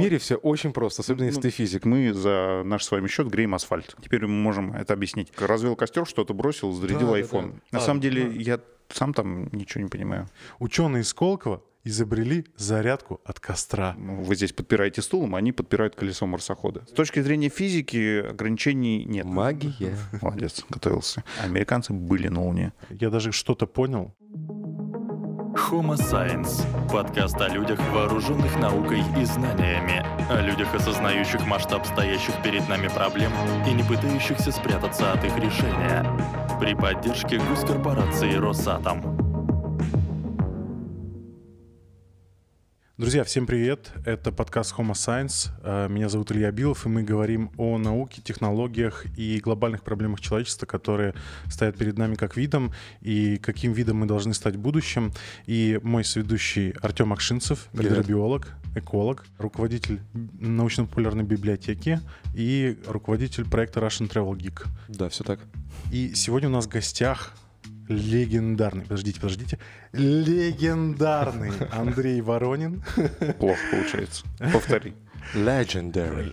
мире все очень просто, особенно если Ну, ты физик. Мы за наш с вами счет греем асфальт. Теперь мы можем это объяснить. Развел костер, что-то бросил, зарядил Да, да, iPhone. да. На А, самом деле, да. я сам там ничего не понимаю. Ученые из Сколково изобрели зарядку от костра. Ну, Вы здесь подпираете стулом, а они подпирают колесо марсохода. С точки зрения физики ограничений нет. Магия. Молодец, готовился. Американцы были на Луне. Я даже что-то понял. Homo Science – подкаст о людях, вооруженных наукой и знаниями, о людях, осознающих масштаб стоящих перед нами проблем и не пытающихся спрятаться от их решения. При поддержке госкорпорации «Росатом». Друзья, всем привет. Это подкаст Homo Science. Э, Меня зовут Илья Билов, и мы говорим о науке, технологиях и глобальных проблемах человечества, которые стоят перед нами как видом, и каким видом мы должны стать в будущем. И мой соведущий Артем Акшинцев, Привет. гидробиолог, эколог, руководитель научно-популярной библиотеки и руководитель проекта Russian Travel Geek. Да, все так. И сегодня у нас в гостях легендарный, подождите, подождите, легендарный Андрей Воронин. Плохо получается. Повтори. Legendary.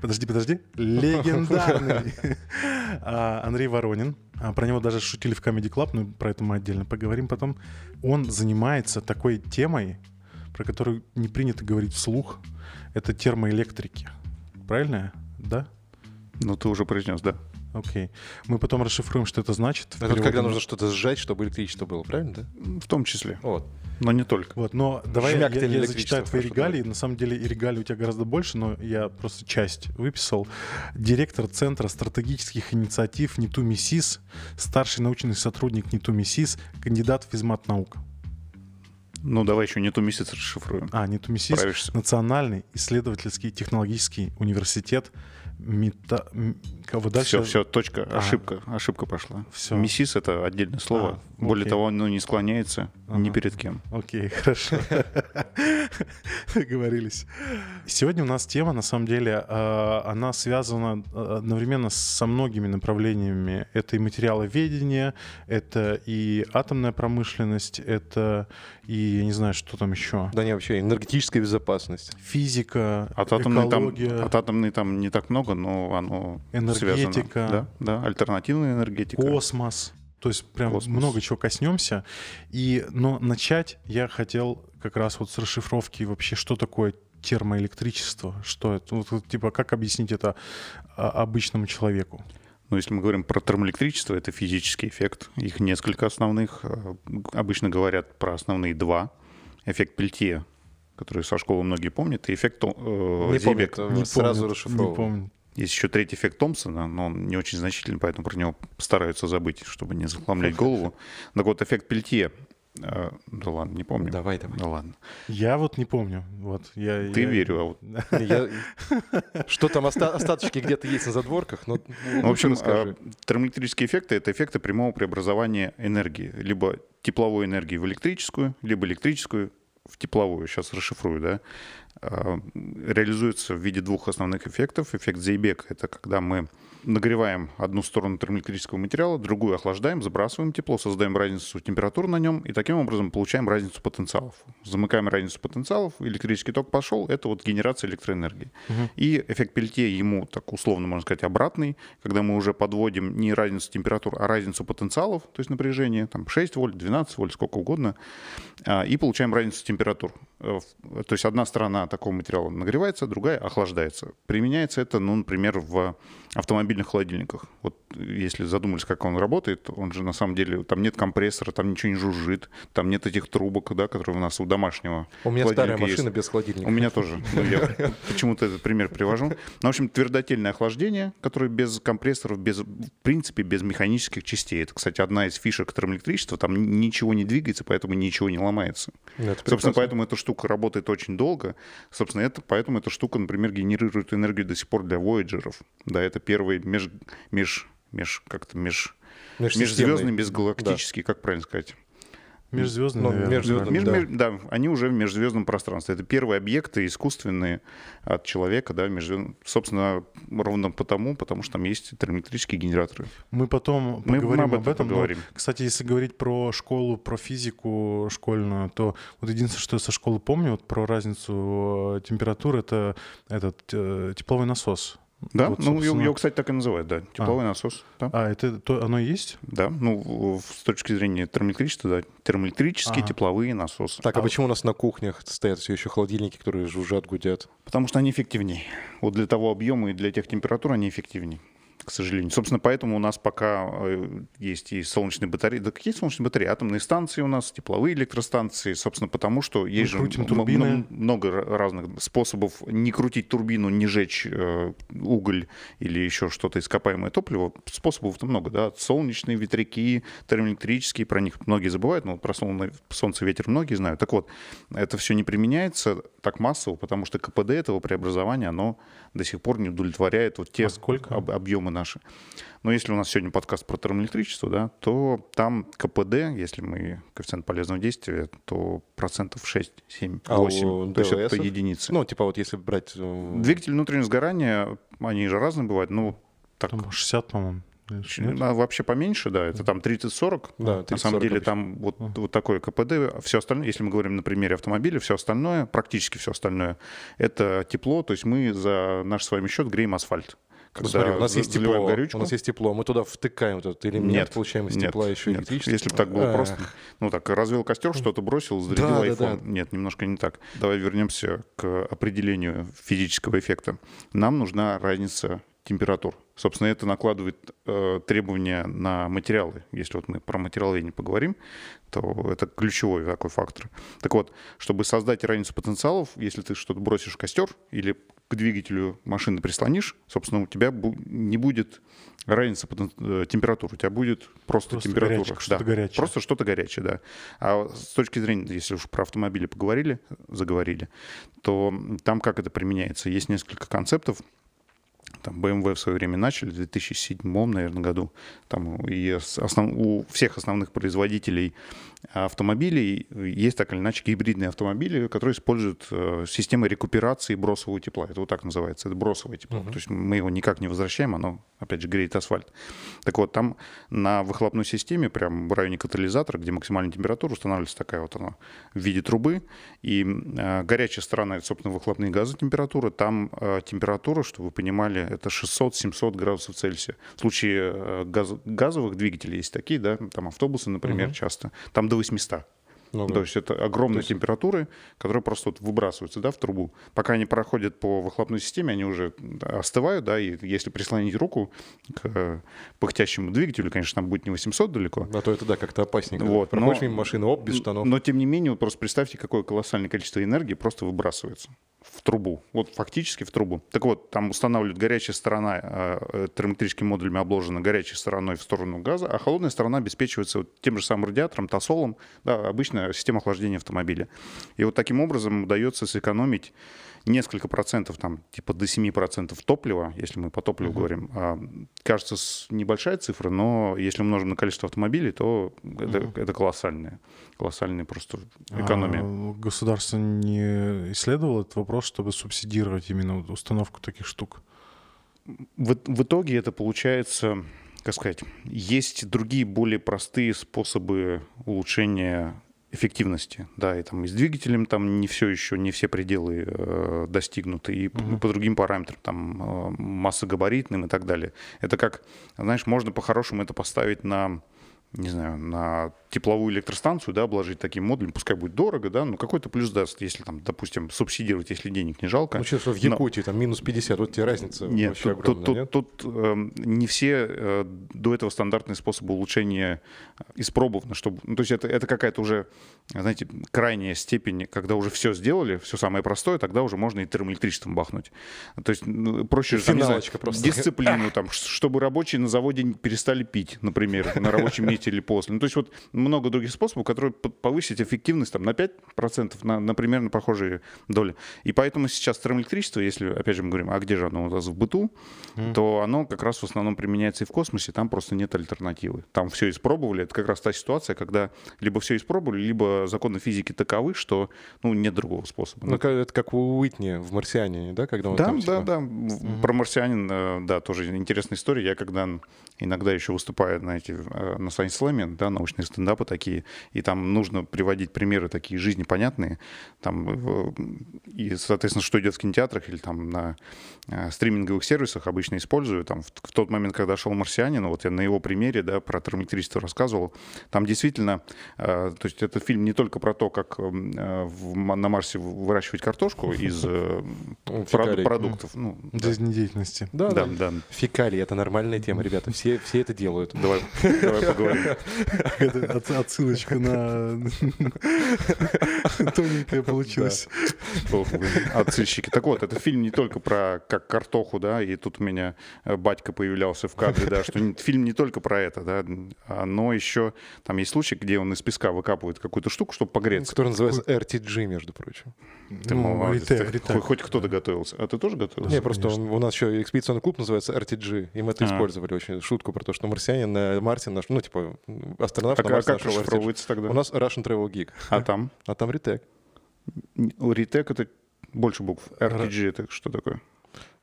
Подожди, подожди. Легендарный А, Андрей Воронин. А, Про него даже шутили в Comedy Club, но про это мы отдельно поговорим потом. Он занимается такой темой, про которую не принято говорить вслух. Это термоэлектрики. Правильно? Да? Ну, ты уже произнес, да. Окей. Мы потом расшифруем, что это значит. Это вот когда переводе на- нужно что-то сжать, чтобы электричество было, правильно, да? В том числе. Вот. Но не только. Вот, но давай Жмяк я, я зачитаю твои регалии. На самом деле и регалий у тебя гораздо больше, но я просто часть выписал. Директор Центра стратегических инициатив НИТУ МИСИС, старший научный сотрудник НИТУ МИСИС, кандидат в физмат наук. Ну, давай еще не ту месяц расшифруем. А, НИТУ МИСИС, Справишься. Национальный исследовательский технологический университет. Мета... Кого дальше? Все, все, точка, А. ошибка, ошибка пошла. Всё. Миссис — это отдельное слово. А, Более того, оно не склоняется ни Ага. перед кем. Окей, хорошо. Договорились. Сегодня у нас тема, на самом деле, э, она связана э, одновременно со многими направлениями. Это и материаловедение, это и атомная промышленность, это и, я не знаю, что там еще. Да не, вообще, энергетическая безопасность. Физика, От атомной, там, экология, от атомной там не так много, но оно Энергетика. связано. Да, да, альтернативная энергетика. космос. То есть прям Космос. много чего коснемся. И, но начать я хотел как раз вот с расшифровки вообще, что такое термоэлектричество, что это, вот, типа, как объяснить это а, обычному человеку? Но если мы говорим про термоэлектричество, это физический эффект. Их несколько основных. Э, Обычно говорят про основные два. Эффект Пельтье, который со школы многие помнят, и эффект э, Не помню, Зейбека. это сразу. Не помню. Есть еще третий эффект Томпсона, но он не очень значительный, поэтому про него стараются забыть, чтобы не захламлять голову. Так вот, эффект Пельтье. э, Да ладно, не помню. Давай, давай. Да ладно. Я вот не помню. Вот, я, Ты я- верю, а вот Я- Что там, оста- остаточки где-то есть на задворках, но Ну, в общем, расскажи. а, термоэлектрические эффекты — это эффекты прямого преобразования энергии. Либо тепловой энергии в электрическую, либо электрическую в тепловую. Сейчас расшифрую, да. А, Реализуется в виде двух основных эффектов. Эффект Зейбека — это когда мы нагреваем одну сторону термоэлектрического материала, другую охлаждаем, забрасываем тепло, создаем разницу температур на нем, и таким образом получаем разницу потенциалов. Замыкаем разницу потенциалов, электрический ток пошел, это вот генерация электроэнергии. И эффект Пельтье ему, так условно можно сказать, обратный, когда мы уже подводим не разницу температур, а разницу потенциалов, то есть напряжение, там 6 вольт, 12 вольт, сколько угодно, а, и получаем разницу температур. Э, То есть одна сторона такого материала нагревается, другая охлаждается. Применяется это, ну, например, в автомобильных холодильниках. Вот если задумались, как он работает, он же на самом деле, там нет компрессора, там ничего не жужжит, там нет этих трубок, да, которые у нас у домашнего У меня старая есть. машина без холодильника. У меня тоже. Ну, я почему-то этот пример привожу. Ну, в общем, твердотельное охлаждение, которое без компрессоров, без, в принципе, без механических частей. Это, кстати, одна из фишек термоэлектричества. Там ничего не двигается, поэтому ничего не ломается. Ну, это Собственно, прекрасно. поэтому эта штука работает очень долго. Собственно, это, поэтому эта штука, например, генерирует энергию до сих пор для Voyager'ов. Да, это первый меж, меж, меж как-то меж, межзвездный, межгалактический, как правильно сказать? Межзвездные, Ну, наверное, межзвездные, правильно. Меж- меж- да. они уже в межзвездном пространстве. Это первые объекты искусственные от человека, да, межзвездном- собственно, ровно потому, потому что там есть термоэлектрические генераторы. Мы потом Мы- мы поговорим об об этом этом. но, поговорим. кстати, если говорить про школу, про физику школьную, то вот единственное, что я со школы помню, вот про разницу э, температур, это этот э, тепловой насос. Да, Вот, ну, его, собственно. его, кстати, так и называют, да, тепловой насос. Да. А, это то, оно и есть? Да, ну, с точки зрения термоэлектричества, да, термоэлектрические Ага. тепловые насосы. Так, а почему у нас на кухнях стоят все еще холодильники, которые жужжат, гудят? Потому что они эффективнее. Вот для того объема и для тех температур они эффективнее. К сожалению. Собственно, поэтому у нас пока э, есть и солнечные батареи. Да какие солнечные батареи? Атомные станции у нас, тепловые электростанции. Собственно, потому что есть же крутим м- турбины. много ра- разных способов не крутить турбину, не жечь э, уголь или еще что-то ископаемое топливо. Способов-то много, да. Солнечные ветряки, термоэлектрические, про них многие забывают, но про солнце, солнце, ветер многие знают. Так вот, это все не применяется так массово, потому что КПД этого преобразования, оно до сих пор не удовлетворяет вот те А сколько? об- объемы наши. Но если у нас сегодня подкаст про термоэлектричество, да, то там КПД, если мы коэффициент полезного действия, то процентов 6, 7, А у 8. то есть это единицы. Ну, типа вот если брать... э, Двигатель внутреннего сгорания, они же разные бывают, ну, так, Там 60, по-моему. Или ч- нет? а вообще поменьше, да, это там 30-40. Да, На самом 30-40 деле обычно. там вот, вот такое КПД, все остальное, если мы говорим на примере автомобиля, все остальное, практически все остальное, это тепло, то есть мы за наш с вами счет греем асфальт. Ну, смотри, у нас есть тепло, горючку. у нас есть тепло, мы туда втыкаем вот этот элемент, Нет, получаем из нет, тепла еще нет. электричество. Если бы так было Эх. просто, ну так, развел костер, что-то бросил, зарядил Да, да, iPhone. да. Нет, немножко не так. Давай вернемся к определению физического эффекта. Нам нужна разница температур. Собственно, это накладывает э, требования на материалы. Если вот мы про материаловедение поговорим, то это ключевой такой фактор. Так вот, чтобы создать разницу потенциалов, если ты что-то бросишь в костер или к двигателю машины прислонишь, собственно, у тебя не будет разницы э, температур, у тебя будет просто, Просто температура. горячее, что-то горячее. Просто что-то горячее, да. А с точки зрения, если уж про автомобили поговорили, заговорили, то там как это применяется? Есть несколько концептов. Там BMW в свое время начали, в 2007, наверное, году. Там и основ- у всех основных производителей автомобилей есть так или иначе гибридные автомобили, которые используют э, системы рекуперации бросового тепла. Это вот так называется. Это бросовое тепло. То есть мы его никак не возвращаем, оно, опять же, греет асфальт. Так вот, там на выхлопной системе, прямо в районе катализатора, где максимальная температура, устанавливается такая вот она в виде трубы. И э, горячая сторона, это, собственно, выхлопные газы температура. Там э, температура, чтобы вы понимали, это 600-700 градусов Цельсия. В случае газ- газовых двигателей есть такие, да, там автобусы, например, часто. Там до 800. Много. То есть это огромные температуры, которые просто вот выбрасываются да, в трубу. Пока они проходят по выхлопной системе, они уже остывают, да, и если прислонить руку к пыхтящему двигателю, конечно, там будет не 800 далеко, А то это, да, как-то опасненько. Вот, Проходишь но- мимо машины, оп, без штанов. но тем не менее, вот просто представьте, какое колоссальное количество энергии просто выбрасывается в трубу. Вот фактически в трубу. Так вот, там устанавливают горячая сторона, э, термоэлектрическими модулями обложена горячей стороной в сторону газа, а холодная сторона обеспечивается вот тем же самым радиатором, тосолом, да, обычная система охлаждения автомобиля. И вот таким образом удается сэкономить несколько процентов, там, типа до 7% топлива, если мы по топливу говорим. А, кажется, небольшая цифра, но если умножим на количество автомобилей, то это, это колоссальная, колоссальная просто экономия. А государство не исследовало этот вопрос, чтобы субсидировать именно установку таких штук? В, в итоге это получается, как сказать, есть другие более простые способы улучшения эффективности. Да, и там и с двигателем там не все еще, не все пределы э, достигнуты, и по- по другим параметрам, там э, массогабаритным и так далее. Это как, знаешь, можно по-хорошему это поставить на не знаю, на тепловую электростанцию, да, обложить таким модулем, пускай будет дорого, да, но какой-то плюс даст, если там, допустим, субсидировать, если денег не жалко. Ну, сейчас в Но- Якутии там минус 50, вот тебе разница нет, вообще тут, тут, огромная, тут, нет? тут, эм, не все э, до этого стандартные способы улучшения испробованы, чтобы, ну, то есть это, это какая-то уже, знаете, крайняя степень, когда уже все сделали, все самое простое, тогда уже можно и термоэлектричеством бахнуть. То есть ну, проще же, дисциплину, там, чтобы рабочие на заводе перестали пить, например, на рабочем месте или после. Ну, то есть вот много других способов, которые повысить эффективность там, на 5%, на, на примерно похожие доли. И поэтому сейчас термоэлектричество, если, опять же, мы говорим, а где же оно у нас в быту, то оно как раз в основном применяется и в космосе, там просто нет альтернативы. Там все испробовали. Это как раз та ситуация, когда либо все испробовали, либо законы физики таковы, что ну, нет другого способа. Ну, это как у Уитни в «Марсиане», да? Когда он Да, там, да, типа, да. В- Про марсианин, э, да, тоже интересная история. Я когда иногда еще выступаю на эти э, на Science Slam, да, научные стендапы такие, и там нужно приводить примеры такие жизнепонятные, там, э, и, соответственно, что идет в кинотеатрах или там на э, стриминговых сервисах обычно использую. Там в, в тот момент, когда шел «Марсианин», вот я на его примере, да, про термоэлектричество рассказывал, там действительно, э, то есть этот фильм не только про то, как э, в на Марсе выращивать картошку из э, фекалий. продуктов. Ну. Жизнедеятельности. Да, Да, да. да. Фекалии — это нормальная тема, ребята. Все, все это делают. Давай, давай поговорим. Отсылочка на... Тоненькая получилась. Отсылщики. Так вот, это фильм не только про как картоху, да, и тут у меня э, батька появлялся в кадре, да, что фильм не только про это, да, а, но еще там есть случай, где он из песка выкапывает какую-то штуку, чтобы погреться. Который называется RTG, между прочим. Ты Ну, молодец, хоть- Хоть кто-то готовился. А ты тоже готовился? Не, просто он- у нас еще экспедиционный клуб называется RTG, и мы это А. использовали очень шутку про то, что марсианин на Марсе наш, ну, типа, астронавт А на как, Марсе как расшифровывается тогда? У нас Russian Travel Geek, А там? а там ретек. Ретек это больше букв. RPG это что такое?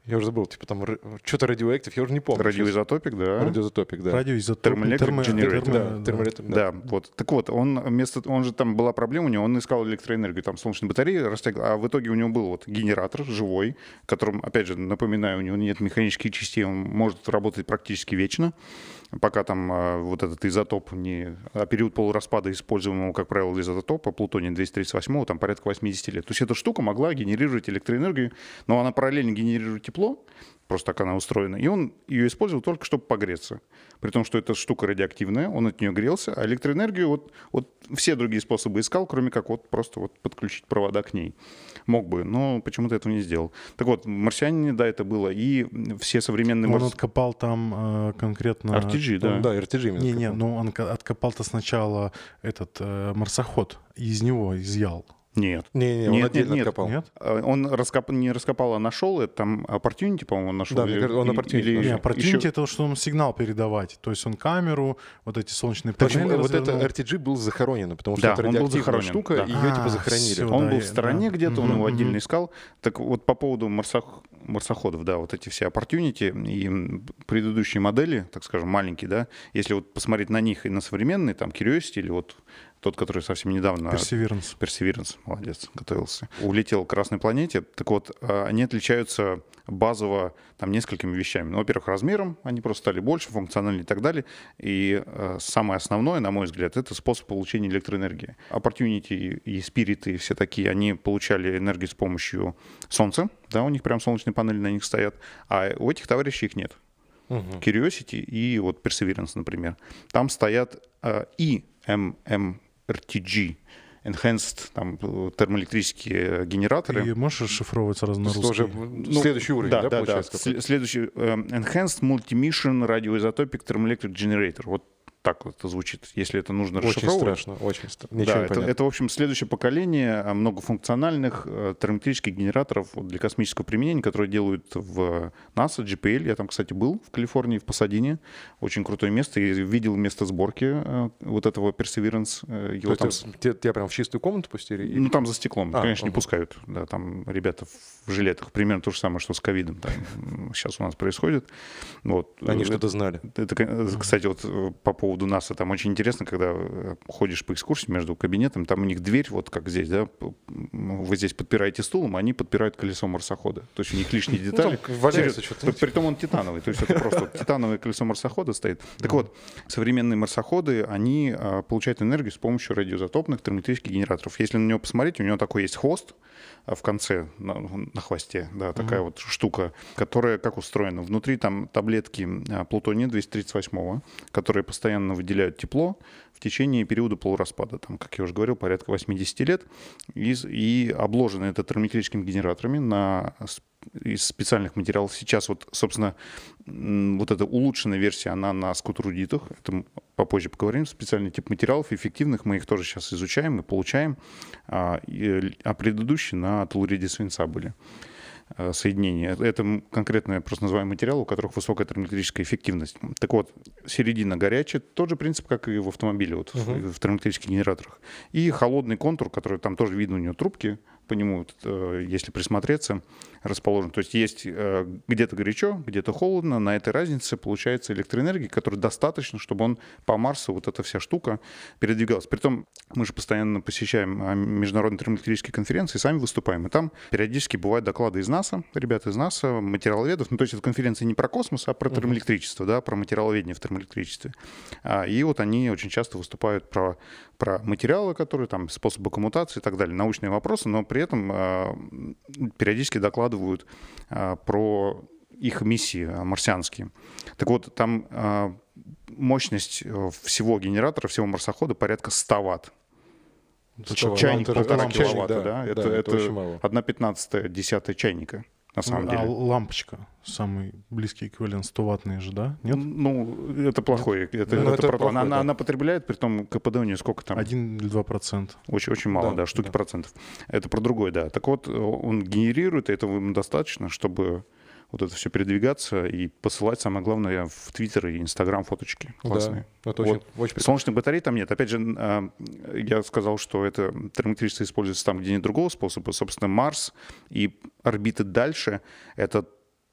Я уже забыл, типа там что-то радиоактив, я уже не помню. Радиоизотопик, да. Радиозотопик, да. Радиоизотоп. Термоэлектрик Да, да. Да, вот. Так вот, он вместо, он же там была проблема у него, он искал электроэнергию, там солнечные батареи растягивал, а в итоге у него был вот генератор живой, которым, опять же, напоминаю, у него нет механических частей, он может работать практически вечно, пока там а, вот этот изотоп не... А период полураспада используемого, как правило, изотопа, плутония 238, там порядка 80 лет. То есть эта штука могла генерировать электроэнергию, но она параллельно генерирует тепло, просто так она устроена, и он ее использовал только чтобы погреться. При том, что эта штука радиоактивная, он от нее грелся, а электроэнергию вот, вот все другие способы искал, кроме как вот просто вот подключить провода к ней. Мог бы, но почему-то этого не сделал. Так вот, в «Марсианине», да, это было, и все современные... Он марс- откопал там э, конкретно... RTG, да. Он, да, RTG именно. Не-не, сказал. ну он откопал-то сначала этот э, марсоход, и из него изъял. Нет. Не-не, он Нет, отдельно нет, нет. откопал. Нет? А, Он раскоп... не раскопал, а нашел, это там Opportunity, по-моему, он нашел. Да, или- он Opportunity или нашел. Не, еще- Opportunity это что он сигнал передавать. То есть он камеру, вот эти солнечные Почему панели вот это. RTG был захоронен? Потому что Да, это он был радиоактивная захоронен, штука, да. и ее А, типа захоронили. всё. Он да, был в стороне да. где-то, он его отдельно искал. Так вот, по поводу марсох- марсоходов, да, вот эти все opportunity и предыдущие модели, так скажем, маленькие, да, если вот посмотреть на них и на современные, там, Curiosity или вот тот, который совсем недавно... Perseverance. Perseverance, молодец, готовился. Улетел к Красной планете. Так вот, а, они отличаются базово там несколькими вещами. Ну, во-первых, размером, они просто стали больше, функциональнее и так далее. И э, самое основное, на мой взгляд, это способ получения электроэнергии. Opportunity и Spirit и все такие, они получали энергию с помощью солнца, да, у них прям солнечные панели на них стоят, а у этих товарищей их нет. Мгм. Curiosity и вот Perseverance, например. Там стоят э, и MMRTG, Enhanced там, термоэлектрические генераторы. Ты можешь расшифровывать сразу на Это уже русский? Ну, следующий уровень, да, да, да, получается? да. Следующий э, Enhanced Multi-Mission Radioisotopic Thermoelectric Generator. Вот так вот это звучит, если это нужно Очень расшифровывать. страшно, очень страшно. Ничего Да, не это, понятно. это, в общем, следующее поколение а, многофункциональных э, термоэлектрических генераторов для космического применения, которые делают в НАСА, GPL. Я там, кстати, был в Калифорнии, в Пасадине. Очень крутое место. И видел место сборки э, вот этого Perseverance. э, Его там, тебя, тебя прям в чистую комнату пустили? ну, там за стеклом. А, Конечно, не ага. пускают. Да, там ребята в жилетах. Примерно то же самое, что с ковидом. сейчас у нас происходит. Вот. Они что-то знали. это, кстати, вот по поводу НАСА, там очень интересно, когда э, ходишь по экскурсии между кабинетами, там у них дверь, вот как здесь, да, вы здесь подпираете стулом, а они подпирают колесо марсохода. То есть у них лишние Ну, детали. там валяется что-то. При- Притом он титановый, то есть это просто титановое колесо марсохода стоит. Так вот, современные марсоходы, они а, получают энергию с помощью радиоизотопных термоэлектрических генераторов. Если на него посмотреть, у него такой есть хвост в конце, на, на хвосте, да, такая вот штука, которая как устроена. Внутри там таблетки а, плутония 238, которые постоянно постоянно выделяют тепло в течение периода полураспада, там, как я уже говорил, порядка 80 лет, и, и обложены это термоэлектрическими генераторами на из специальных материалов. Сейчас вот, собственно, вот эта улучшенная версия, она на скутрудитах. Это попозже поговорим. Специальный тип материалов эффективных. Мы их тоже сейчас изучаем и получаем. А, а предыдущие на телуриде свинца были. Э, соединения. Это конкретно я просто называю материалы, у которых высокая термоэлектрическая эффективность. Так вот, середина горячая, тот же принцип, как и в автомобиле, вот uh-huh. в термоэлектрических генераторах. И холодный контур, который там тоже видно у него трубки, по нему, э, если присмотреться, расположен. То есть есть э, где-то горячо, где-то холодно. На этой разнице получается электроэнергия, которая достаточно, чтобы он по Марсу, вот эта вся штука, передвигалась. Притом мы же постоянно посещаем а, международные термоэлектрические конференции, сами выступаем. И там периодически бывают доклады из НАСА, ребята из НАСА, материаловедов. Ну, то есть это конференция не про космос, а про термоэлектричество, да, про материаловедение в термоэлектричестве. А, и вот они очень часто выступают про, про материалы, которые там, способы коммутации и так далее, научные вопросы, но при этом а, периодически докладывают про их миссии марсианские. Так вот, там мощность э, всего генератора, всего марсохода порядка 100 ватт. Чайник полтора киловатта, да, да? Это, это, это одна пятнадцатая, десятая чайника на самом а деле. лампочка, самый близкий эквивалент 100-ваттный же, да? Нет? Ну, это плохой. Это, это, ну, это плохой, она, да. она потребляет, при том КПД у нее сколько там? 1 или 2 процента. Очень, очень мало, да, да штуки да. процентов. Это про другой, да. Так вот, он генерирует, и этого ему достаточно, чтобы вот это все передвигаться и посылать, самое главное, в Твиттер и Инстаграм фоточки классные. Да, это вот. очень, очень Солнечных батарей там нет. Опять же, а, я сказал, что это термоэлектричество используется там, где нет другого способа. Собственно, Марс и орбиты дальше — это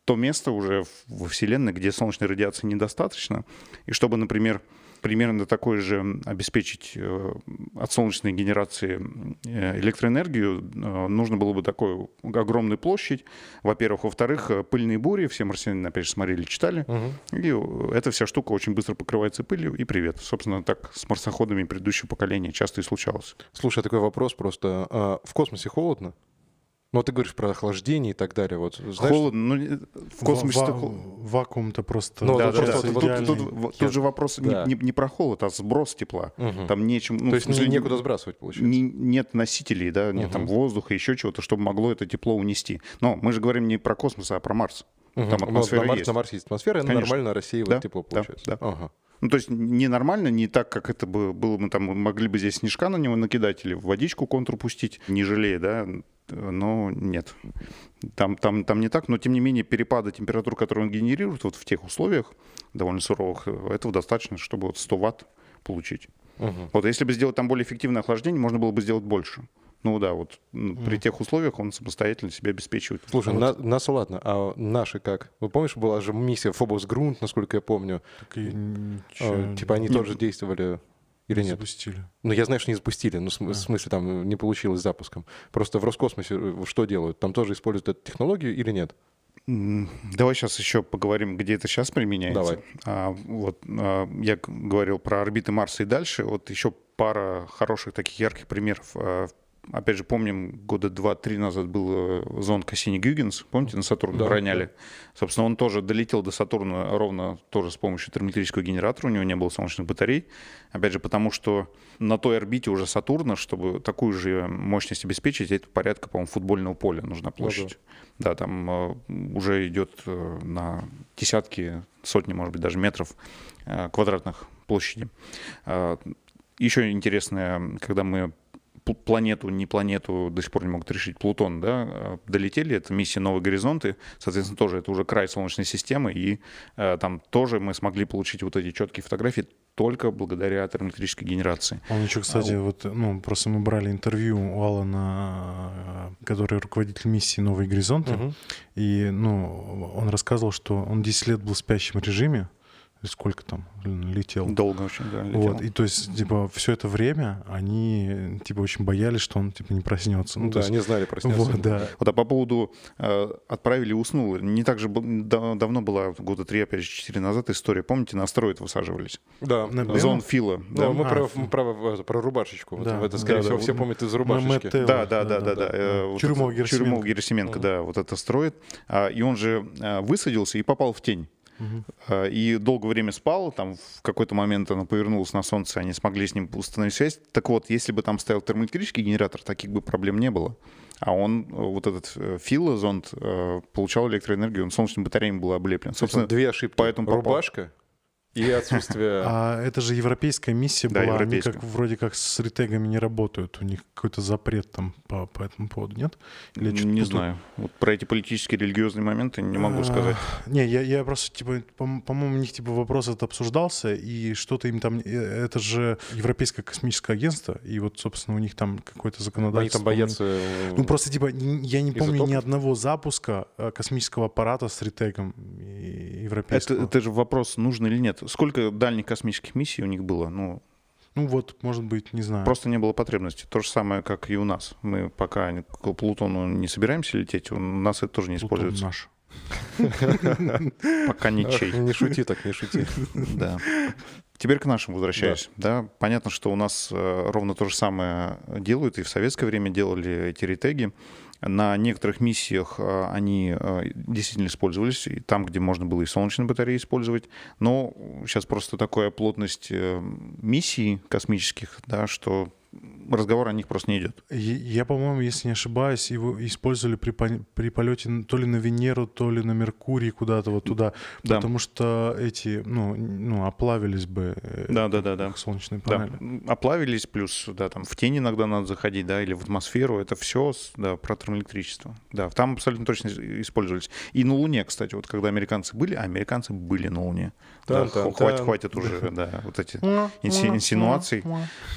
то место уже во Вселенной, где солнечной радиации недостаточно. И чтобы, например, примерно такой же обеспечить э, от солнечной генерации э, электроэнергию, э, нужно было бы такую огромную площадь, во-первых. Во-вторых, пыльные бури, все марсиане, опять же, смотрели, читали. Угу. И эта вся штука очень быстро покрывается пылью, и привет. Собственно, так с марсоходами предыдущего поколения часто и случалось. Слушай, такой вопрос просто. А в космосе холодно? Ну, ты говоришь про охлаждение и так далее. Вот, знаешь, Холодно, ну, в космосе... Ва- ва- вакуум-то просто... Ну, да, да, да. Тут, тут, тут, тут же вопрос да. не, не про холод, а сброс тепла. Угу. Там нечем... Ну, То есть смысле, некуда сбрасывать, получается? Не, нет носителей, да, нет угу. там воздуха, еще чего-то, чтобы могло это тепло унести. Но мы же говорим не про космос, а про Марс. Угу. Там атмосфера на, Марс, есть. на Марсе есть атмосфера, и нормально рассеивает да, тепло, получается. Да, да. Ага. Ну, то есть ненормально, не так, как это бы было, мы там могли бы здесь снежка на него накидать или в водичку контур пустить, не жалея, да, но нет. Там, там, там не так, но тем не менее перепады температур, которые он генерирует вот в тех условиях довольно суровых, этого достаточно, чтобы вот 100 ватт получить. Угу. Вот если бы сделать там более эффективное охлаждение, можно было бы сделать больше. Ну да, вот mm. при тех условиях он самостоятельно себя обеспечивает. Слушай, вот. на, нас ладно, а наши как? Вы помнишь, была же миссия Фобос Грунт, насколько я помню. Так и а, типа они не, тоже действовали или не нет? запустили. Ну, я знаю, что не запустили, но в смысле там не получилось запуском. Просто в Роскосмосе э, что делают? Там тоже используют эту технологию или нет? Давай сейчас еще поговорим, где это сейчас применяется. Давай. А, вот а, я говорил про орбиты Марса и дальше. Вот еще пара хороших таких ярких примеров. Опять же, помним, года два-три назад был э, зонд Кассини-Гюгенс, помните, на Сатурн да, роняли. Да. Собственно, он тоже долетел до Сатурна ровно тоже с помощью термоэлектрического генератора, у него не было солнечных батарей. Опять же, потому что на той орбите уже Сатурна, чтобы такую же мощность обеспечить, это порядка, по-моему, футбольного поля нужна площадь. Да, да. да там э, уже идет э, на десятки, сотни, может быть, даже метров квадратных площади. Еще интересное, когда мы планету, не планету до сих пор не могут решить, Плутон, да, а, долетели, это миссия «Новые горизонты», соответственно, тоже это уже край Солнечной системы, и э, там тоже мы смогли получить вот эти четкие фотографии только благодаря термоэлектрической генерации. Он еще, кстати, а, вот, ну, просто мы брали интервью у Алана, который руководитель миссии «Новые горизонты», угу. и, ну, он рассказывал, что он 10 лет был в спящем режиме, сколько там летел. Долго очень, да, летел. Вот, и то есть, типа, все это время они, типа, очень боялись, что он, типа, не проснется. Ну, да, есть, они знали, проснется. Вот, да. Вот, а по поводу э, отправили, уснул, не так же да, давно была, года три, опять же, четыре назад история. Помните, на астероид высаживались? Да. На Зон Фила. Ну, да. мы а, про, про, про рубашечку. Да. Вот, это, скорее да, всего, да, все помнят из рубашечки. Да, да, да, да. да, да. Чурюмов Герасименко. Чурюмов Герасименко, да, вот это строит. А, и он же а, высадился и попал в тень. Угу. И долгое время спал, там в какой-то момент она повернулась на солнце, они смогли с ним установить связь. Так вот, если бы там стоял термоэлектрический генератор, таких бы проблем не было. А он, вот этот э, Фила, зонд, получал электроэнергию, он солнечными батареями был облеплен. Собственно, две ошибки. Поэтому Рубашка и отсутствие... А это же европейская миссия да, была, они как, вроде как с ретегами не работают, у них какой-то запрет там по, по этому поводу, нет? Или не тут... знаю, вот про эти политические, религиозные моменты не могу а, сказать. Не, я, я просто, типа, по-моему, у них типа вопрос этот обсуждался, и что-то им там... Э, это же Европейское космическое агентство, и вот, собственно, у них там какое-то законодательство. Они там боятся... Э, ну, просто, типа, я не помню ни одного запуска э, космического аппарата с ретегом европейского. Это, это же вопрос, нужно или нет сколько дальних космических миссий у них было? Ну, ну вот, может быть, не знаю. Просто не было потребности. То же самое, как и у нас. Мы пока к Плутону не собираемся лететь, у нас это тоже не Плутон используется. наш. Пока ничей. Не шути так, не шути. Да. Теперь к нашим возвращаюсь. Да. да, понятно, что у нас э, ровно то же самое делают и в советское время делали эти ретеги. На некоторых миссиях э, они э, действительно использовались, и там, где можно было и солнечные батареи использовать. Но сейчас просто такая плотность миссий космических, да, что разговор о них просто не идет. Я, по-моему, если не ошибаюсь, его использовали при, при полете то ли на Венеру, то ли на Меркурий куда-то вот туда, да. потому что эти, ну, ну, оплавились бы э, да, да, да, да. солнечные панели. Да. Оплавились, плюс, да, там в тень иногда надо заходить, да, или в атмосферу, это все, да, про термоэлектричество. Да, там абсолютно точно использовались. И на Луне, кстати, вот когда американцы были, а американцы были на Луне. Да, да, хватит, хватит уже, да, вот эти инсинуации.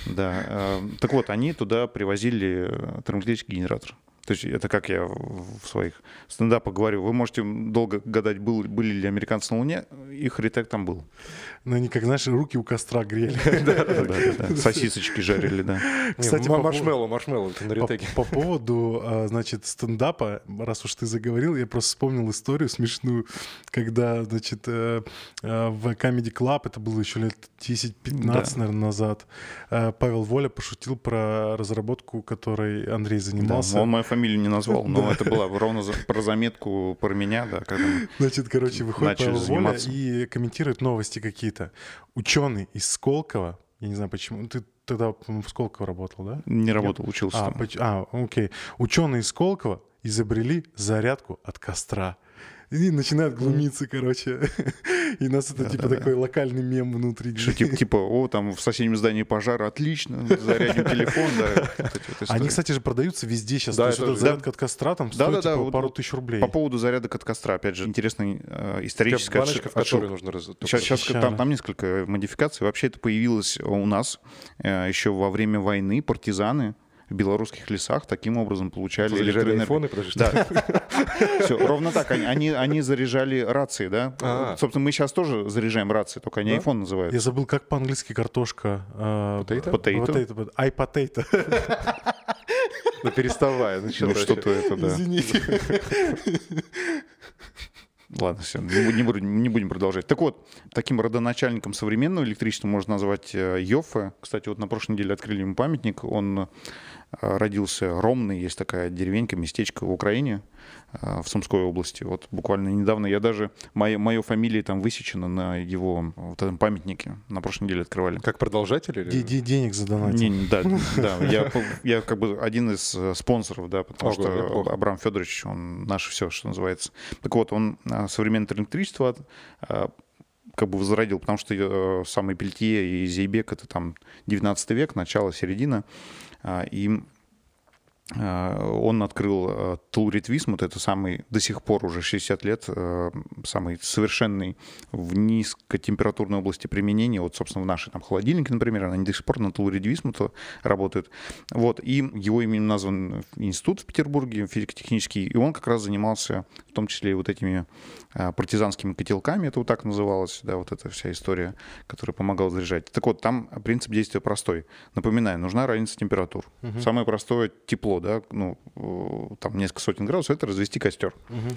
Да, э, так вот, они туда привозили э, термоэлектрический генератор. То есть это как я в своих стендапах говорю. Вы можете долго гадать, был, были ли американцы на Луне, их ретек там был. Ну, они, как, знаешь, руки у костра грели. Сосисочки жарили, да. Кстати, маршмеллоу, маршмеллоу на ретеке. По поводу, а, значит, стендапа, раз уж ты заговорил, я просто вспомнил историю смешную, когда, значит, э, э, в Comedy Club, это было еще лет 10-15, наверное, назад, э, Павел Воля пошутил про разработку, которой Андрей занимался. Он мою фамилию не назвал, но это было ровно про заметку про меня, да, Значит, короче, выходит Павел Воля и комментирует новости какие-то. Ученый из Сколково, я не знаю почему, ты тогда, в Сколково работал, да? Не работал, учился а, там. А, окей. Ученые из Сколково изобрели зарядку от костра. И начинают глумиться, короче. И нас это, типа, такой локальный мем. Что, типа, типа, о, там в соседнем здании пожар, отлично, зарядим телефон, да. Они, кстати же, продаются везде сейчас. Да, это зарядка от костра там стоит, типа, пару тысяч рублей. По поводу зарядок от костра, опять же, интересная э, историческая баночка, в которой нужно раз... Сейчас, там несколько модификаций. Вообще это появилось у нас э, еще во время войны. Партизаны в белорусских лесах таким образом получали электроэнергию. айфоны, подожди. Да. Все, ровно так. Они, они, они заряжали рации, да? А-а-а. Собственно, мы сейчас тоже заряжаем рации, только они да? iPhone называют. Я забыл, как по-английски картошка. Potato? Potato. Potato. I potato. Ну переставай. Ну что-то это, да. Извините. Ладно, все, не будем, не будем продолжать. Так вот, таким родоначальником современного электричества можно назвать э, Йоффе. Кстати, вот на прошлой неделе открыли ему памятник. Он родился Ромный, есть такая деревенька, местечко в Украине, э, в Сумской области. Вот буквально недавно я даже, моя, моя фамилия там высечена на его вот этом памятнике. На прошлой неделе открывали. Как продолжатель? Или... Д денег задонатил. Не, да, да. Я, я как бы один из э, спонсоров, да, потому Ого, что. Абрам Федорович, он наше все, что называется. Так вот, он современное электричество как бы возродил, потому что э, самый Пельтье и Зейбек это там 19 век, начало, середина. А, и а, он открыл Тулрит Висмут, это самый, до сих пор уже 60 лет, а, самый совершенный в низкотемпературной области применения, вот, собственно, в нашей там холодильнике, например, они до сих пор на Тулрит Висмута работают. Вот, и его именем назван институт в Петербурге, физико-технический, и он как раз занимался в том числе и вот этими а, партизанскими котелками, это вот так называлось, да, вот эта вся история, которая помогала заряжать. Так вот, там принцип действия простой. Напоминаю, нужна разница температур. Угу. Самое простое — тепло, да, ну, там несколько сотен градусов — это развести костер. Угу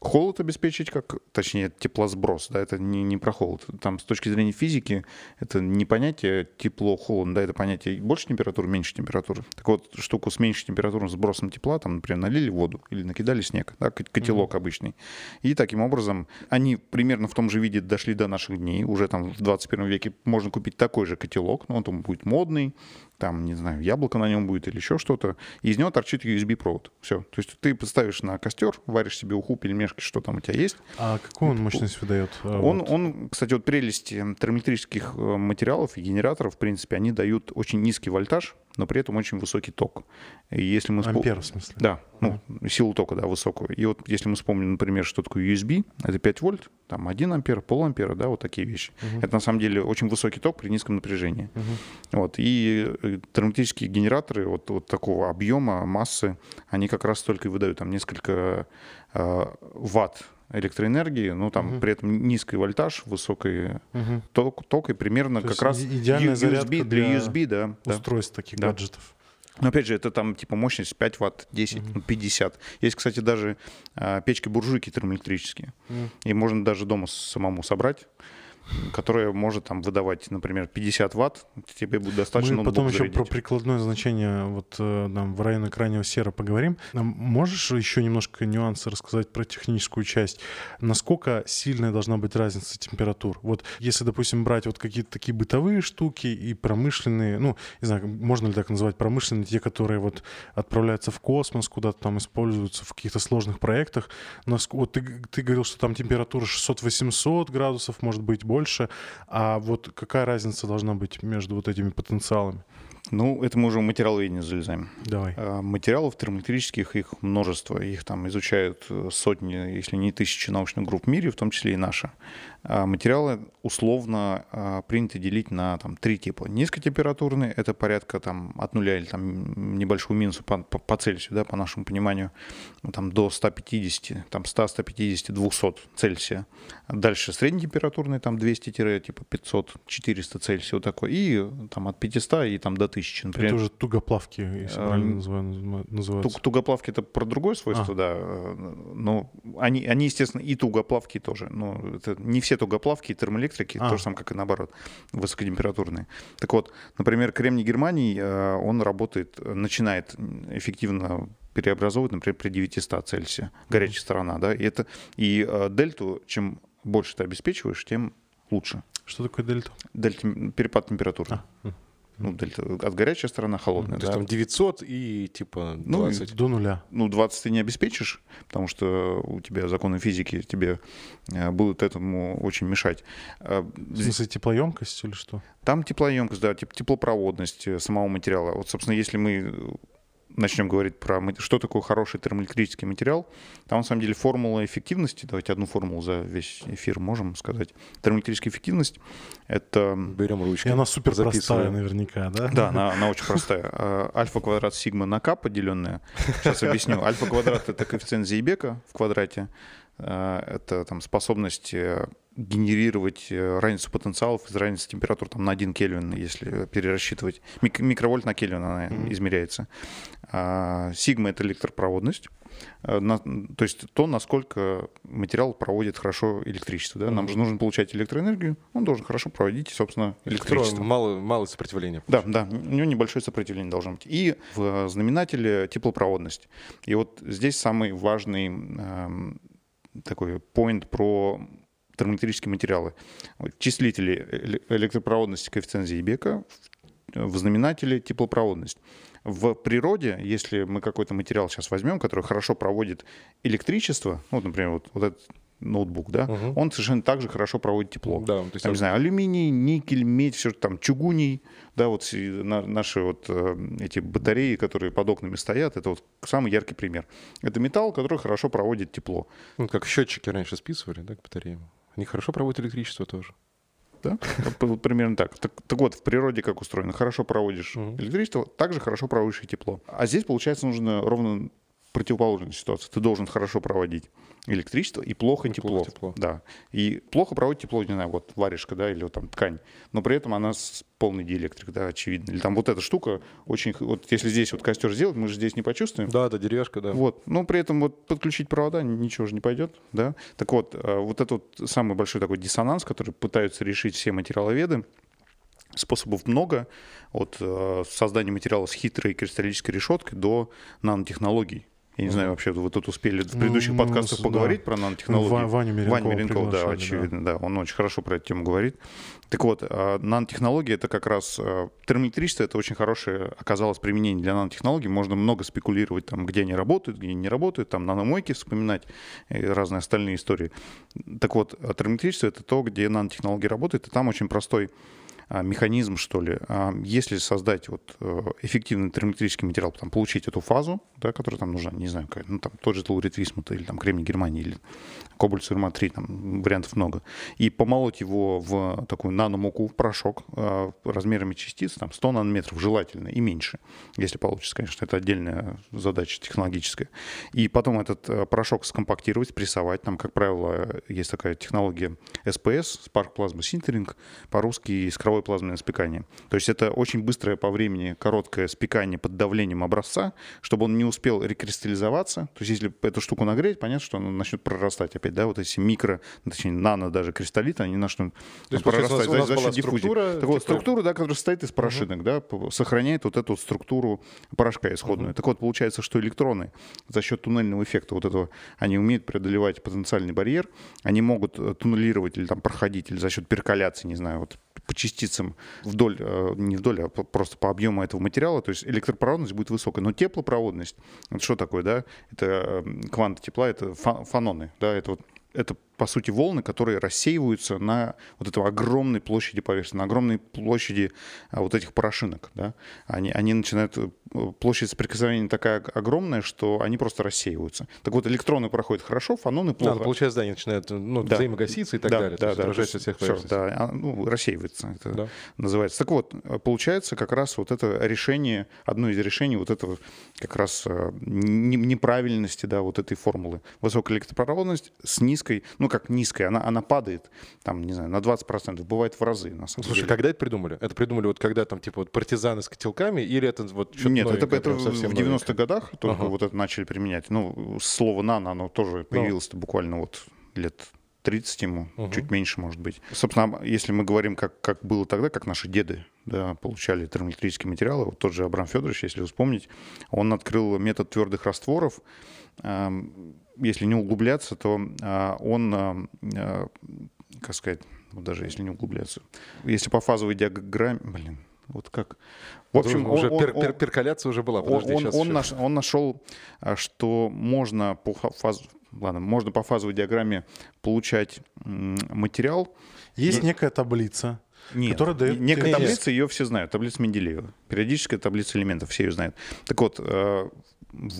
холод обеспечить, как, точнее, теплосброс, да, это не, не про холод. Там с точки зрения физики это не понятие тепло-холодно, да, это понятие больше температуры, меньше температуры. Так вот, штуку с меньшей температурным сбросом тепла, там, например, налили воду или накидали снег, да, котелок mm-hmm. обычный. И таким образом они примерно в том же виде дошли до наших дней. Уже там в 21 веке можно купить такой же котелок, но он там будет модный, там, не знаю, яблоко на нем будет или еще что-то, и из него торчит USB-провод. Все. То есть ты поставишь на костер, варишь себе уху, пельмешки, что там у тебя есть. А какую он мощность выдает? А, он, вот. он, кстати, вот прелести термоэлектрических э, материалов и генераторов, в принципе, они дают очень низкий вольтаж, но при этом очень высокий ток. И если мы Ампер, в смысле? Да, ну, а. силу тока, да, высокую. И вот если мы вспомним, например, что такое USB, это 5 вольт, там 1 ампер, пол ампера, да, вот такие вещи. Угу. Это на самом деле очень высокий ток при низком напряжении. Угу. Вот, и э, термоэлектрические генераторы вот, вот такого объема, массы, они как раз только и выдают там несколько э, ватт электроэнергии, но там угу. при этом низкий вольтаж, высокий угу. ток, ток и примерно То как раз идеальная USB для USB, да. Устройств да. таких да. гаджетов. Но опять же, это там типа мощность 5 ватт, 10, mm 50. Есть, кстати, даже а, печки-буржуйки термоэлектрические. Mm. И можно даже дома самому собрать которая может там выдавать, например, 50 ватт, тебе будет достаточно Мы потом еще зарядить. про прикладное значение вот э, там в районе крайнего сера поговорим. Можешь еще немножко нюансы рассказать про техническую часть? Насколько сильная должна быть разница температур? Вот если, допустим, брать вот какие-то такие бытовые штуки и промышленные, ну, не знаю, можно ли так называть промышленные, те, которые вот отправляются в космос, куда-то там используются в каких-то сложных проектах. Вот ты, ты говорил, что там температура 600-800 градусов, может быть, больше. А вот какая разница должна быть между вот этими потенциалами? Ну, это мы уже в материаловедение залезаем. Давай. А, материалов термоэлектрических, их множество. Их там изучают э, сотни, если не тысячи научных групп в мире, в том числе и наша. А материалы условно а, принято делить на там, три типа. Низкотемпературные — это порядка там, от нуля или там, небольшого минуса по, по, по Цельсию, да, по нашему пониманию, там, до 150, там, 100, 150, 200 Цельсия. Дальше среднетемпературные, там 200-500, типа 400 Цельсия, вот такой. И там от 500 и там до 1000, например. Это уже тугоплавки, если а, правильно называются. Тугоплавки — это про другое свойство, а. да. Но они, они, естественно, и тугоплавки тоже. Но это не все тугоплавки и термоэлектрики, а. то же самое, как и наоборот, высокотемпературные. Так вот, например, кремний Германии, э, он работает, начинает эффективно преобразовывать, например, при 900 Цельсия, горячая сторона, да, и это, и э, дельту, чем больше ты обеспечиваешь, тем лучше. Что такое дельта? Дельта, перепад температуры. А. Ну, дельта, от горячая сторона холодная. То да? есть там 900 и типа 20. Ну, до нуля. Ну, 20 ты не обеспечишь, потому что у тебя законы физики тебе э, будут этому очень мешать. А, В смысле теплоемкость или что? Там теплоемкость, да, теплопроводность э, самого материала. Вот, собственно, если мы начнем говорить про что такое хороший термоэлектрический материал, там на самом деле формула эффективности, давайте одну формулу за весь эфир можем сказать. Термоэлектрическая эффективность — это... Берем ручки. И она супер простая наверняка, да? Да, она, она очень простая. А, альфа квадрат сигма на к поделенная. Сейчас объясню. Альфа квадрат — это коэффициент Зейбека в квадрате. А, это там способность э, генерировать э, разницу потенциалов из разницы температур там, на 1 Кельвин, если перерасчитывать. Мик- микровольт на Кельвин она mm-hmm. измеряется. А, сигма — это электропроводность. А, на, то есть то, насколько материал проводит хорошо электричество. Да? Mm-hmm. Нам же нужно получать электроэнергию, он должен хорошо проводить, собственно, электричество. Мало, мало сопротивления. Да, да, у него небольшое сопротивление должно быть. И в знаменателе теплопроводность. И вот здесь самый важный э, такой point про термоэлектрические материалы. Числители электропроводности коэффициент Зейбека, в знаменателе теплопроводность. В природе, если мы какой-то материал сейчас возьмем, который хорошо проводит электричество, ну, вот, например, вот, вот этот ноутбук, да, угу. он совершенно так же хорошо проводит тепло. Да, то есть там, не знаю, алюминий, никель, медь, все там, чугуний, да, вот наши вот э, эти батареи, которые под окнами стоят, это вот самый яркий пример. Это металл, который хорошо проводит тепло. Ну, как счетчики раньше списывали, да, к батареям. Они хорошо проводят электричество тоже. Да? Примерно так. так. Так вот, в природе как устроено. Хорошо проводишь угу. электричество, также хорошо проводишь и тепло. А здесь, получается, нужно ровно противоположная ситуация. Ты должен хорошо проводить электричество и плохо и тепло. плохо тепло. Да. И плохо проводит тепло, не знаю, вот варежка, да, или вот там ткань. Но при этом она с полный диэлектрик, да, очевидно. Или там вот эта штука очень... Вот если здесь вот костер сделать, мы же здесь не почувствуем. Да, да, деревяшка, да. Вот. Но при этом вот подключить провода ничего же не пойдет, да. Так вот, э, вот это вот самый большой такой диссонанс, который пытаются решить все материаловеды, Способов много, от э, создания материала с хитрой кристаллической решеткой до нанотехнологий. Я не знаю, вообще вы тут успели в предыдущих ну, подкастах поговорить да. про нанотехнологии. Ваню Миренкова, Ваня Миренков, да, очевидно, да. да. Он очень хорошо про эту тему говорит. Так вот, а, нанотехнологии — это как раз... А, термоэлектричество — это очень хорошее оказалось применение для нанотехнологий. Можно много спекулировать, там, где они работают, где они не работают, там, наномойки вспоминать и разные остальные истории. Так вот, термоэлектричество — это то, где нанотехнологии работают, и там очень простой механизм, что ли. А, если создать вот э, эффективный термоэлектрический материал, там, получить эту фазу, да, которая там нужна, не знаю, какая, ну, там, тот же Телурит Висмута или там Кремний Германии или Кобальт Сурма 3, там вариантов много, и помолоть его в такую наномуку, в порошок а, размерами частиц, там 100 нанометров желательно и меньше, если получится, конечно, это отдельная задача технологическая. И потом этот э, порошок скомпактировать, прессовать, там, как правило, есть такая технология SPS, Spark Plasma Sintering, по-русски искровой паровое плазменное спекание. То есть это очень быстрое по времени короткое спекание под давлением образца, чтобы он не успел рекристаллизоваться. То есть если эту штуку нагреть, понятно, что он начнет прорастать опять, да, вот эти микро, точнее нано даже кристаллиты, они начнут прорастать за, за счет диффузии. Так вот, типа структура, да, которая состоит из порошинок, угу. да, сохраняет вот эту вот структуру порошка исходную. Угу. Так вот, получается, что электроны за счет туннельного эффекта вот этого, они умеют преодолевать потенциальный барьер, они могут э, туннелировать или там проходить, или за счет перколяции, не знаю, вот по частицам вдоль, э, не вдоль, а просто по объему этого материала, то есть электропроводность будет высокая, но теплопроводность, это что такое, да? Это э, кванты тепла, это фаноны, да, это вот это по сути, волны, которые рассеиваются на вот этой огромной площади поверхности, на огромной площади а, вот этих порошинок. Да? Они, они начинают... Э, площадь соприкосновения такая огромная, что они просто рассеиваются. Так вот, электроны проходят хорошо, фаноны плохо. Да, получается, да, они начинают ну, да. взаимогаситься и так да, далее. Да, да, да. всех все, да, а, ну, рассеивается это да. называется. Так вот, получается как раз вот это решение, одно из решений вот этого как раз э, неправильности, да, вот этой формулы. Высокая электропроводность с низкой, ну, как низкая, она, она падает, там, не знаю, на 20%, бывает в разы, на самом Слушай, деле. когда это придумали? Это придумали вот когда там, типа, вот партизаны с котелками, или это вот что-то Нет, это, это в 90-х годах только ага. вот это начали применять. Ну, слово «нано», оно тоже ну. появилось ну. буквально вот лет 30 ему, угу. чуть меньше, может быть. Собственно, если мы говорим, как, как было тогда, как наши деды да, получали термоэлектрические материалы, вот тот же Абрам Федорович, если вспомнить, он открыл метод твердых растворов, если не углубляться, то а, он, а, а, как сказать, вот даже если не углубляться, если по фазовой диаграмме, блин, вот как. В общем, уже он, пер, пер, перколяция уже была. Подожди, он, сейчас, он, сейчас. Наш, он нашел, что можно по фаз, ладно, можно по фазовой диаграмме получать материал. Есть некая таблица. Нет, которая дает некая таблица, ее все знают, таблица Менделеева. Периодическая таблица элементов, все ее знают. Так вот, в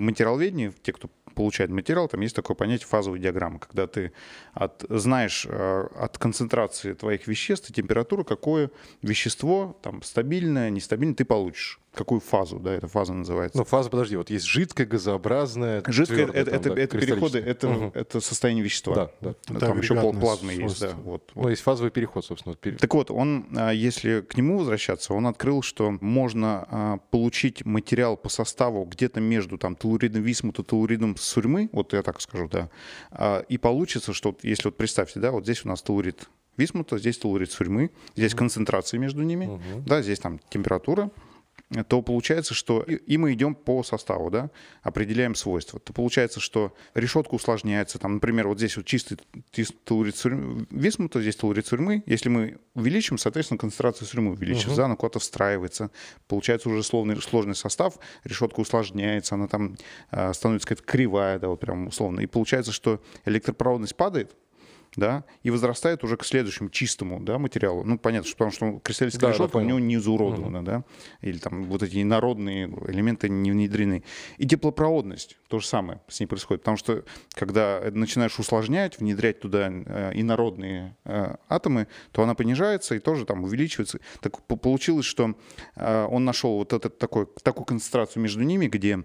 материаловедении, те, кто получает материал, там есть такое понятие фазовой диаграммы, когда ты от, знаешь э, от концентрации твоих веществ и температуры, какое вещество, там, стабильное, нестабильное, ты получишь какую фазу, да, эта фаза называется. Ну, фаза, подожди, вот есть жидкое, газообразное, Жидкое, твердое, это, там, это, да, это переходы, это, угу. это состояние вещества. Да, да. Там это еще плазмы есть, да. Вот, вот. Ну, есть фазовый переход, собственно. Так вот, он, а, если к нему возвращаться, он открыл, что можно а, получить материал по составу где-то между там телуридом висмута, телуридом сурьмы, вот я так скажу, да, а, и получится, что если вот представьте, да, вот здесь у нас телурид висмута, здесь телурид сурьмы, здесь концентрация между ними, угу. да, здесь там температура, то получается, что и мы идем по составу, да, определяем свойства. То получается, что решетка усложняется. Там, например, вот здесь вот чистый телурит висмута, здесь телурит сурьмы. Если мы увеличим, соответственно, концентрация сурьмы увеличится, угу. она куда-то встраивается. Получается уже сложный, сложный состав, решетка усложняется, она там э, становится какая-то кривая, да, вот прям условно. И получается, что электропроводность падает, да, и возрастает уже к следующему чистому, да, материалу. Ну, понятно, что потому что кристаллическая да, решетка да, у него не изуродована, угу. да, или там вот эти инородные элементы не внедрены. И теплопроводность, то же самое с ней происходит, потому что когда начинаешь усложнять, внедрять туда э, инородные э, атомы, то она понижается и тоже там увеличивается. Так получилось, что э, он нашел вот этот такой, такую концентрацию между ними, где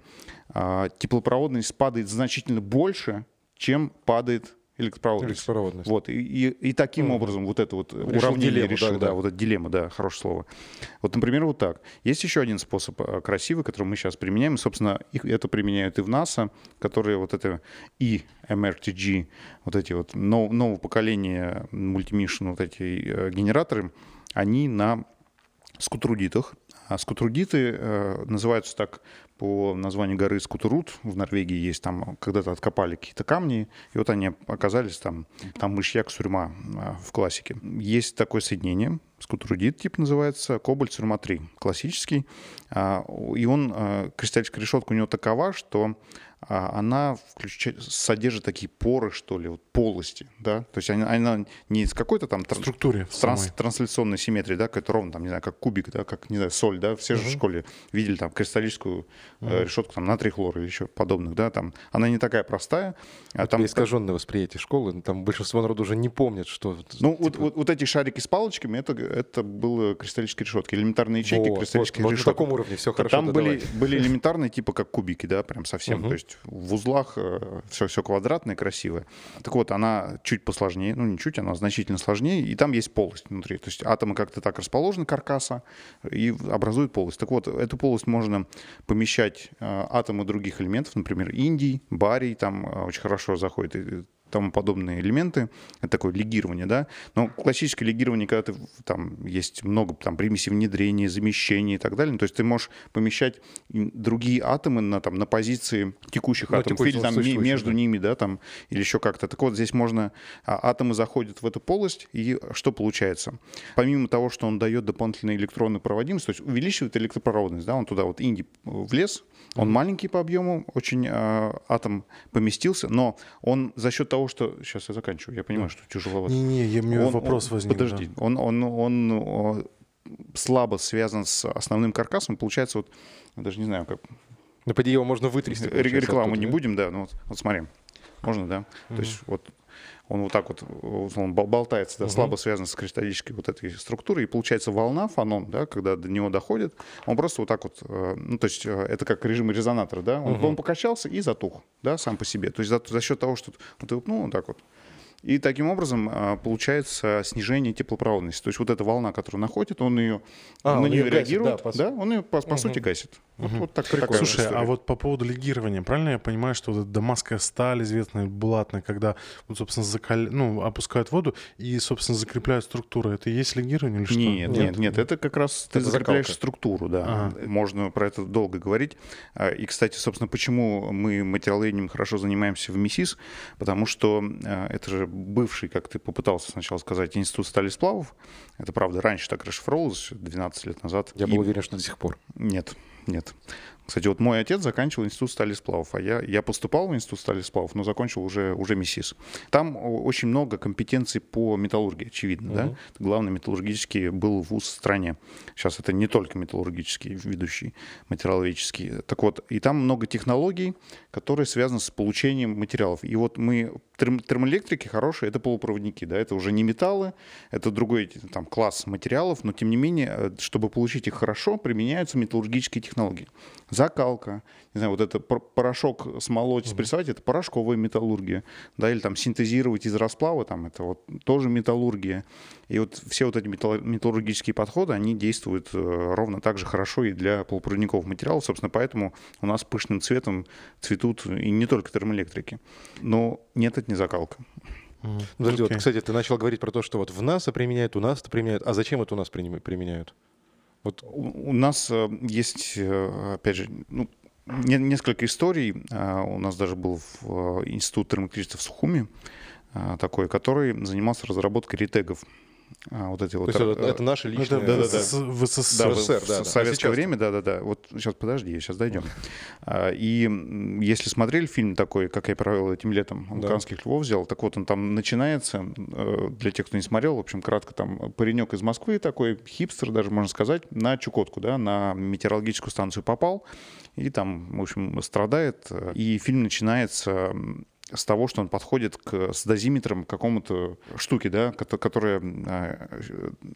теплопроводность падает значительно больше, чем падает электропроводность. электропроводность. Вот, и, и, и таким mm. образом вот это вот решил уравнение дилемму, решил, да, да, да, вот эта дилемма, да, хорошее слово. Вот, например, вот так. Есть еще один способ э, красивый, который мы сейчас применяем, и, собственно, их, это применяют и в НАСА, которые вот это и MRTG, вот эти вот нов, нового поколения мультимишн, вот эти э, генераторы, они на скутрудитах. А скутрудиты э, называются так по названию горы Скутурут в Норвегии есть, там когда-то откопали какие-то камни, и вот они оказались там, там мышьяк сурьма а, в классике. Есть такое соединение, скутрудит тип называется, кобальт сурьма 3, классический, а, и он, кристаллическая решетка у него такова, что она включает, содержит такие поры, что ли, вот полости, да, то есть она, она не из какой-то там тран, структуре транс, трансляционной симметрии, да, какая-то ровно, там, не знаю, как кубик, да, как, не знаю, соль, да, все uh-huh. же в школе видели там кристаллическую uh-huh. решетку там натрий хлор или еще подобных, да, там, она не такая простая. А там искаженное восприятие школы, там большинство народу уже не помнит, что... Ну, типа... вот, вот, вот эти шарики с палочками, это, это было кристаллические решетки, элементарные ячейки вот, кристаллических вот, решеток. на таком уровне все хорошо, Там были, были элементарные, типа как кубики, да, прям совсем, uh-huh. то есть в узлах все, э, все квадратное, красивое. Так вот, она чуть посложнее, ну не чуть, она значительно сложнее, и там есть полость внутри. То есть атомы как-то так расположены, каркаса, и образуют полость. Так вот, эту полость можно помещать э, атомы других элементов, например, индий, барий, там э, очень хорошо заходит тому подобные элементы. Это такое легирование, да. Но классическое легирование, когда ты, там есть много там, примесей внедрения, замещения и так далее. Ну, то есть ты можешь помещать другие атомы на, там, на позиции текущих ну, атомов или там между да. ними, да, там, или еще как-то. Так вот, здесь можно... А, атомы заходят в эту полость, и что получается? Помимо того, что он дает дополнительную электронную проводимость, то есть увеличивает электропроводность, да, он туда вот инди влез, он mm-hmm. маленький по объему, очень э, атом поместился, но он за счет того, что... Сейчас я заканчиваю, я понимаю, что тяжеловато. Не-не, у меня вопрос он, возник. Подожди, да. он, он, он, он слабо связан с основным каркасом, получается вот, даже не знаю, как... Ну, по его можно вытрясти. Рекламу не да? будем, да, ну вот, вот смотри. Можно, да? Mm-hmm. То есть вот он вот так вот он болтается, да, угу. слабо связан с кристаллической вот этой структурой, и получается волна, фонон, да, когда до него доходит, он просто вот так вот, э, ну, то есть э, это как режим резонатора, да, он, угу. он покачался и затух, да, сам по себе. То есть за, за счет того, что вот, ну, вот так вот, и таким образом а, получается снижение теплопроводности. То есть вот эта волна, которую находит, он ее, а, на нее реагирует, гасит, да, по... да, он ее по, по угу. сути гасит. Вот, угу. вот так, такая Слушай, а вот по поводу легирования, правильно я понимаю, что вот эта дамасская сталь известная, булатная, когда, вот, собственно, закаль... ну, опускают воду и, собственно, закрепляют структуру, это и есть легирование или что? Нет, нет, нет, это как раз это ты закрепляешь закалка. структуру, да. Ага. Можно про это долго говорить. А, и, кстати, собственно, почему мы материаловедением хорошо занимаемся в МИСИС, потому что а, это же бывший, как ты попытался сначала сказать, институт стали сплавов. Это правда, раньше так расшифровывалось, 12 лет назад. Я был и... уверен, что до сих пор. Нет, нет. Кстати, вот мой отец заканчивал институт стали сплавов, а я, я поступал в институт стали сплавов, но закончил уже, уже МИСИС. Там очень много компетенций по металлургии, очевидно, uh-huh. да? Главный металлургический был вуз в стране. Сейчас это не только металлургический, ведущий, материаловедческий. Так вот, и там много технологий, которые связаны с получением материалов. И вот мы, терм, термоэлектрики хорошие, это полупроводники, да, это уже не металлы, это другой там класс материалов, но тем не менее, э, чтобы получить их хорошо, применяются металлургические технологии закалка, не знаю, вот это порошок смолоть, спрессовать, это порошковая металлургия, да, или там синтезировать из расплава, там это вот тоже металлургия. И вот все вот эти металлургические подходы, они действуют э, ровно так же хорошо и для полупроводниковых материалов, собственно, поэтому у нас пышным цветом цветут и не только термоэлектрики. Но нет, это не закалка. Подожди, okay. вот, кстати, ты начал говорить про то, что вот в НАСА применяют, у нас это применяют. А зачем это у нас применяют? Вот у, у нас э, есть, э, опять же, ну, несколько историй. А, у нас даже был в э, институт термоэлектричества в Сухуми такой, который занимался разработкой ретегов. А, вот эти вот... То есть это, это наши личные... Это да, да, в да. СС- в СССР. Да, в СССР, в да, да. советское А сейчас- время, да-да-да. Вот сейчас подожди, сейчас дойдем. А, И если смотрели фильм такой, как я провел этим летом, он Да. «Канских львов» взял, так вот он там начинается, э, для тех, кто не смотрел, в общем, кратко, там паренек из Москвы такой, хипстер даже, можно сказать, на Чукотку, да, на метеорологическую станцию попал, и там, в общем, страдает. И фильм начинается с того, что он подходит к, с дозиметром к какому-то штуке, да, кото- которая, а,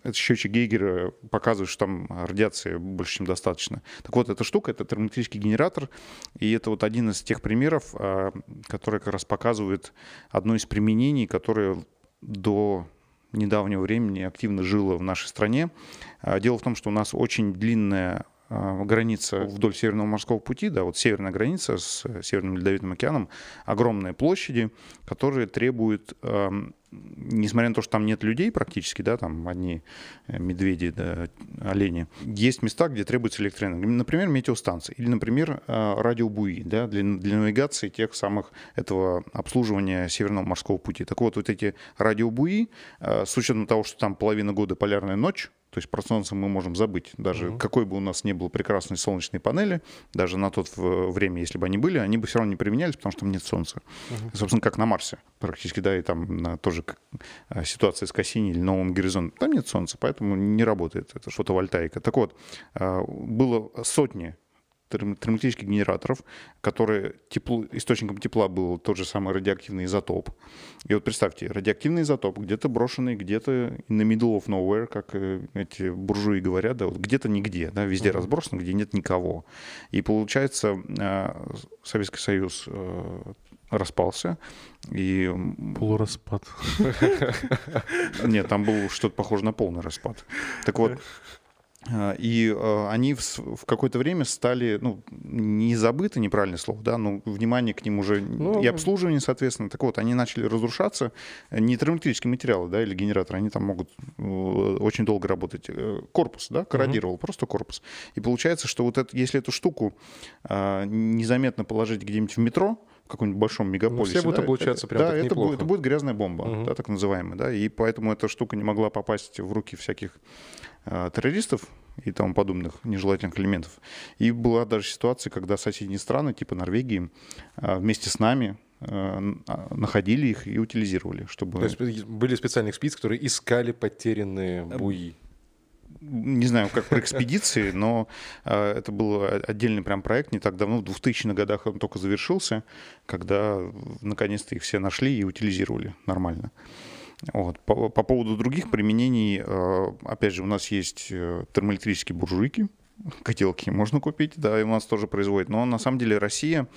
это счетчик Гейгера показывает, что там радиации больше, чем достаточно. Так вот, эта штука — это термоэлектрический генератор, и это вот один из тех примеров, а, который как раз показывает одно из применений, которое до недавнего времени активно жило в нашей стране. А, Дело в том, что у нас очень длинная граница вдоль Северного морского пути, да, вот северная граница с э, Северным Ледовитым океаном, огромные площади, которые требуют, эм, несмотря на то, что там нет людей практически, да, там одни э, медведи, да, олени, есть места, где требуется электроэнергия. Например, метеостанции или, например, э, радиобуи, да, для, для навигации тех самых этого обслуживания Северного морского пути. Так вот, вот эти радиобуи, э, с учетом того, что там половина года полярная ночь, то есть про солнце мы можем забыть. Даже какой бы у нас ни было прекрасной солнечной панели, даже на тот время, если бы они были, они бы все равно не применялись, потому что там нет солнца. Собственно, как на Марсе практически, да, и там на- тоже а, ситуация с Кассини или Новым Горизонтом. Там нет солнца, поэтому не работает эта фотовольтаика. Так вот, а, было сотни термоэлектрических генераторов, которые тепло, источником тепла был тот же самый радиоактивный изотоп. И вот представьте, радиоактивный изотоп где-то брошенный, где-то in the middle of nowhere, как э, эти буржуи говорят, да, вот где-то нигде, да, везде разбросан, где нет никого. И получается, э, Советский Союз э, распался, и Полураспад. нет, там был что-то похоже на полный распад. Так вот, и э, они в, в какое-то время стали, ну, не забыты, неправильное слово, да, но внимание к ним уже Ну, и обслуживание, соответственно. Так вот, они начали разрушаться. Не термоэлектрические материалы, да, или генераторы, они там могут э, очень долго работать. Э, Корпус, да, корродировал, просто корпус. И получается, что вот это, если эту штуку э, незаметно положить где-нибудь в метро, каком-нибудь большом мегаполисе. все будет да, облучаться это- прям да, так это, будет, это будет грязная бомба, Мгм. да, так называемая, да, и поэтому эта штука не могла попасть в руки всяких э, террористов и тому подобных нежелательных элементов. И была даже ситуация, когда соседние страны, типа Норвегии, э, вместе с нами э, а, находили их и утилизировали, чтобы... То есть были специальные экспедиции, которые искали потерянные буи. Не знаю, как про экспедиции, но э, это был отдельный прям проект не так давно, в 2000-х годах он только завершился, когда наконец-то их все нашли и утилизировали нормально. Вот. По, по поводу других применений, э, опять же, у нас есть э, термоэлектрические буржуйки, котелки можно купить, да, и у нас тоже производят. Но на самом деле Россия,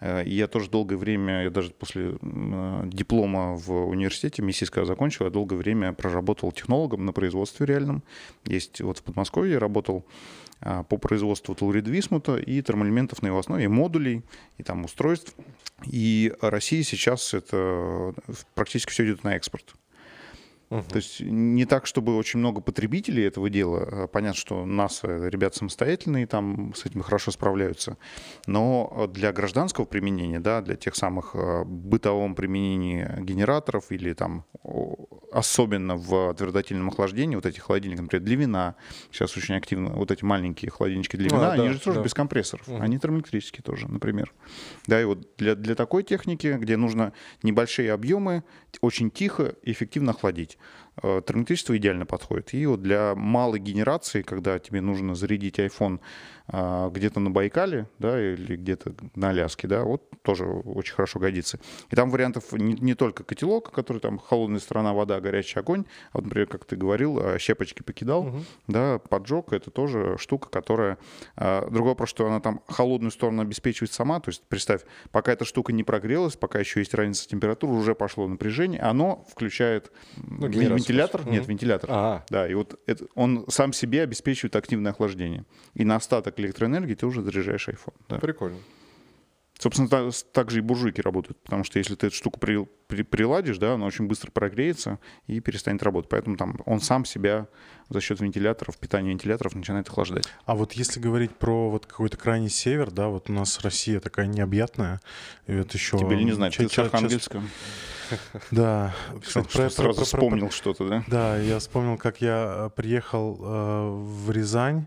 э, я тоже долгое время, я даже после э, диплома в университете Миссийского закончил, я долгое время проработал технологом на производстве реальном. Есть вот в Подмосковье я работал а, по производству толурид-висмута и термоэлементов на его основе, и модулей, и там устройств. И Россия сейчас это э, практически все идет на экспорт. То есть не так, чтобы очень много потребителей этого дела. А Понятно, что НАСА ребят самостоятельные, там с этим хорошо справляются. Но для гражданского применения, да, для тех самых э, бытовом применении генераторов или там особенно в твердотельном охлаждении, вот эти холодильники, например, для вина, сейчас очень активно, вот эти маленькие холодильнички для А, вина, да, они же тоже да. без компрессоров, Мгм. они термоэлектрические тоже, например. Да, и вот для, для такой техники, где нужно небольшие объемы, очень тихо и эффективно охладить, термоэлектричество идеально подходит. И вот для малой генерации, когда тебе нужно зарядить iPhone где-то на Байкале, да, или где-то на Аляске, да, вот тоже очень хорошо годится. И там вариантов не, не только котелок, который там холодная сторона вода, горячий огонь, а вот, например, как ты говорил, а, щепочки покидал, да, поджог, это тоже штука, которая... а, Другой вопрос, что она там холодную сторону обеспечивает сама, то есть представь, пока эта штука не прогрелась, пока еще есть разница температуры, уже пошло напряжение, оно включает Ну, вентилятор, просто. нет, вентилятор, А, да, и вот это, он сам себе обеспечивает активное охлаждение. И на остаток электроэнергии ты уже заряжаешь iPhone. да. прикольно. Собственно, та- с- так же и буржуйки работают, потому что если ты эту штуку при- при- приладишь, да, она очень быстро прогреется и перестанет работать. Поэтому там он сам себя за счет вентиляторов, питания вентиляторов начинает охлаждать. А вот если говорить про вот какой-то крайний север, да, вот у нас Россия такая необъятная, и вот еще... Тебе ли не знать, ты с Архангельска. Да. Кстати, про, сразу про, про, вспомнил что-то, да? Да, я вспомнил, как я приехал э, в Рязань.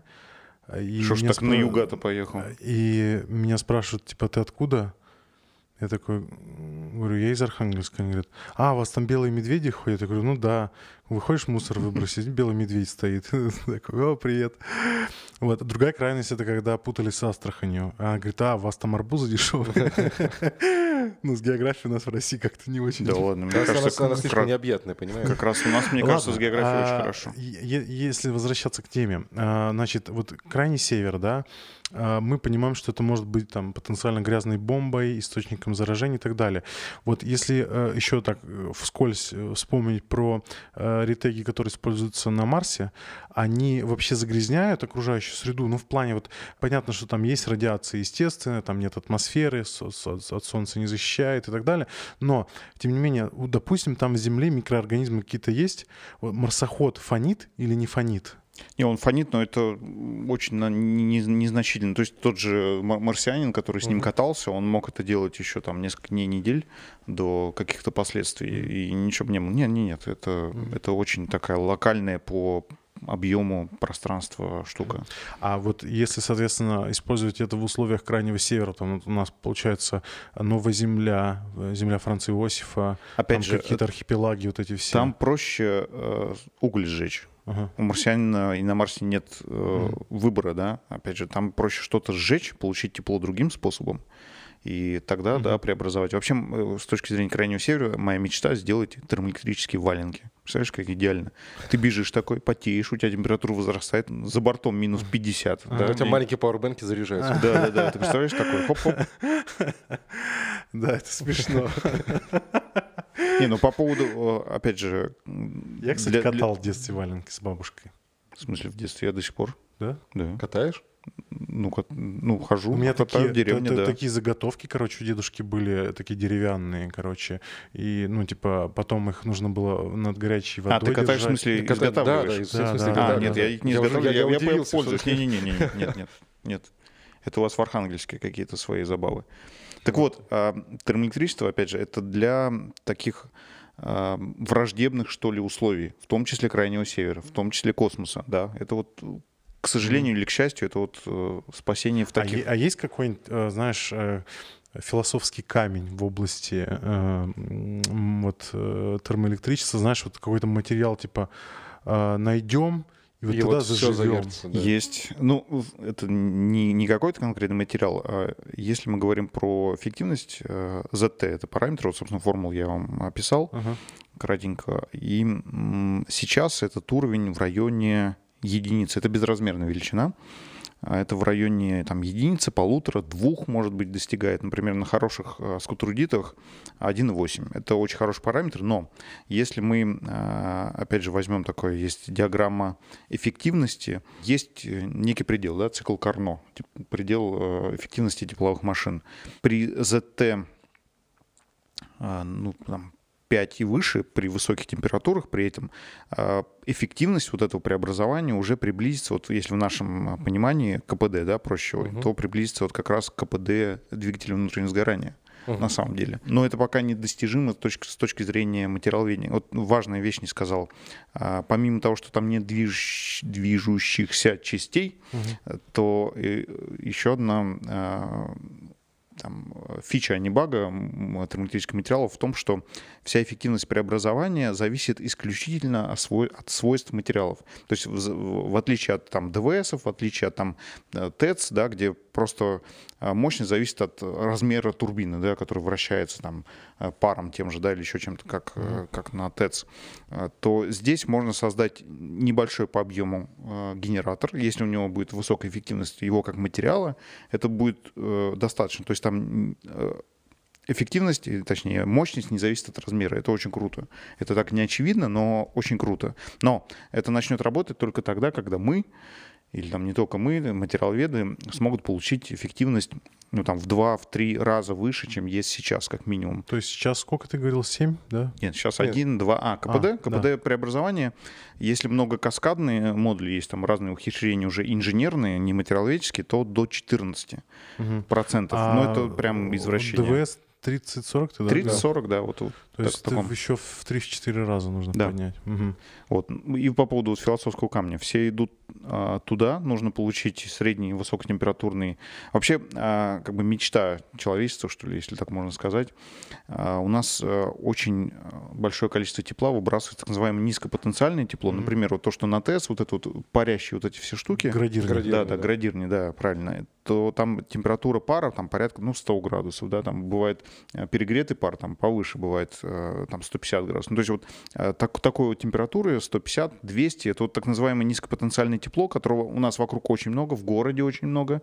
И Что ж так спро... на юга-то поехал? И меня спрашивают, типа, ты откуда? Я такой, говорю, я из Архангельска. Они говорят, а, у вас там белые медведи ходят? Я говорю, ну да. Выходишь мусор выбросить, белый медведь стоит. Такой, о, привет. Вот. Другая крайность — это когда путали с Астраханью. А говорит, а, у вас там арбузы дешевые. Ну, с географией у нас в России как-то не очень. Да ладно, мне кажется, она слишком необъятная, понимаешь? Как раз у нас, мне кажется, с географией очень а, хорошо. Если возвращаться к теме, а, значит, вот крайний север, да, мы понимаем, что это может быть там потенциально грязной бомбой, источником заражения и так далее. Вот если э, еще так э, вскользь э, вспомнить про ретеги, которые используются на Марсе, они вообще загрязняют окружающую среду, ну в плане вот понятно, что там есть радиация естественная, там нет атмосферы, от солнца не защищает и так далее, но тем не менее, допустим, там в Земле микроорганизмы какие-то есть, марсоход фонит или не фонит? Не, он фонит, но это очень незначительно. То есть тот же марсианин, который с ним катался, он мог это делать еще там несколько дней, недель до каких-то последствий. И ничего бы не было. Нет, нет, нет. Это, это очень такая локальная по объему пространства штука. А вот если, соответственно, использовать это в условиях Крайнего Севера, то у нас получается Новая Земля, Земля Франца Иосифа, Опять же, какие-то архипелаги, вот эти все. Там проще э, уголь сжечь. У марсианина и на Марсе нет э, выбора, да. Опять же, там проще что-то сжечь, получить тепло другим способом. И тогда, да, преобразовать. Вообще, э, с точки зрения Крайнего Севера, моя мечта сделать термоэлектрические валенки. Представляешь, как идеально. Ты бежишь такой, потеешь, у тебя температура возрастает, за бортом минус 50. А, да, у тебя и... маленькие пауэрбэнки заряжаются. Да, да, да. Ты представляешь, такой хоп-хоп. Да, это смешно. Не, ну по поводу, опять же... Я, кстати, для, катал в детстве валенки с бабушкой. В смысле, в детстве я до сих пор? Да? Да. Катаешь? Ну, ну хожу. У меня такие, в деревне, да. такие заготовки, короче, у дедушки были такие деревянные, короче. И, ну, типа, потом их нужно было над горячей водой А, ты катаешь, держать. в смысле, изготавливаешь? Да, да, да, в смысле, да, да. А, нет, я их не изготавливаю, я, я, я, я пользуюсь. Не-не-не, нет, нет, нет. Это у вас в Архангельске какие-то свои забавы. Так вот, а, термоэлектричество, опять же, это для таких а, враждебных, что ли, условий, в том числе Крайнего Севера, в том числе космоса, да. Это вот, к сожалению или к счастью, это вот э, спасение в а таких... А, а есть какой-нибудь, э, знаешь, э, философский камень в области вот термоэлектричества, знаешь, вот какой-то материал типа найдем, и вот и тогда вот заживем. Да. Есть. Ну, это не, не какой-то конкретный материал. А если мы говорим про эффективность, ZT — это параметр, вот, собственно, формул я вам описал uh-huh. кратенько. И сейчас этот уровень в районе единицы. Это безразмерная величина. А это в районе там, единицы, полутора, двух, может быть, достигает. Например, на хороших э, скутрудитах 1,8. Это очень хороший параметр, но если мы, э, опять же, возьмем такое, есть диаграмма эффективности, есть э, некий предел, да, цикл Карно, предел эффективности тепловых машин. При ZT ну, там, 5 и выше при высоких температурах, при этом а, эффективность вот этого преобразования уже приблизится, вот если в нашем понимании КПД, да, проще, угу. то приблизится вот как раз к КПД двигателя внутреннего сгорания. Uh-huh. на самом деле. Но это пока недостижимо с точки, с точки зрения материаловедения. Вот важная вещь не сказал. А, помимо того, что там нет движ, движущихся частей, uh-huh. то и, еще одна а, там, фича, а не бага термоэлектрических материалов в том, что вся эффективность преобразования зависит исключительно от, свой, от свойств материалов. То есть в, в отличие от там, ДВС, в отличие от там, э, ТЭЦ, да, где просто э, мощность зависит от размера турбины, да, которая вращается там, э, паром тем же, да, или еще чем-то, как, как на ТЭЦ, то здесь можно создать небольшой по объему генератор. Если у него будет высокая эффективность его как материала, это будет достаточно. То есть там эффективность, точнее, мощность не зависит от размера. Это очень круто. Это так не очевидно, но очень круто. Но это начнет работать только тогда, когда мы, или там не только мы, материаловеды, смогут получить эффективность ну, там, в два, в три раза выше, чем есть сейчас, как минимум. То есть сейчас сколько ты говорил, 7, да? Нет, сейчас Нет. 1, 2, а, КПД, а, КПД да. преобразование, если много каскадные модули есть, там разные ухищрения уже инженерные, не материаловедческие, то до 14 угу. процентов. А Но это прям извращение. ДВС 30-40 ты, да? 30-40, да, вот. То есть таком... еще в 3-4 раза нужно да. поднять. Угу. Вот. И по поводу вот философского камня. Все идут а, туда, нужно получить средний высокотемпературный... Вообще, а, как бы мечта человечества, что ли, если так можно сказать. А, у нас а, очень большое количество тепла выбрасывается так называемое низкопотенциальное тепло. Mm-hmm. Например, вот то, что на ТЭС, вот это вот парящие вот эти все штуки. Градирни. Да, да, да, градирни, да, правильно. То там температура пара там порядка, ну, 100 градусов, да, там бывает э, перегретый пар, там повыше бывает, э, там 150 градусов. Ну, то есть вот э, так, такой вот температуры 150, 200, это вот так называемое низкопотенциальное тепло, которого у нас вокруг очень много, в городе очень много,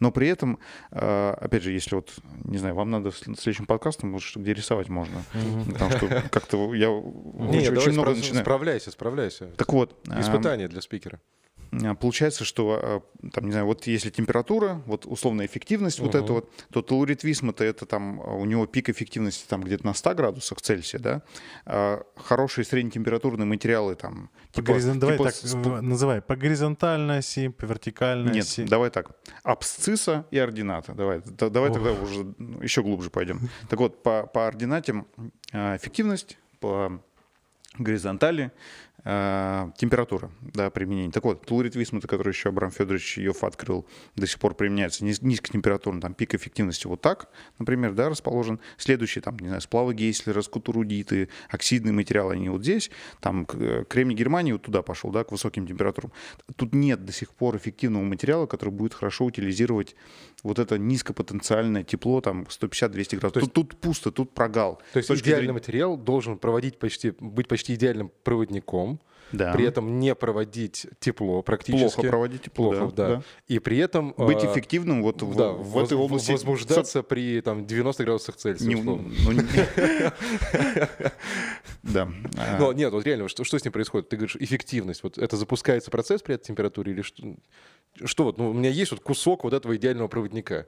но при этом, опять же, если вот, не знаю, вам надо в следующем подкастом, вот, где рисовать можно, потому что как-то я очень много начинаю. Справляйся, справляйся. Так вот. Испытание для спикера. А, получается, что, а, там, не знаю, вот если температура, вот условная эффективность, угу. вот это вот, то телурит висмута, это там, а, у него пик эффективности там где-то на 100 градусах Цельсия, да, а хорошие среднетемпературные материалы там... По типа, горизон... Давай типа... так сп... называй, по горизонтальной оси, по вертикальной Нет, оси. давай так, абсцисса и ордината, давай, давай тогда уже еще глубже пойдем. Так вот, по, по ординате эффективность, по горизонтали, температура да, применения. Так вот, тлурит висмута, который еще Абрам Федорович Йоф открыл, до сих пор применяется низ, низкотемпературный, там пик эффективности вот так, например, да, расположен. Следующий, там, не знаю, сплавы Гейслера, скутурудиты, оксидные материалы, они вот здесь, там кремний Германии вот туда пошел, да, к высоким температурам. Тут нет до сих пор эффективного материала, который будет хорошо утилизировать вот это низкопотенциальное тепло, там 150-200 градусов. Есть, тут, тут пусто, тут прогал. То есть идеальный зрения... материал должен проводить почти, быть почти идеальным проводником, да. при этом не проводить тепло практически. Плохо проводить тепло, Плохо, да, да. И при этом... Быть э, эффективным вот в, да, в этой области. Возбуждаться при там, 90 градусах Цельсия, не, ну, Да. Но нет, вот реально, что, что с ним происходит? Ты говоришь, эффективность. Вот это запускается процесс при этой температуре или что? Что вот, ну, у меня есть вот кусок вот этого идеального проводника.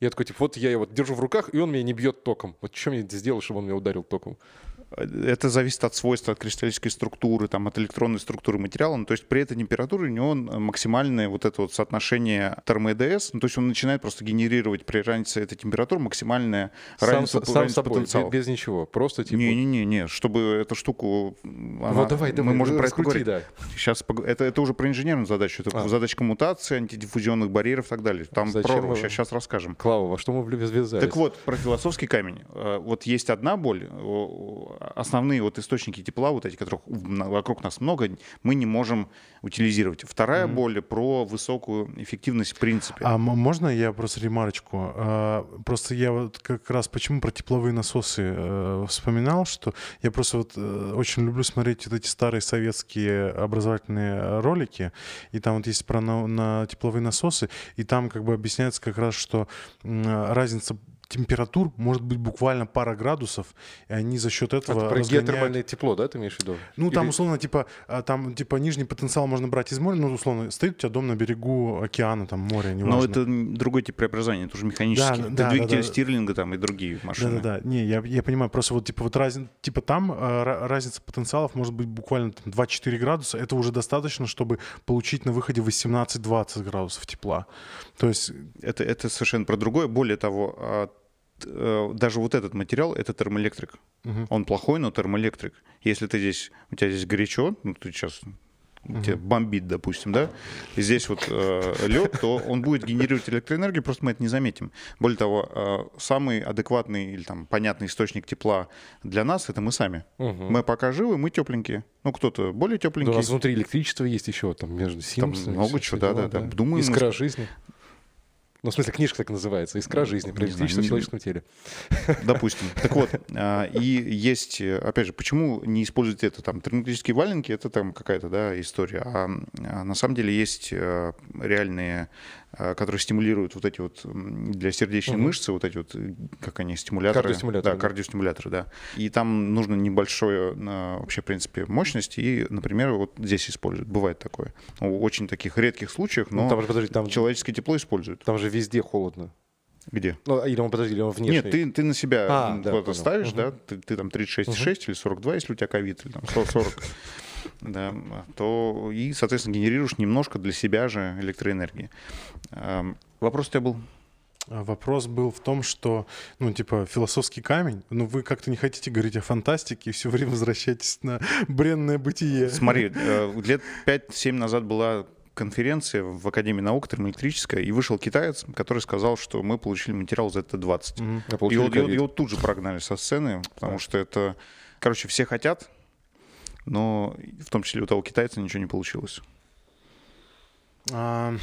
Я такой, типа, вот я его держу в руках, и он меня не бьет током. Вот что мне сделать, чтобы он меня ударил током? Это зависит от свойств, от кристаллической структуры, там, от электронной структуры материала. Ну, то есть при этой температуре у него максимальное вот это вот соотношение термо-ЭДС, ну, то есть он начинает просто генерировать при разнице этой температуры максимальное равенство, сам, равенство собой, потенциала. Без, без ничего, просто типа... Не-не-не, чтобы эту штуку... Она, вот давай, давай, мы можем про это поговорить. Да. Сейчас, это, это уже про инженерную задачу, это а. задача коммутации, антидиффузионных барьеров и так далее. Там Зачем про сейчас, сейчас расскажем. Клава, во что мы ввязались? Так вот, про философский камень. Э, вот есть одна боль, основные вот источники тепла, вот эти, которых вокруг нас много, мы не можем утилизировать. Вторая mm-hmm. боль про высокую эффективность в принципе. А можно я просто ремарочку? А, просто я вот как раз почему про тепловые насосы э, вспоминал, что я просто вот э, очень люблю смотреть вот эти старые советские образовательные ролики, и там вот есть про на, на тепловые насосы, и там как бы объясняется как раз, что разница температур может быть буквально пара градусов, и они за счет этого Это про разгоняют... геотермальное тепло, да, ты имеешь в виду? Ну, Или... там, условно, типа, а, там, типа, нижний потенциал можно брать из моря, ну, условно, стоит у тебя дом на берегу океана, там, моря, неважно. Но это другой тип преобразования, это уже механический. Да, это да, двигатель да, да. Стирлинга там и другие машины. Да-да-да, не, я, я понимаю, просто вот, типа, вот разин, типа, там э, разница потенциалов может быть буквально там, 2-4 градуса, это уже достаточно, чтобы получить на выходе 18-20 градусов тепла. То есть... Это, это совершенно про другое. Более того, а, даже вот этот материал это термоэлектрик. Угу. Он плохой, но термоэлектрик. Если ты здесь, у тебя здесь горячо, ну ты сейчас угу. тебя бомбит, допустим, да, и здесь вот э, лед, то он будет генерировать электроэнергию, просто мы это не заметим. Более того, э, самый адекватный или там понятный источник тепла для нас это мы сами. Угу. Мы пока живы, мы тепленькие. Ну, кто-то более тепленький. Да, у нас внутри электричество есть еще, там между Симпсонами. Там много чего, да, да, да. Думаю, Искра мы... жизни. Ну, в смысле, книжка так называется. «Искра жизни. Про электричество в человеческом теле». Допустим. Так вот, а, и есть, опять же, почему не использовать это? Там термоэлектрические валенки — это там какая-то, да, история. А, а на самом деле есть э, реальные которые стимулируют вот эти вот для сердечной угу. мышцы, вот эти вот, э, как они, стимуляторы. Кардиостимуляторы. Да, кардиостимуляторы, да. И там нужно небольшое вообще, в принципе, мощность, и, например, вот здесь используют. Бывает такое. Очень таких редких случаях, но ну, там же, подожди, там, человеческое тепло используют. Там же везде холодно. Где? Ну, или он, подожди, или он внешний? Нет, ты, ты на себя а, да, ставишь, угу. да, ты, ты там 36,6 угу. или 42, если у тебя ковид, или там 140 да, то и, соответственно, генерируешь немножко для себя же электроэнергии. Вопрос у тебя был? А Вопрос был в том, что, ну, типа, философский камень, но вы как-то не хотите говорить о фантастике и все время возвращаетесь на бренное бытие. Смотри, э, лет 5-7 назад была конференция в Академии наук термоэлектрическая, и вышел китаец, который сказал, что мы получили материал за ZT-20. Мгм. А И его, его тут же прогнали со сцены, потому что это... Короче, все хотят, но в том числе у того китайца ничего не получилось. А,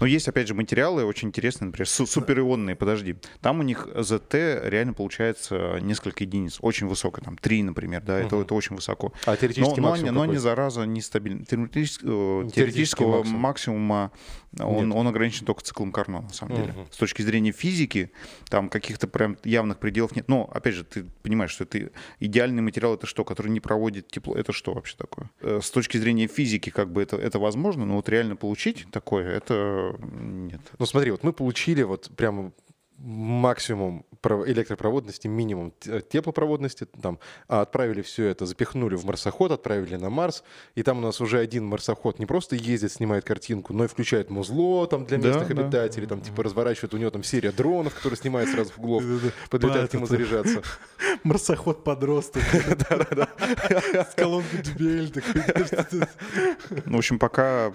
Но есть, опять же, материалы очень интересные, например, су- суперионные, подожди. Там у них ZT реально получается несколько единиц, очень высоко, там 3, например, да, это, Мгм. это очень высоко. А Но, теоретически но, максимум не, но какой? не зараза нестабильно. Теоретически- э, Теоретический Теоретического максимум. максимума он, Нет. он ограничен только циклом Карно, на самом деле. Мгм. С точки зрения физики, там каких-то прям явных пределов нет. Но, опять же, ты понимаешь, что это идеальный материал, это что, который не проводит тепло, это что вообще такое? Э, С точки зрения физики, как бы это, это возможно, но вот реально получить такое, это нет. Ну смотри, вот мы получили вот прямо максимум пров- электропроводности, минимум теплопроводности, там, а отправили все это, запихнули в марсоход, отправили на Марс, и там у нас уже один марсоход не просто ездит, снимает картинку, но и включает музло там для Да, местных да. обитателей, там типа разворачивает, у него там серия дронов, которые снимают сразу в углов, подлетают к нему заряжаться. Марсоход подросток. С колонкой такой. Ну, в общем, пока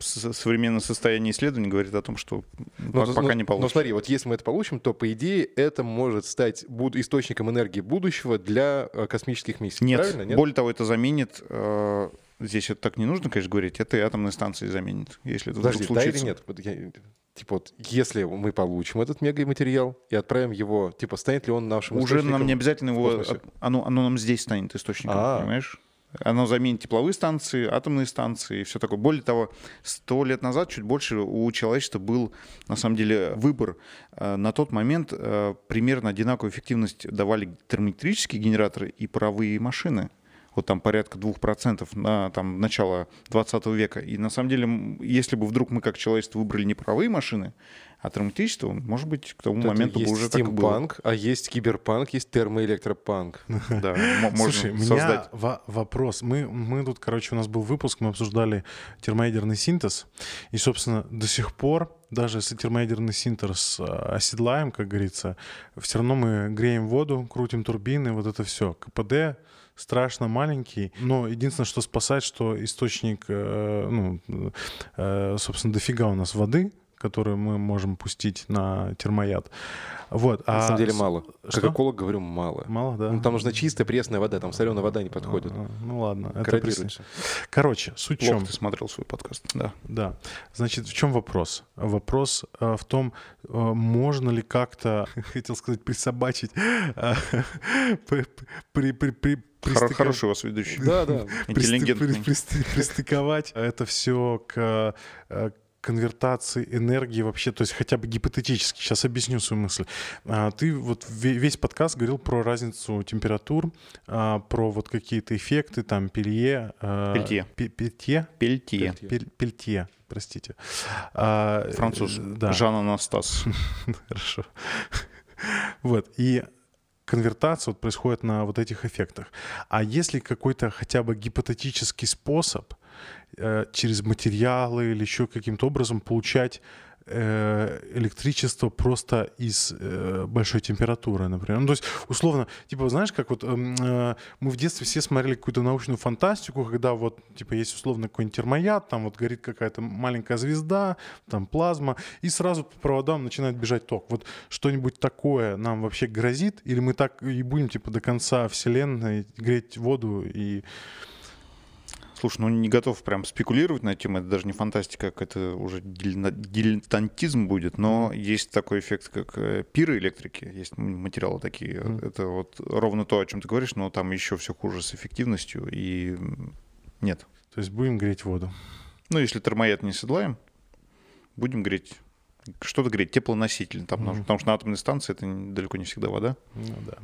современное состояние исследований говорит о том, что Ну, пок- пока ну, не Но получится. смотри, вот если мы это получим, то, по идее, это может стать буд- источником энергии будущего для э, космических миссий. Нет, Правильно? Нет? более того, это заменит... э, Здесь это так не нужно, конечно, говорить. Это и атомные станции заменит, если это Подожди, вдруг да или случится. нет? Я- типа вот, если мы получим этот мегаматериал и отправим его, типа, станет ли он нашим Уже нам не обязательно его... Оно, оно нам здесь станет источником, А. понимаешь? Оно заменит тепловые станции, атомные станции и все такое. Более того, сто лет назад, чуть больше, у человечества был, на самом деле, выбор. Э, На тот момент э, примерно одинаковую эффективность давали термоэлектрические генераторы и паровые машины. Вот там порядка 2% на там, начало 20 века. И на самом деле, если бы вдруг мы как человечество выбрали не паровые машины, а термоэлектричество, может быть, к тому Вот моменту бы уже так и было. а есть киберпанк, есть термоэлектропанк. Да, можно создать. вопрос. Мы, мы тут, короче, у нас был выпуск, мы обсуждали термоядерный синтез. И, собственно, до сих пор, даже если термоядерный синтез э, оседлаем, как говорится, все равно мы греем воду, крутим турбины, вот это все. КПД страшно маленький, но единственное, что спасает, что источник, э, ну, э, собственно, дофига у нас воды, которую мы можем пустить на термояд. Вот. На а самом деле мало. Что? Как эколог говорю, мало. Мало, да? Ну, там нужна чистая пресная вода, там соленая вода не подходит. А, Ну ладно, это всё. Короче, суть в Плохо чем? ты смотрел свой подкаст. Да. Да. Значит, в чем вопрос? Вопрос э, в том, э, можно ли как-то, хотел сказать, присобачить, э, при, при, при, при- Хоро- пристыка- Хороший у вас ведущий. Да, да. пристыковать это все к конвертации энергии вообще, то есть хотя бы гипотетически. Сейчас объясню свою мысль. А, Ты вот ве- весь подкаст говорил про разницу температур, а, про вот какие-то эффекты, там, пелье. э, Пельтье. пе- Пельтье? Пельтье. Пель- Пельтье, простите. А, Француз. э, Да, Жан Анастас. хорошо. Вот, и конвертация вот происходит на вот этих эффектах. А если какой-то хотя бы гипотетический способ через материалы или еще каким-то образом получать э, электричество просто из э, большой температуры, например. Ну, то есть, условно, типа, знаешь, как вот эм, э, мы в детстве все смотрели какую-то научную фантастику, когда вот, типа, есть условно какой-нибудь термояд, там вот горит какая-то маленькая звезда, там плазма, и сразу по проводам начинает бежать ток. Вот что-нибудь такое нам вообще грозит, или мы так и будем, типа, до конца вселенной греть воду и... Слушай, ну не готов прям спекулировать на тему, это даже не фантастика, как это уже дилетантизм будет, но есть такой эффект, как э, пироэлектрики, есть материалы такие. Мгм. Это вот ровно то, о чем ты говоришь, но там еще все хуже с эффективностью, и нет. То есть будем греть воду. Ну, если термояд не седлаем, будем греть что-то греть, теплоноситель, там, Мгм. потому что на атомной станции это далеко не всегда вода. Ну да.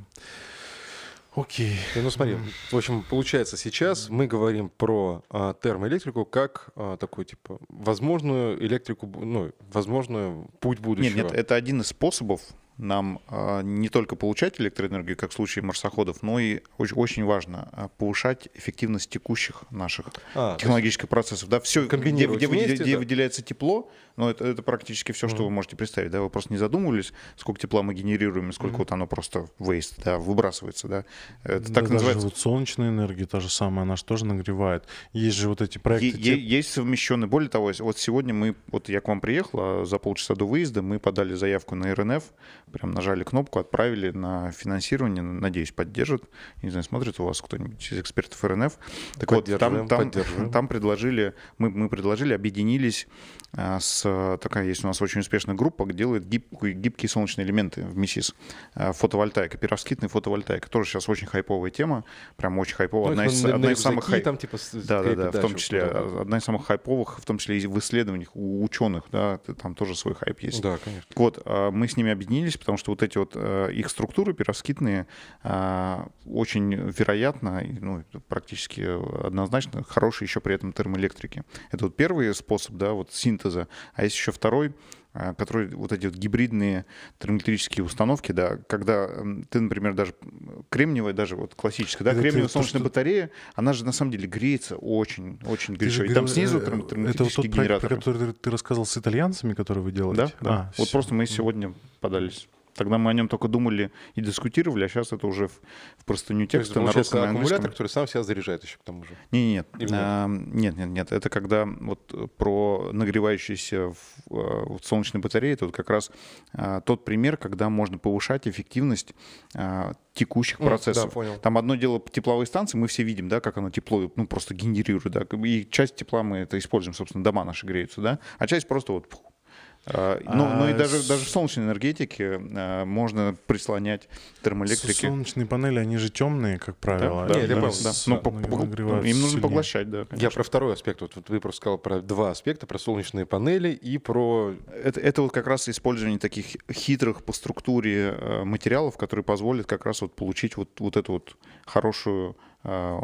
Окей. Ну смотри, в общем, получается, сейчас мы говорим про а, термоэлектрику как а, такую, типа, возможную электрику, ну, возможную путь будущего. Нет, нет, это один из способов нам а, не только получать электроэнергию, как в случае марсоходов, но и очень, очень важно а, повышать эффективность текущих наших А, технологических процессов. Да, все, где, где вместе, где да. выделяется тепло, но это, это практически все, что вы можете представить. Да, вы просто не задумывались, сколько тепла мы генерируем, и сколько вот оно просто waste, да, выбрасывается. Да. Это Да так даже называется. вот солнечная энергия та же самая, она же тоже нагревает. Есть же вот эти проекты. Е- те- е- Есть совмещенные. Более того, вот сегодня мы, вот я к вам приехал, а за полчаса до выезда мы подали заявку на РНФ, прям нажали кнопку, отправили на финансирование, надеюсь, поддержат. Не знаю, смотрит у вас кто-нибудь из экспертов РНФ. Так вот, там, там, там предложили, мы, мы предложили, объединились а, с, такая есть у нас очень успешная группа, где делает гибкие, гибкие солнечные элементы в МИСИС. А, Фотовольтаика, пиросскитная фотовольтаика. Тоже сейчас очень хайповая тема, прям очень хайповая. Ну, одна из, на- на одна из самых хай- там, типа, да, да, да, в том числе куда-то. одна из самых хайповых, в том числе и в исследованиях у ученых, да, там тоже свой хайп есть. Да, конечно. Вот, а, мы с ними объединились, потому что вот эти вот а, их структуры пировскитные а, очень вероятно, ну, практически однозначно хорошие еще при этом термоэлектрики. Это вот первый способ, да, вот синтеза, а есть еще второй, а, который вот эти вот гибридные термоэлектрические установки, да, когда ты, например, даже кремниевая, даже вот классическая, да, Это кремниевая то, солнечная что- батарея, она же на самом деле греется очень, очень горячо. И там снизу э, термо- Это вот тот проект, про который ты, рассказал с итальянцами, которые вы делаете? Да, да. А, вот всё. просто мы сегодня подались. Тогда мы о нем только думали и дискутировали, а сейчас это уже в, в простыню То есть, текста на аккумулятор, который сам себя заряжает еще к тому же. Не, нет, нет? А, нет, нет, нет. Это когда вот про нагревающиеся в, э, вот солнечные батареи, это вот как раз а, тот пример, когда можно повышать эффективность а, текущих М, процессов. да, понял. Там одно дело тепловые станции, мы все видим, да, как оно тепло, ну, просто генерирует, да, и часть тепла мы это используем, собственно, дома наши греются, да, а часть просто вот пух. А, Ну, ну и А даже, с- даже в солнечной энергетике а, можно прислонять термоэлектрики. Солнечные панели, они же темные, как правило. Да, Нет, я понял, с- да. Ну, по- наг- по- нагреваются им нужно поглощать, да. Я конечно. про второй аспект. Вот, вот вы просто сказал про два аспекта, про солнечные панели и про... Это, это вот как раз использование таких хитрых по структуре э, материалов, которые позволят как раз вот получить вот, вот эту вот хорошую э,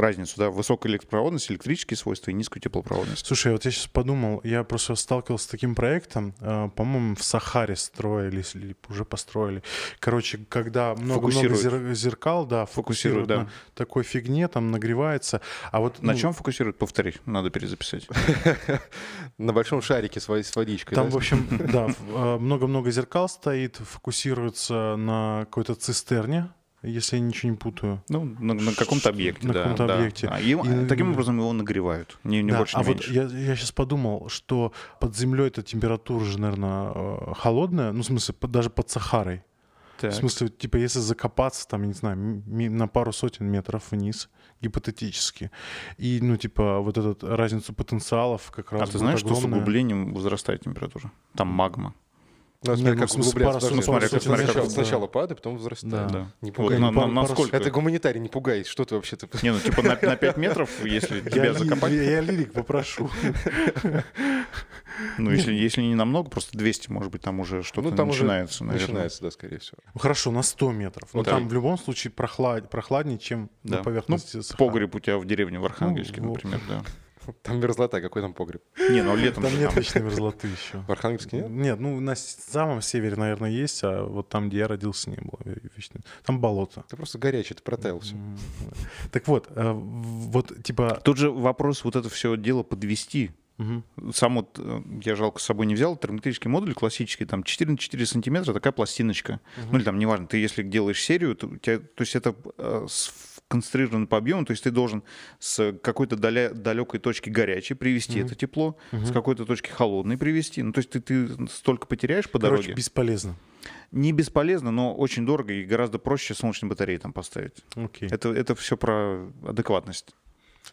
разницу, да, высокую электропроводность, электрические свойства и низкую теплопроводность. Слушай, вот я сейчас подумал, я просто сталкивался с таким проектом, э, по-моему, в Сахаре строили, или уже построили. Короче, когда много-много зер- зеркал, да, Фокусирует, фокусирует да. на такой фигне, там нагревается. А вот На ну, чем фокусирует? Повтори, надо перезаписать. На большом шарике с, вод- с водичкой. Там, в общем, да, э, много-много зеркал стоит, фокусируется на какой-то цистерне, если я ничего не путаю. Ну, на, на каком-то объекте, на да. каком-то да. объекте. А, и И- таким образом его нагревают, не, не Да, больше, а не вот меньше. я, я сейчас подумал, что под землей эта температура же, наверное, холодная, ну, в смысле, даже под Сахарой. Так. В смысле, типа, если закопаться, там, я не знаю, на пару сотен метров вниз, гипотетически, и, ну, типа, вот эту разницу потенциалов как раз А ты знаешь, что с огромная. углублением возрастает температура? Там магма. Ну, смотри, ну, как углубляться. смотри, как смотри, сначала, как- сначала падает, потом возрастает. Да. Да. Не Вот пугай. на- пару- на- насколько? Это гуманитарий, не пугай. Что ты вообще-то... Не, ну типа на, на 5 метров, если тебя закопать, я лирик попрошу. ну если, если не намного, просто 200, может быть, там уже что-то Ну, там уже начинается, наверное. Начинается, да, скорее всего. Ну, Хорошо, на 100 метров. Но Вот там в любом случае прохлад... прохладнее, чем Да. на поверхности Ну, Сахары. погреб у тебя в деревне в Архангельске, Ну, вот. например, да. Там мерзлота, какой там погреб? Не, ну летом Там же нет там. вечной мерзлоты еще. В Архангельске нет? Нет, ну на с- самом севере, наверное, есть, а вот там, где я родился, не было вечной. Там болото. Ты просто горячий, ты протаял все. Так вот, э, вот типа... Тут же вопрос вот это все дело подвести. Сам вот, э, я жалко с собой не взял, термотетрический модуль классический, там 4 на 4 сантиметра, такая пластиночка. Ну или там, неважно, ты если делаешь серию, то, у тебя, то есть это э, сконцентрировано по объему, то есть ты должен с какой-то даля- далекой точки горячей привести это тепло, с какой-то точки холодной привести. Ну то есть ты, ты столько потеряешь по Короче, дороге. бесполезно. Не бесполезно, но очень дорого и гораздо проще солнечные батареи там поставить. Окей. Это, это все про адекватность.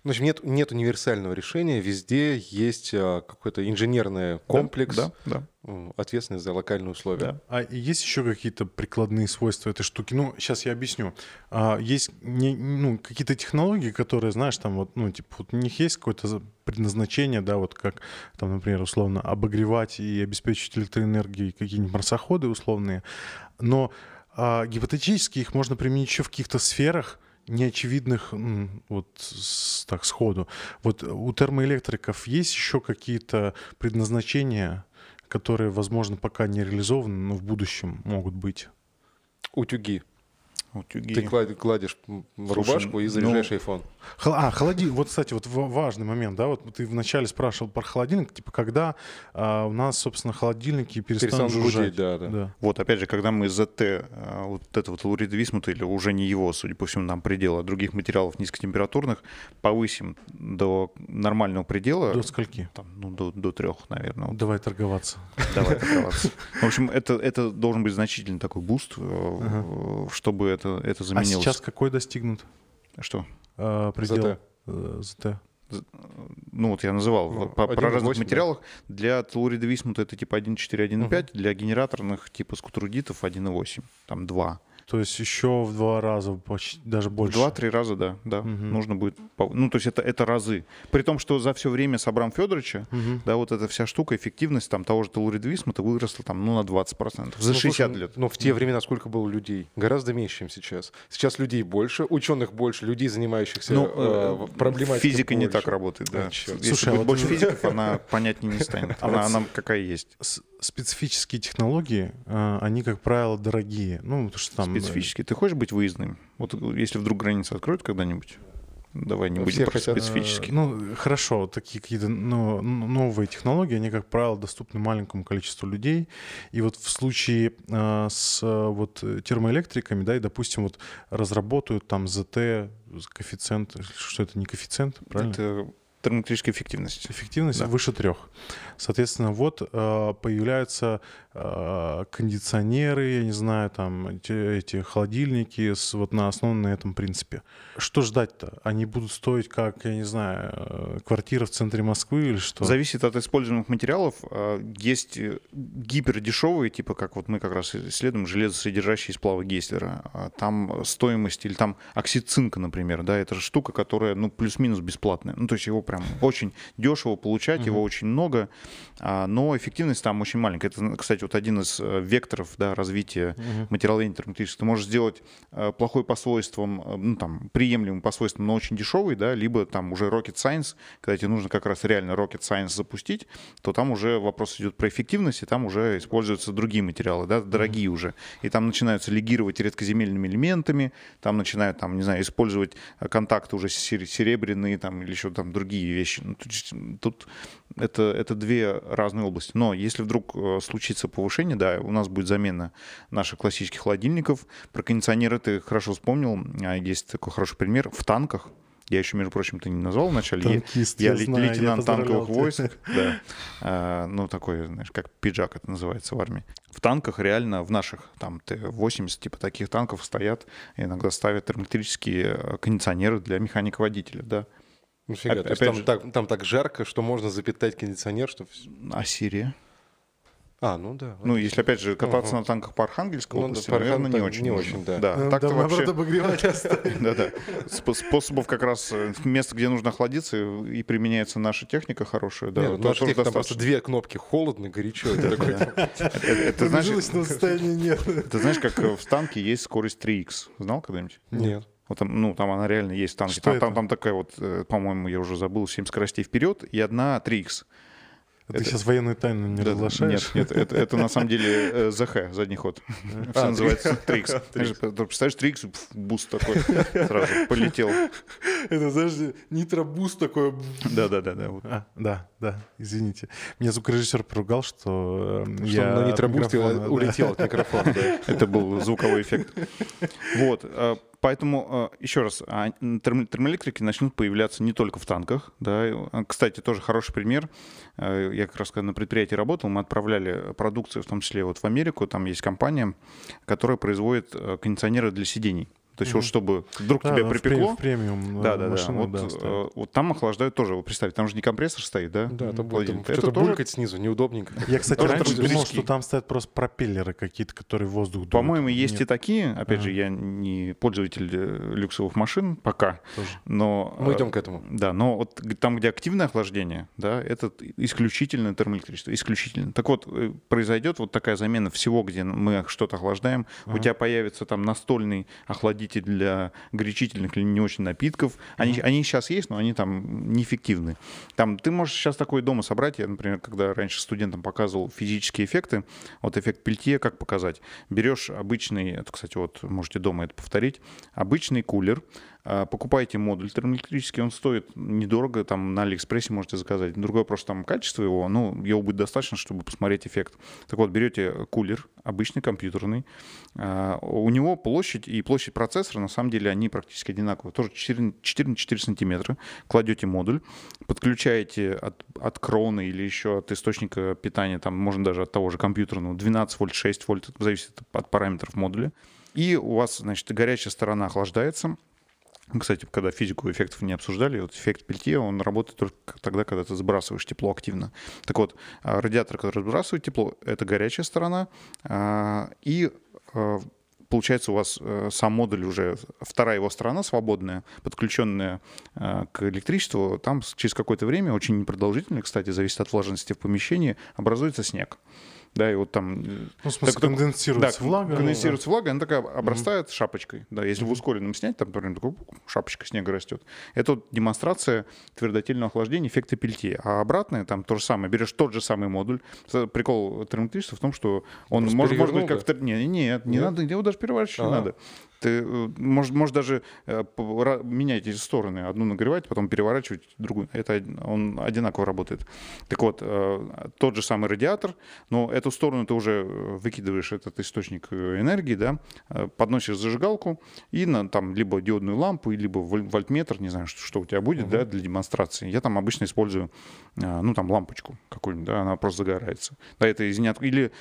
В общем, нет, нет универсального решения. Везде есть а, какой-то инженерный комплекс, Да, да. м, ответственный за локальные условия. Да. А есть еще какие-то прикладные свойства этой штуки? Ну, сейчас я объясню. А, есть не- ну, какие-то технологии, которые, знаешь, там вот, ну, типа, вот у них есть какое-то предназначение, да, вот как, там, например, условно, обогревать и обеспечить электроэнергией какие-нибудь марсоходы условные. Но а, гипотетически их можно применить еще в каких-то сферах, неочевидных вот так сходу. Вот у термоэлектриков есть еще какие-то предназначения, которые, возможно, пока не реализованы, но в будущем могут быть? Утюги. Утюги. Ты кладешь м, Слушай, рубашку и ну, заряжаешь iPhone. Хол- А, холодильник. Вот, кстати, вот ва- важный момент, да, вот ты вначале спрашивал про холодильник, типа, когда а, у нас, собственно, холодильники перестанут, Перестанут жужжать. гудеть, да, да. Вот, опять же, когда мы ZT, э, вот это вот или уже не его, судя по всему, нам предела, а других материалов низкотемпературных, повысим до нормального предела, До скольки? там, ну, до, до трех, наверное. Вот, Давай торговаться. давай торговаться. В общем, это, это должен быть значительный такой boost, э, чтобы это, это А заменилось. сейчас какой достигнут Что? а, предел? ZT. э. Ну, вот я называл Ну, по, про 1.8, разных да. материалах. Для телурида висмута это типа 1.4, 1.5, для генераторных типа скутрудитов 1.8, там 2. То есть еще в два раза, почти, даже больше. Два-три раза, да, да. Мгм. Нужно будет. Ну, то есть это, это разы. При том, что за все время с Абрам Федоровича, Мгм. да, вот эта вся штука, эффективность там того же Телурид Висмута выросла там, ну, на 20%. За Ну, 60 слушай, лет. Ну, в те времена сколько было людей? Гораздо меньше, чем сейчас. Сейчас людей больше, ученых больше, людей, занимающихся Ну, э, э, проблематикой Физика не больше. так работает, да. А. Если Слушай, а будет вот больше физиков, она понятнее не станет. А Она, она какая есть. Специфические технологии, а, они, как правило, дорогие. Ну, потому что там... э, Специфически. Ты хочешь быть выездным? Вот если вдруг границы откроют когда-нибудь, давай не будем про хотят, э, специфически. Ну, хорошо, такие какие-то ну, новые технологии, они, как правило, доступны маленькому количеству людей. И вот в случае а, с а, вот э, термоэлектриками, да, и, допустим, вот разработают там ZT, коэффициент, что это не коэффициент, правильно? Это термоэлектрическая эффективность. Эффективность Да. выше трех. Соответственно, вот э, появляются кондиционеры, я не знаю, там эти, холодильники с, вот на основном на этом принципе. Что ждать-то? Они будут стоить как, я не знаю, э, квартира в центре Москвы или что? Зависит от используемых материалов. А, Есть э, гипердешевые, типа как вот мы как раз исследуем железосодержащие сплавы Гейслера. А Там стоимость или там оксид цинка, например, да, это же штука, которая ну плюс-минус бесплатная. Ну то есть его прям очень дешево получать, его очень много, а, но эффективность там очень маленькая. Это, кстати, вот один из э, векторов да, развития Мгм. материаловедения термоэлектрического. Ты можешь сделать э, плохой по свойствам, э, ну там приемлемый по свойствам, но очень дешевый, да, либо там уже rocket science, когда тебе нужно как раз реально rocket science запустить, то там уже вопрос идет про эффективность, и там уже используются другие материалы, да, дорогие уже. И там начинаются легировать редкоземельными элементами, там начинают, там, не знаю, использовать контакты уже сер- серебряные там или еще там другие вещи. Ну, есть тут это, это две разные области. Но если вдруг э, случится повышение, да, у нас будет замена наших классических холодильников. Про кондиционеры ты хорошо вспомнил. А, Есть такой хороший пример в танках. Я еще, между прочим, ты не назвал вначале. Я- Танкист, я, я ле- знаю, я лейтенант танковых поздравлял войск. Да. А, ну, такой, знаешь, как пиджак это называется в армии. В танках реально, в наших там Т-80, типа таких танков стоят, иногда ставят термоэлектрические э, кондиционеры для механика-водителя, да. Нифига, Оп- то есть опять там, же- так, там так жарко, что можно запитать кондиционер, что... А Сирия? А, ну да. Ну, если, опять же, кататься Ага. на танках по Архангельской Ну да, области, по наверное, не очень не нужно. очень, да. Да, Э, так-то да, вообще... наоборот, обогревать. Да-да. Спо- Способов как раз э, место, где нужно охладиться, и применяется наша техника хорошая. Да, Нет, ну, наша техника, там просто две кнопки, холодно, горячо. Это знаешь, нет. знаешь, как э, в танке есть скорость 3х. Знал когда-нибудь? Нет. Вот там, ну, там она реально есть в танке. Что Там, там, это? там такая вот, э, по-моему, я уже забыл, 7 скоростей вперед и одна 3х. Ты Это- сейчас военную тайну не Да, разглашаешь? Нет, нет, это, это на самом деле э, ЗХ, задний ход. Все А, называется 3х. Знаешь, Представляешь, 3х, пф, boost такой сразу полетел. Это, знаешь, nitro boost такой. Да-да-да. да. А, да, да, извините. Меня звукорежиссер поругал, что э, Что я на нитро boost е улетел от микрофона. Это был звуковой эффект. Вот. Поэтому, э, еще раз, а, термоэлектрики начнут появляться не только в танках. Да. Э, Кстати, тоже хороший пример. Э, Я как раз когда на предприятии работал, мы отправляли продукцию, в том числе вот в Америку. Там есть компания, которая производит кондиционеры для сидений. То есть вот Мгм. чтобы вдруг Да, тебя да, припекло, в премиум да, э, да, да. машинах, Вот, да, э, вот там охлаждают тоже. Вот представь, там же не компрессор стоит, да? Да, это будет там Это что-то тоже- булькать снизу, неудобненько. Я, кстати, раньше думал, что там стоят просто пропеллеры какие-то, которые воздух дуют. По-моему, есть Нет, и такие. Опять же, я не пользователь э, люксовых машин пока, тоже. но... Мы э, идем к этому. Да, но вот там, где активное охлаждение, да, это исключительно термоэлектричество, исключительно. Так вот, произойдет вот такая замена всего, где мы что-то охлаждаем, у тебя появится там настольный охладитель охладитель для горячительных или не очень напитков. Они, они сейчас есть, но они там неэффективны. Там ты можешь сейчас такое дома собрать. Я, например, когда раньше студентам показывал физические эффекты, вот эффект пельтье, как показать? Берешь обычный, это, кстати, вот можете дома это повторить, обычный кулер, а, покупаете модуль термоэлектрический, он стоит недорого, там на Алиэкспрессе можете заказать. Другой вопрос, там качество его, ну, его будет достаточно, чтобы посмотреть эффект. Так вот, берете кулер, обычный компьютерный, а, у него площадь и площадь процессора, на самом деле, они практически одинаковые, тоже 4, 4 на 4 сантиметра. Кладете модуль, подключаете от, от кроны или еще от источника питания, там можно даже от того же компьютерного, 12 вольт, 6 вольт, зависит от параметров модуля. И у вас, значит, горячая сторона охлаждается, кстати, когда физику эффектов не обсуждали, вот эффект пельтье, он работает только тогда, когда ты сбрасываешь тепло активно. Так вот, а, радиатор, который сбрасывает тепло, это горячая сторона, а, и а, получается у вас э, сам модуль уже, вторая его сторона свободная, подключенная к электричеству, там через какое-то время, очень непродолжительное, кстати, зависит от влажности в помещении, образуется снег да, и вот там... Ну, в смысле, так, конденсируется да, влага. конденсируется да. влага, она такая обрастает mm-hmm. шапочкой, да, если mm-hmm. в ускоренном снять, там, например, такой, шапочка снега растет. Это вот демонстрация твердотельного охлаждения эффекта пельтье. А обратное, там то же самое, берешь тот же самый модуль. Прикол термоэлектричества в том, что он может, может быть как-то... Нет, нет, не нет? надо, его даже переворачивать не надо. Ты, э, может, может даже э, менять эти стороны. Одну нагревать, потом переворачивать, другую. Это он одинаково работает. Так вот, э, тот же самый радиатор, но эту сторону ты уже выкидываешь этот источник энергии, да, подносишь зажигалку и на там либо диодную лампу, либо вольтметр, не знаю, что, что у тебя будет, uh-huh. да, для демонстрации. Я там обычно использую, ну, там лампочку какую-нибудь, да, она просто загорается. Да, это из Или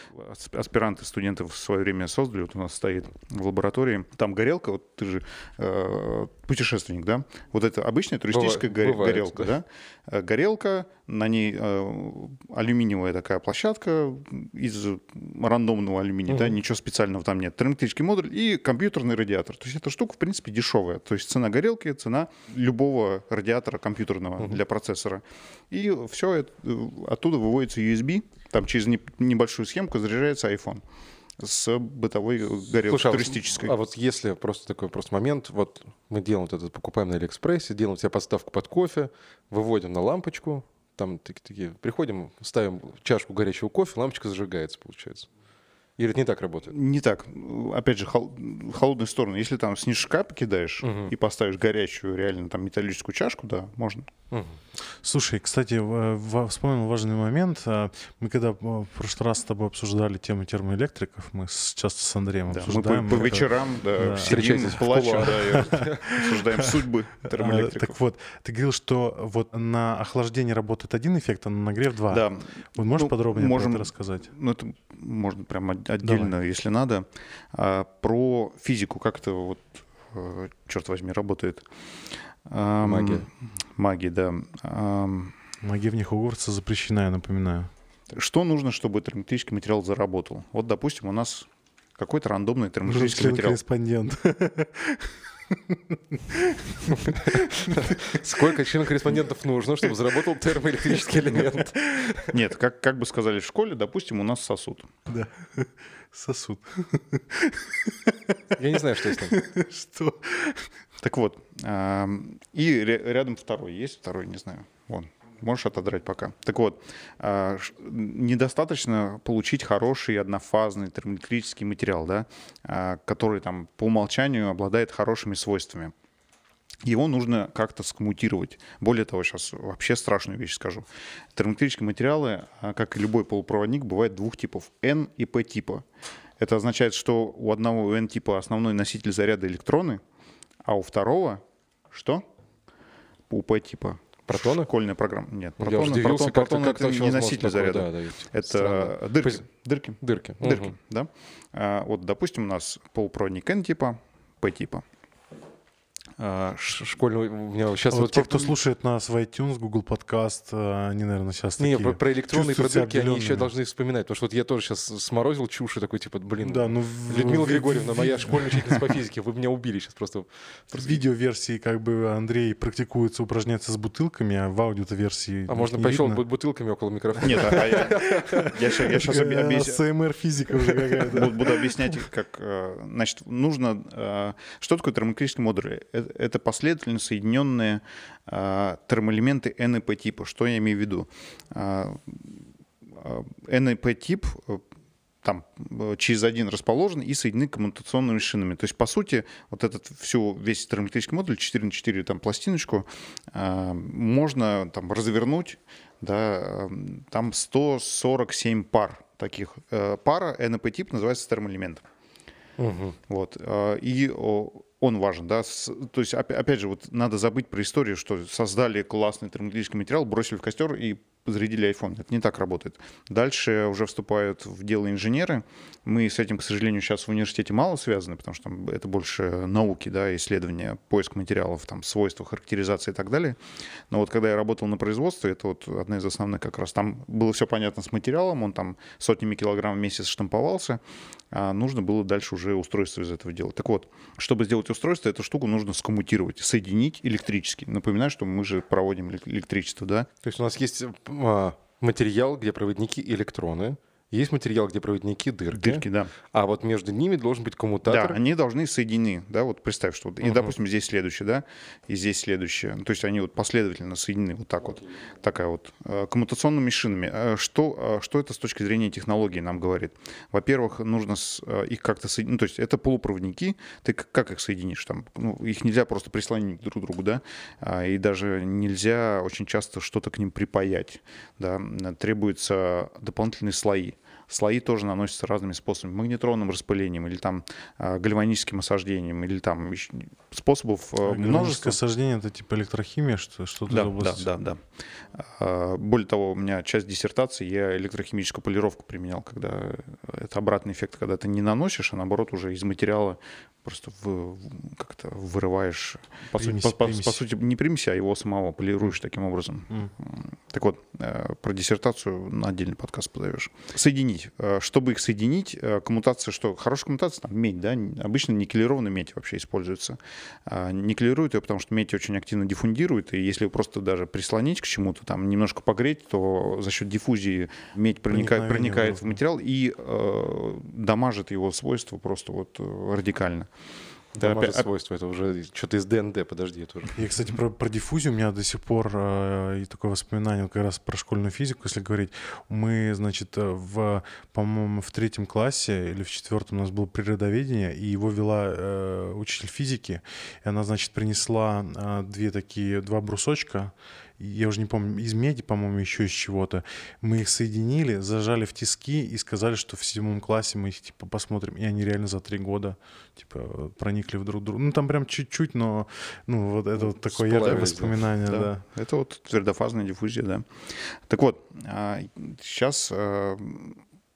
аспиранты, студенты в свое время создали, вот у нас стоит в лаборатории, там горелка, вот ты же э, путешественник, да? Вот это обычная туристическая бывает, горе, бывает, горелка, да? да? Э, горелка, на ней э, алюминиевая такая площадка из рандомного алюминия, угу. да, ничего специального там нет. Термоэлектрический модуль и компьютерный радиатор. То есть эта штука, в принципе, дешевая. То есть цена горелки, цена любого радиатора компьютерного угу. для процессора. И все это, э, оттуда выводится USB, там через небольшую схемку заряжается iPhone с бытовой горелкой Слушай, туристической. А вот, а вот если просто такой просто момент, вот мы делаем вот это, покупаем на Алиэкспрессе, делаем себе подставку под кофе, выводим на лампочку, там такие, приходим, ставим чашку горячего кофе, лампочка зажигается, получается. Или это не так работает? Не так. Опять же, хол- холодную сторону. Если там снежка покидаешь угу. и поставишь горячую, реально там металлическую чашку, да, можно. Угу. Слушай, кстати, вспомнил важный момент. А, мы когда в прошлый раз с тобой обсуждали тему термоэлектриков, мы часто с Андреем да, обсуждаем. Мы по, по вечерам да, да. сидим, плачем, да, обсуждаем судьбы а, термоэлектриков. Так вот, ты говорил, что вот на охлаждение работает один эффект, а на нагрев два. Да. Вот можешь ну, подробнее можем, про это рассказать? Ну, это можно прямо отдельно, Давай. если надо. А, про физику, как это вот, э, черт возьми, работает. Магия. Магия, да. Магия в них Хогвартса запрещена, я напоминаю. Что нужно, чтобы термоэлектрический материал заработал? Вот, допустим, у нас какой-то рандомный термоэлектрический материал. корреспондент. Сколько член-корреспондентов нужно, чтобы заработал термоэлектрический элемент? Нет, как, как бы сказали в школе, допустим, у нас сосуд. Да, сосуд. Я не знаю, что с ним. Что? Так вот, и рядом второй есть, второй, не знаю, вон, можешь отодрать пока. Так вот, а, недостаточно получить хороший однофазный термоэлектрический материал, да, а, который там по умолчанию обладает хорошими свойствами. Его нужно как-то скоммутировать. Более того, сейчас вообще страшную вещь скажу. Термоэлектрические материалы, а, как и любой полупроводник, бывает двух типов – N и P типа. Это означает, что у одного N типа основной носитель заряда электроны, а у второго что? У P типа Протоны? Школьная программа. Нет, протоны. Я удивился, протон, как, протон это не носитель заряда. Да, да, это странно. дырки. Дырки. Дырки. Дырки, угу. да. А, вот, допустим, у нас полупроводник N-типа, P-типа. А, школьного... У меня сейчас А вот вот... те, кто слушает нас в iTunes, Google Подкаст, э, они, наверное, сейчас Не, такие... про, про электронные продырки они еще должны вспоминать. Потому что вот я тоже сейчас сморозил чушь и такой, типа, блин, Да, ну... Людмила в- Григорьевна, моя школьная учительница по физике, вы меня убили сейчас просто. В видеоверсии как бы Андрей практикуется, упражняется с бутылками, а в аудио-версии... А можно пощелкать видно. бут- бутылками около микрофона? Нет, а я, я сейчас объясню. АСМР физика уже какая-то. Буду, объяснять, как, э, значит, нужно... э, Что такое термоэлектрический модуль? Это последовательно соединенные э, термоэлементы НЭП типа. Что я имею в виду? Э, э, НЭП тип э, там э, через один расположен и соединены коммутационными шинами. То есть, по сути, вот этот всю, весь термоэлектрический модуль 4 на 4 там, пластиночку э, можно там развернуть, да, э, там 147 пар таких. Э, Пара НП-тип называется термоэлементом. Мгм. Вот. э, И он важен, да. То есть, опя- опять же, вот надо забыть про историю, что создали классный термоэлектрический материал, бросили в костер и зарядили iPhone. Это не так работает. Дальше уже вступают в дело инженеры. Мы с этим, к сожалению, сейчас в университете мало связаны, потому что там это больше науки, да, исследования, поиск материалов, там, свойства, характеризации и так далее. Но вот когда я работал на производстве, это вот одна из основных как раз. Там было все понятно с материалом, он там сотнями килограмм в месяц штамповался, а нужно было дальше уже устройство из этого делать. Так вот, чтобы сделать устройство, эту штуку нужно скоммутировать, соединить электрически. Напоминаю, что мы же проводим элек- электричество, да? То есть у нас есть материал, где проводники электроны, есть материал, где проводники дырки, Дырки, да. а вот между ними должен быть Да, коммутатор. они должны соединены, да, вот представь, что, вот, и, допустим, здесь следующее, да, и здесь следующее, то есть они вот последовательно соединены, вот так вот, такая вот, э, коммутационными шинами. Э, Что, э, что это с точки зрения технологии нам говорит? Во-первых, нужно их как-то соединить, ну, то есть это полупроводники, ты как их соединишь там? Ну, их нельзя просто прислонить друг к другу, да, А, и даже нельзя очень часто что-то к ним припаять, да, требуются дополнительные слои. Слои тоже наносятся разными способами. Магнетронным распылением или там а, гальваническим осаждением или там способов э, множество. Сождение — это типа электрохимия, что, что-то Да, из да, области. да, да. А, Более того, у меня часть диссертации, я электрохимическую полировку применял, когда это обратный эффект, когда ты не наносишь, а наоборот уже из материала просто в- как-то вырываешь, по, сути, Примеси, по- примеси. по сути, не примеси, а его самого полируешь таким образом. М. Так вот, э, про диссертацию на отдельный подкаст позовешь. Соединить. Э, Чтобы их соединить, э, коммутация, что? Хорошая коммутация, там медь, да? Обычно никелированная медь вообще используется. А, Никелируют ее, потому что медь очень активно диффундирует, и если просто даже прислонить к чему-то, там немножко погреть, то за счет диффузии медь проникает, проникает в материал и э, дамажит его свойства просто вот э, радикально. Да, опять- свойства, это уже что-то из ДНД, подожди, это уже. И, кстати, про, про диффузию у меня до сих пор э, и такое воспоминание как раз про школьную физику, если говорить. Мы, значит, в, по-моему, в третьем классе или в четвертом у нас было природоведение, и его вела э, учитель физики. И она, значит, принесла э, две такие, два брусочка, я уже не помню, из меди, по-моему, еще из чего-то. Мы их соединили, зажали в тиски и сказали, что в седьмом классе мы их, типа, посмотрим. И они реально за три года, типа, проникли в друг друга. Ну, там прям чуть-чуть, но, ну, вот это вот такое яркое воспоминание, да. Да. Это вот твердофазная диффузия, да. Так вот, сейчас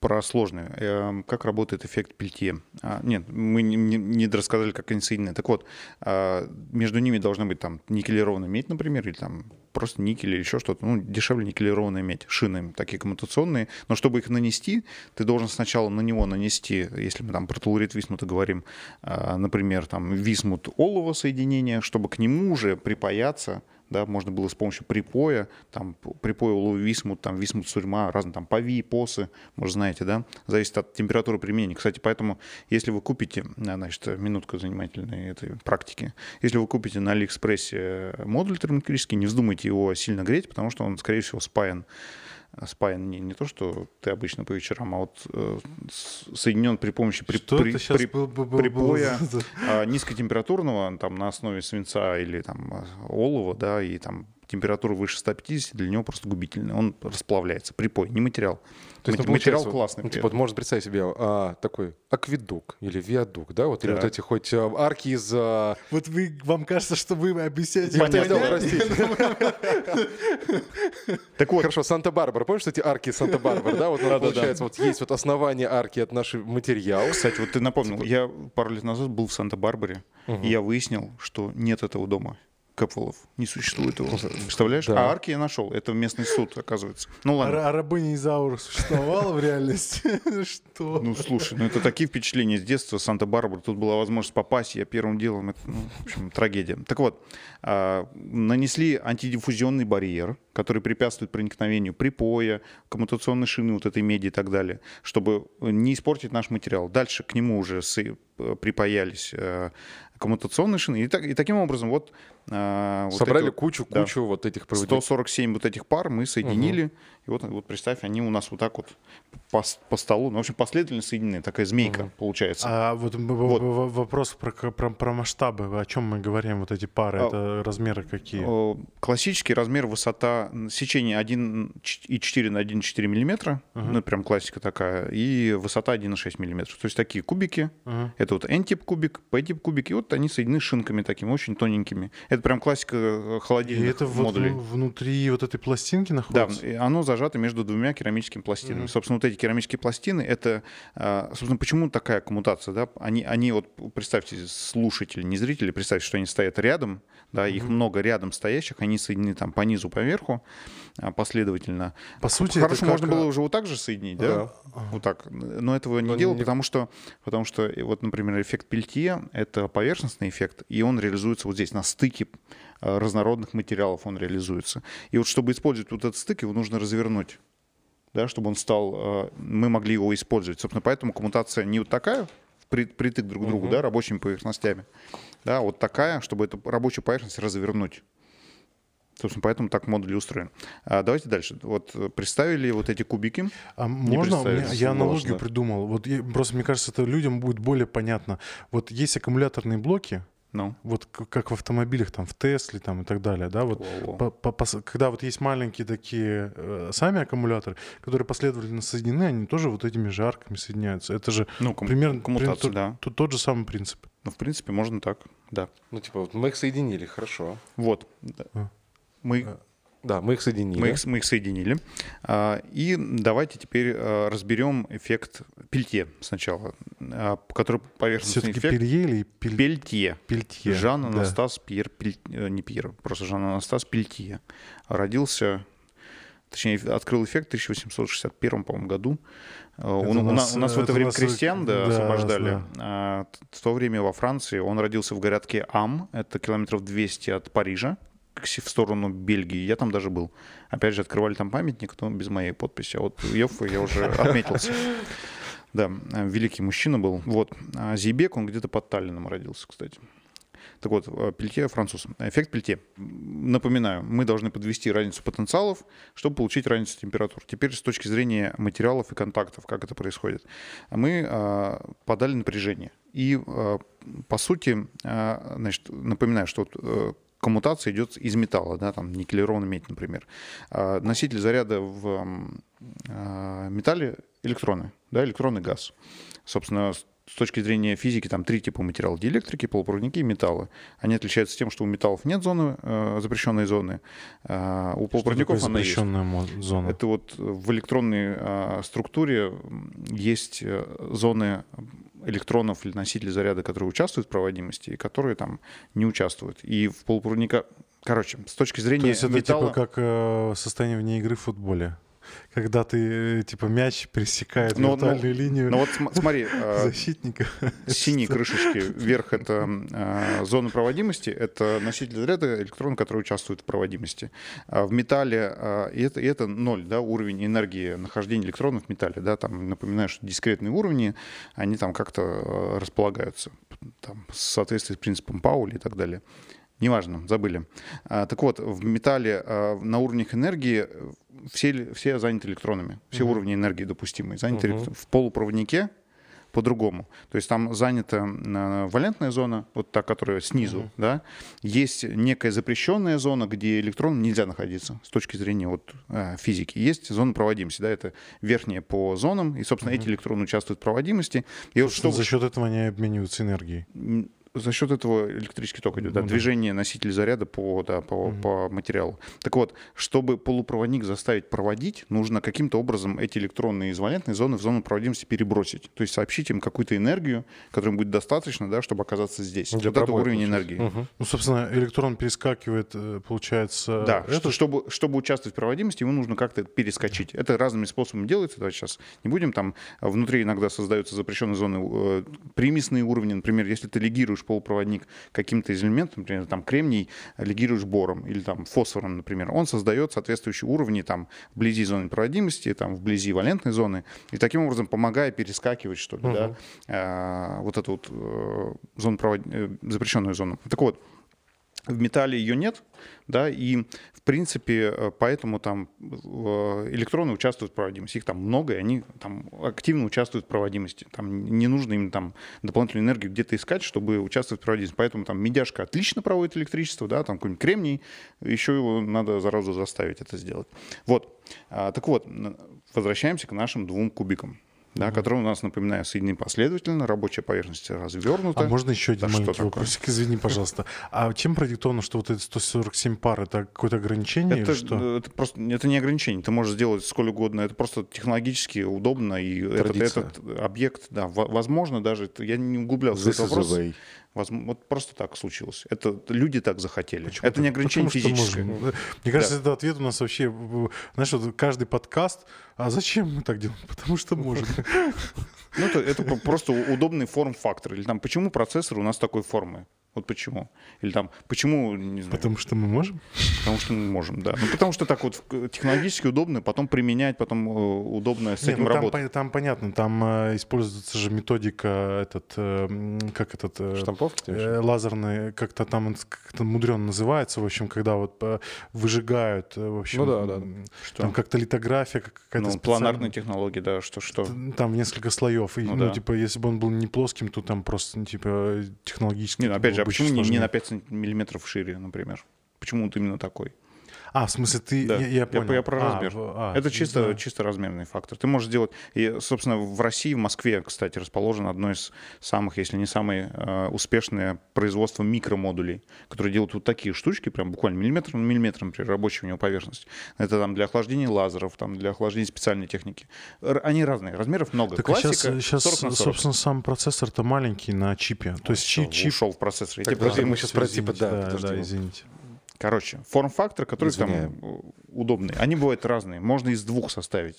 про сложное. Э, Как работает эффект Пельтье? А, Нет, мы не, не- не рассказали, как они соединены. Так вот, а, между ними должна быть там никелированная медь, например, или там просто никель или еще что-то. Ну, дешевле никелированная медь. Шины такие коммутационные. Но чтобы их нанести, ты должен сначала на него нанести, если мы там про толурит висмута говорим, а, например, там висмут олово соединение, чтобы к нему уже припаяться да, можно было с помощью припоя, там, припоя улова висмут, там, висмут сурьма, разные там пави, посы, может, знаете, да, зависит от температуры применения. Кстати, поэтому, если вы купите, а, значит, минутка занимательной этой практики, если вы купите на Алиэкспрессе модуль термоэлектрический, не вздумайте его сильно греть, потому что он, скорее всего, спаян спаян не, не то, что ты обычно по вечерам, а вот э, соединен при помощи при, Что при- при- был, был, был- припоя за- а, низкотемпературного, там, на основе свинца или там э, олова, да, и там температура выше 150 для него просто губительная. Он расплавляется. Припой, не материал. То есть, Мат- ну, материал классный. Ну, типа, вот можно представить себе а, такой акведук или виадук, да, вот, или Да. вот эти хоть а, арки из... а, Вот вы, вам кажется, что вы объясняете... Понятно, понятие? Так вот, Хорошо, Санта-Барбара. Помнишь эти арки Санта-Барбара, да? Вот ну, получается, вот есть вот основание арки от нашей материал. кстати, вот ты напомнил, Типа я пару лет назад был в Санта-Барбаре, и я выяснил, что нет этого дома. Кэпвеллов. Не существует его. Представляешь? Да. А арки я нашел. Это местный суд, оказывается. Ну ладно. А рабыня Изаура существовала в реальности? Что? Ну, слушай, ну это такие впечатления с детства, Санта-Барбара. Тут была возможность попасть, я первым делом, это, ну, в общем, трагедия. Так вот, а, нанесли антидиффузионный барьер, который препятствует проникновению припоя, коммутационной шины, вот этой меди и так далее, чтобы не испортить наш материал. Дальше к нему уже припаялись э, коммутационные шины. И, так, и таким образом вот... а, вот Собрали эти вот, кучу, да. кучу вот этих проводников. 147 вот этих пар мы соединили. И вот, вот представь, они у нас вот так вот по, по столу. Ну, в общем, последовательно соединены. Такая змейка получается. А вот, Вот. вопрос про, про, про масштабы. О чем мы говорим? Вот эти пары, А, это размеры какие? Классический размер, высота, сечение 1,4 на 1,4 миллиметра. Ну, прям классика такая. И высота 1,6 миллиметров. То есть такие кубики. Ага. Это вот N-тип кубик, P-тип кубик. И вот они соединены шинками такими, очень тоненькими. Это прям классика э, И холодильных это вот модулей. ну, внутри вот этой пластинки Да, находится? и оно зажато между двумя керамическими пластинами. Собственно, вот эти керамические пластины, это, а, собственно, почему такая коммутация, да? Они, они вот, представьте, слушатели, не зрители, представьте, что они стоят рядом, да, их много рядом стоящих, они соединены там по низу, по верху а, последовательно. По сути, Хорошо, это как, можно было а, уже вот так же соединить, да? Вот так. Но этого не Но делал, не- потому что, потому что, э, вот, например, эффект Пельтье — это поверхностный эффект, и он реализуется вот здесь, на стыке э, разнородных материалов он реализуется. И вот чтобы использовать вот этот стык, его нужно развернуть, да, чтобы он стал, э, мы могли его использовать. Собственно, поэтому коммутация не вот такая, при- притык друг к другу, да, рабочими поверхностями, да, вот такая, чтобы эту рабочую поверхность развернуть. Собственно, поэтому так модуль устроен. А давайте дальше. Вот э, представили вот эти кубики. А можно? Меня- я аналогию придумал. Вот я- просто мне кажется, это людям будет более понятно. Вот есть аккумуляторные блоки, Ну, вот как в автомобилях, там, в Тесле там, и так далее, да, вот по- по- пос- когда вот есть маленькие такие э, сами аккумуляторы, которые последовательно соединены, они тоже вот этими же арками соединяются. Это же ну ком- примерно примерно да. тот, тот- тот же самый принцип. Ну, в принципе, можно так, да. Ну, типа, вот мы их соединили, хорошо. Вот. Да. А. Мы, Да, мы их соединили. мы, их, мы их соединили. А, И давайте теперь а, разберем эффект Пельтье сначала, а, который поверхностный Все-таки эффект. Пелье или Пель- Пельтье. Пельтье? Жан Да. Анастас Пьер, Пель- э, не Пьер, просто Жан Анастас Пельтье. Родился, точнее, открыл эффект в 1861, по-моему, году. Э, У, Это у у на- нас, у нас в это это время нас, крестьян да, да, освобождали. да. А, в то время во Франции он родился в городке Ам, это километров 200 от Парижа, в сторону Бельгии. Я там даже был. Опять же, открывали там памятник, но без моей подписи. А вот Йоффе я уже отметился. Да, э, великий мужчина был. Вот. А Зейбек, он где-то под Таллином родился, кстати. Так вот, э, Пельтье француз. Эффект Пельтье. М, Напоминаю, мы должны подвести разницу потенциалов, чтобы получить разницу температур. Теперь с точки зрения материалов и контактов, как это происходит. Мы э, подали напряжение. И, э, по сути, э, значит, напоминаю, что э, коммутация идет из металла, да, там никелированная медь, например. А носитель заряда в а, металле электроны, да, электронный газ. Собственно, с точки зрения физики, там три типа материалов. Диэлектрики, полупроводники и металлы. Они отличаются тем, что у металлов нет зоны, э, запрещенной зоны, а у полупроводников она есть. зона? Это вот в электронной а, структуре м, есть э, зоны электронов или носителей заряда, которые участвуют в проводимости и которые там не участвуют. И в полупроводника... Короче, с точки зрения То есть это металла... типа как э, состояние вне игры в футболе. Когда ты, э, типа, мяч пересекает Ну, виртуальную линию Ну вот см- смотри, а, защитника. синие крышечки вверх это а, зона проводимости, это носитель заряда электрон, который участвует в проводимости. А в металле а, и это, и это ноль, да, уровень энергии нахождения электронов в металле, да, там напоминаю, что дискретные уровни, они там как-то располагаются, там, в соответствии с принципом Паули и так далее. Неважно, забыли. Так вот, в металле на уровнях энергии э, все, все заняты электронами. Все уровни энергии допустимые заняты электро- В полупроводнике по-другому. То есть там занята э, валентная зона, вот та, которая снизу, Мгм. да. Есть некая запрещенная зона, где электрон нельзя находиться с точки зрения вот, э, физики. Есть зона проводимости, да, это верхняя по зонам, и, собственно, эти электроны участвуют в проводимости. И вот Собственно, что За счет этого они обмениваются энергией. За счет этого электрический ток идет, да, Ну да. движение носителя заряда по, да, по, Мгм. по материалу. Так вот, чтобы полупроводник заставить проводить, нужно каким-то образом эти электроны из валентной зоны в зону проводимости перебросить. То есть сообщить им какую-то энергию, которой будет достаточно, да, чтобы оказаться здесь. Ну, для вот это уровень получается. энергии. Мгм. Ну, собственно, электрон перескакивает, э, получается... Да, это что, чтобы, чтобы участвовать в проводимости, ему нужно как-то перескочить. Это разными способами делается. Давайте сейчас не будем. Там а, внутри иногда создаются запрещенные зоны, э, примесные уровни. Например, если ты легируешь полупроводник каким-то из элементов, например, там кремний легируешь бором или там фосфором, например, он создает соответствующие уровни там вблизи зоны проводимости, там вблизи валентной зоны, и таким образом помогая перескакивать, что ли, да, а, вот эту вот э, зону провод... э, запрещенную зону. Так вот, в металле ее нет, да, и в принципе э, поэтому там э, электроны участвуют в проводимости. Их там много, и они там активно участвуют в проводимости. Там не нужно им там дополнительную энергию где-то искать, чтобы участвовать в проводимости. Поэтому там медяшка отлично проводит электричество, да, там какой-нибудь кремний, еще его надо заразу заставить это сделать. Вот. А, так вот, возвращаемся к нашим двум кубикам. Да, которые у нас, напоминаю, соединены последовательно, рабочая поверхность развернута. А можно еще один Да маленький такое? вопросик? Извини, пожалуйста. А чем продиктовано, что вот эти 147 пар это какое-то ограничение Это, или что? э, это просто это не ограничение. Ты можешь сделать сколь угодно. Это просто технологически удобно. И этот, Традиция. этот объект, да, во- возможно, даже это- я не углублялся в этот вопрос. Way. Возм- Вот просто так случилось. Это люди так захотели. Почему это не ограничение Потому физическое. можем. Мне кажется, это ответ у нас вообще... в- Знаешь, вот каждый подкаст... А зачем мы так делаем? Потому что можем. Ну, это, это просто удобный форм-фактор. Или там, почему процессор у нас такой формы? Вот почему? Или там, почему, не знаю, Потому что мы можем. потому что мы можем, да. Ну, потому что так вот в- технологически удобно, потом применять, потом э, удобно с Не, этим ну, там, работать. пон- там понятно, там э, используется же методика этот, э, как этот... э, Штамповки? э, лазерный, как-то там он как-то мудренно называется, в общем, когда вот э, выжигают, э, в общем, Ну да, да. Что? там как-то литография как- какая-то Ну, специальная. планарные технологии, да, что, что. Т- Там несколько слоев. И, Ну ну, да. типа, если бы он был не плоским, то там просто, ну, типа, технологически... Не, ну, опять же, почему не, не на 5 миллиметров шире, например? Почему вот именно такой? А, в смысле, ты... Да. Я, я Я понял. по- я про А, размер. а, Это ну чисто, да. чисто размерный фактор. Ты можешь сделать... И, собственно, в России, в Москве, кстати, расположено одно из самых, если не самое э, успешное производство микромодулей, которые делают вот такие штучки, прям буквально миллиметр на миллиметр, например, рабочая у него поверхность. Это там для охлаждения лазеров, там для охлаждения специальной техники. Р- они разные, размеров много. Так а Классика сейчас, сейчас 40 на 40. собственно, сам процессор-то маленький на чипе. То есть Всё, чип... ушел в процессор. Я Так, подожди, мы сейчас про типа, да, да, да, извините. Короче, форм-фактор, который Извиняем. там э, удобный. Они бывают разные. Можно из двух составить.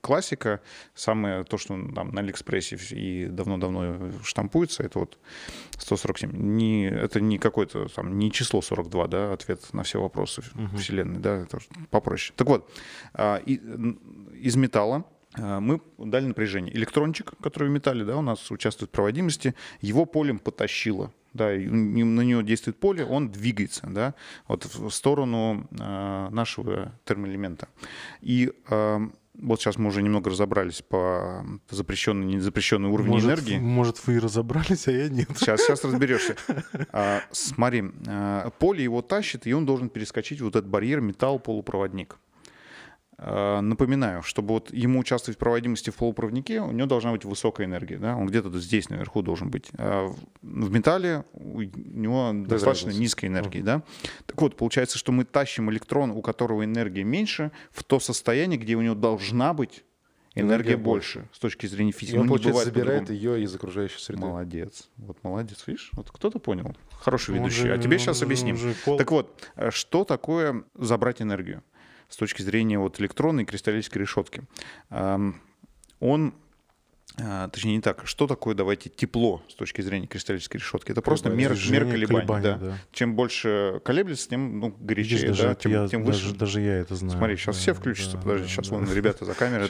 Классика, самое то, что там на Алиэкспрессе и давно-давно штампуется, это вот 147. Не, это не какое-то там, не число 42, да, ответ на все вопросы Мгм. Вселенной, да, это попроще. Так вот, а, из металла а, мы дали напряжение. Электрончик, который в металле, да, у нас участвует в проводимости, его полем потащило. Да, на него действует поле, он двигается, да, вот в сторону а, нашего термоэлемента. И а, вот сейчас мы уже немного разобрались по запрещенный, незапрещенный уровню может, энергии. Может, вы и разобрались, а я нет. Сейчас, сейчас разберешься. А, смотри, а, поле его тащит, и он должен перескочить вот этот барьер металл-полупроводник. А, Напоминаю, чтобы вот ему участвовать в проводимости в полупроводнике, у него должна быть высокая энергия. Да? Он где-то здесь наверху должен быть. А в- металле у него достаточно разницы. низкой энергии. Да? Так вот, получается, что мы тащим электрон, у которого энергия меньше, в то состояние, где у него должна быть энергия, Энергия больше с точки зрения физики. И он, Ну, получается, забирает по-другому. ее из окружающей среды. Молодец. Вот молодец, видишь? Вот кто-то понял. Хороший Он ведущий. же- а тебе он сейчас объясним. пол- Так вот, э, что такое забрать энергию с точки зрения вот электронной кристаллической решетки? Он точнее не так, что такое, давайте, тепло с точки зрения кристаллической решетки? Это просто Движение, мера колебаний. колебания, да. да. Чем больше колеблется, тем ну, Видишь, горячее, даже, да, тем, я, тем даже, выше. даже я это знаю. Смотри, сейчас Да, все включатся. да, Подожди, да, сейчас да. вон ребята за камерой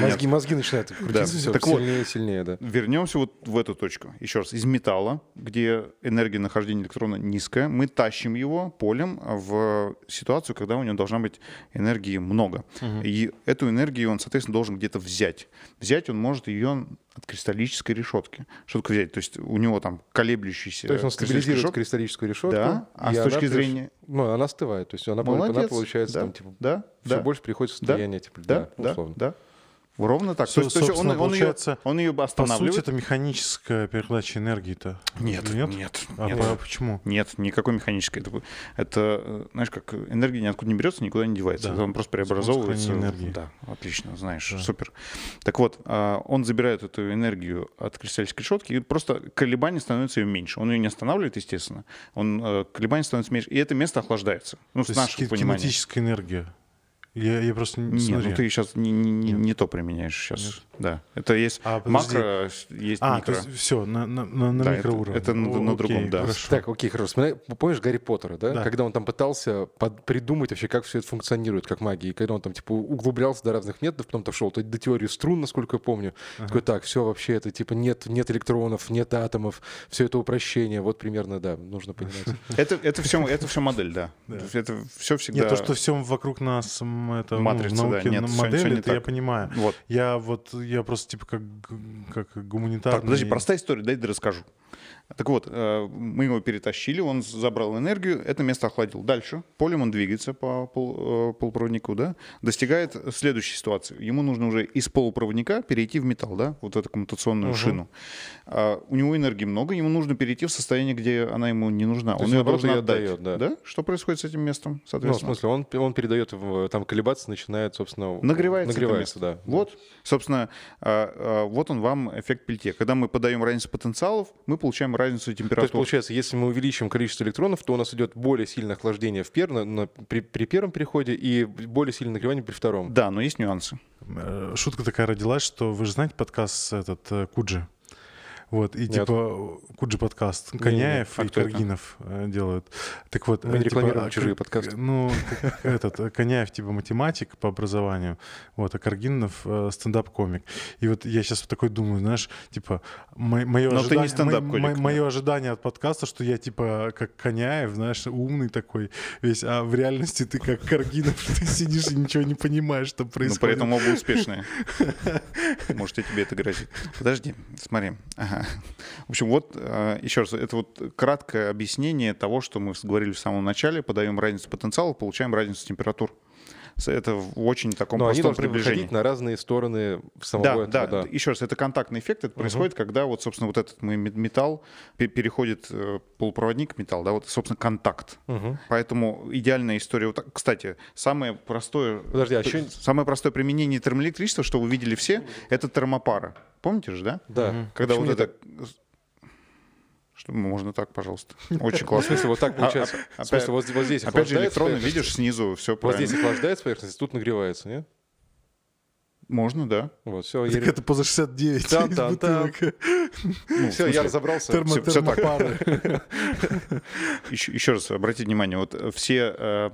мозги, мозги начинают крутиться все Так вот. сильнее и сильнее, да. Вернемся вот в эту точку. Еще раз, из металла, где энергия нахождения электрона низкая, мы тащим его полем в ситуацию, когда у него должна быть энергии много. И эту энергию он, соответственно, должен где-то взять. Взять он может ее отделен от кристаллической решетки. Что такое взять? То есть у него там колеблющийся... То есть он стабилизирует кристаллическую решетку. Да, а с точки зрения- Ну, она остывает. То есть она, она получается да, там, типа, да, все да, больше приходит в да, состояние, типа, да, да, да, условно. да. Ровно так. Со- то есть, то есть он, он, ее, он ее По останавливает. сути, это механическая передача энергии-то. Нет, нет, нет. А по- почему? Нет, никакой механической. Это, это, знаешь, как энергия ниоткуда не берется, никуда не девается. Да. Это Он просто преобразовывается. Энергии. Да, отлично, знаешь, Да. супер. Так вот, а, он забирает эту энергию от кристаллической решетки, и просто колебания становятся ее меньше. Он ее не останавливает, естественно. Он э, колебания становятся меньше, и это место охлаждается. Ну, То с нашего понимания. кинетическая энергия. Я, я просто не Нет, смотри. ну ты сейчас не, не- не- Нет. не то применяешь сейчас. Да. Это есть А, подожди. макро, есть А, микро. то есть все, на, на, на, Да, это- микроуровне. это на- О, на окей, другом, да. хорошо. Так, окей, хорошо. Вспоминай- Помнишь Гарри Поттера, да? Да. Когда он там пытался под- придумать вообще, как все это функционирует, как магия. И когда он там, типа, углублялся до разных методов, потом дошел до теории струн, насколько я помню. Такой, так, все вообще это, типа, нет, нет электронов, нет атомов, все это упрощение. Вот примерно, да, нужно понимать. Это, это, все, это все модель, да. Это все всегда... Нет, то, что все вокруг нас, это ну, Матрица, в да, науке нет, на- всё- модель, всё не это я так. понимаю. Вот. Я вот, я просто типа как, как гуманитарный... Так, подожди, простая история, дай расскажу. Так вот, э, мы его перетащили, он забрал энергию, это место охладил. Дальше полем он двигается по пол- э, полупроводнику, да, достигает следующей ситуации. Ему нужно уже из полупроводника перейти в металл, да, вот эту коммутационную шину. А, у него энергии много, ему нужно перейти в состояние, где она ему не нужна. То он ее просто должен её отдать. отдает, да. Что происходит с этим местом, Ну, в соответственно? смысле, он, он передает, там колебаться начинает, собственно... Нагревается, Нагревается, да. Вот, собственно, а, а, вот он вам эффект пельте. Когда мы подаем разницу потенциалов, мы получаем разницу То есть, получается, если мы увеличим количество электронов, то у нас идет более сильное охлаждение в пер, на- на- при, при первом переходе и более сильное нагревание при втором. Да, но есть нюансы. Э, Шутка такая родилась, что вы же знаете подкаст этот э, Куджи? Вот, и Нет. типа Куджи подкаст. Коняев А и это? Каргинов э, делают. Так вот, Мы не э, типа, рекламируем а, чужие подкасты. Ну, этот э, Коняев типа математик по образованию, вот, а Каргинов э, стендап-комик. И вот я сейчас такой думаю, знаешь, типа мое ожидание, мое ожидание от подкаста, что я типа как Коняев, знаешь, умный такой весь, а в реальности ты как Каргинов, ты сидишь и ничего не понимаешь, что Но происходит. при этом оба успешные. Может, и тебе это грозит. Подожди, смотри. Ага. В общем, вот э, еще раз, это вот краткое объяснение того, что мы говорили в самом начале. Подаем разницу потенциала, получаем разницу температур. Это в очень таком Но они простом должны приближении. на разные стороны самого Да, этого, да, да. Еще раз, это контактный эффект. Это происходит, когда вот, собственно, вот этот металл пе- переходит э, полупроводник металл, да, вот, собственно, контакт. Мгм. Поэтому идеальная история. Вот так- кстати, самое простое, Подожди, а еще... самое простое применение термоэлектричества, что вы видели все, это термопара. Помните же, да? Да. Когда Почему вот это... Что, можно так, пожалуйста. Очень В классно. смысле, вот так получается. а- В смысле, опять- вот, вот здесь Опять же, электроны, видишь, снизу все Вот здесь охлаждается поверхность, тут нагревается, нет? Можно, да. Вот, все, Так это поза 69 из Там-там-там. бутылок. Ну, в все, я разобрался. Термо- всё- всё так. Еще, еще раз обратите внимание, вот все, э,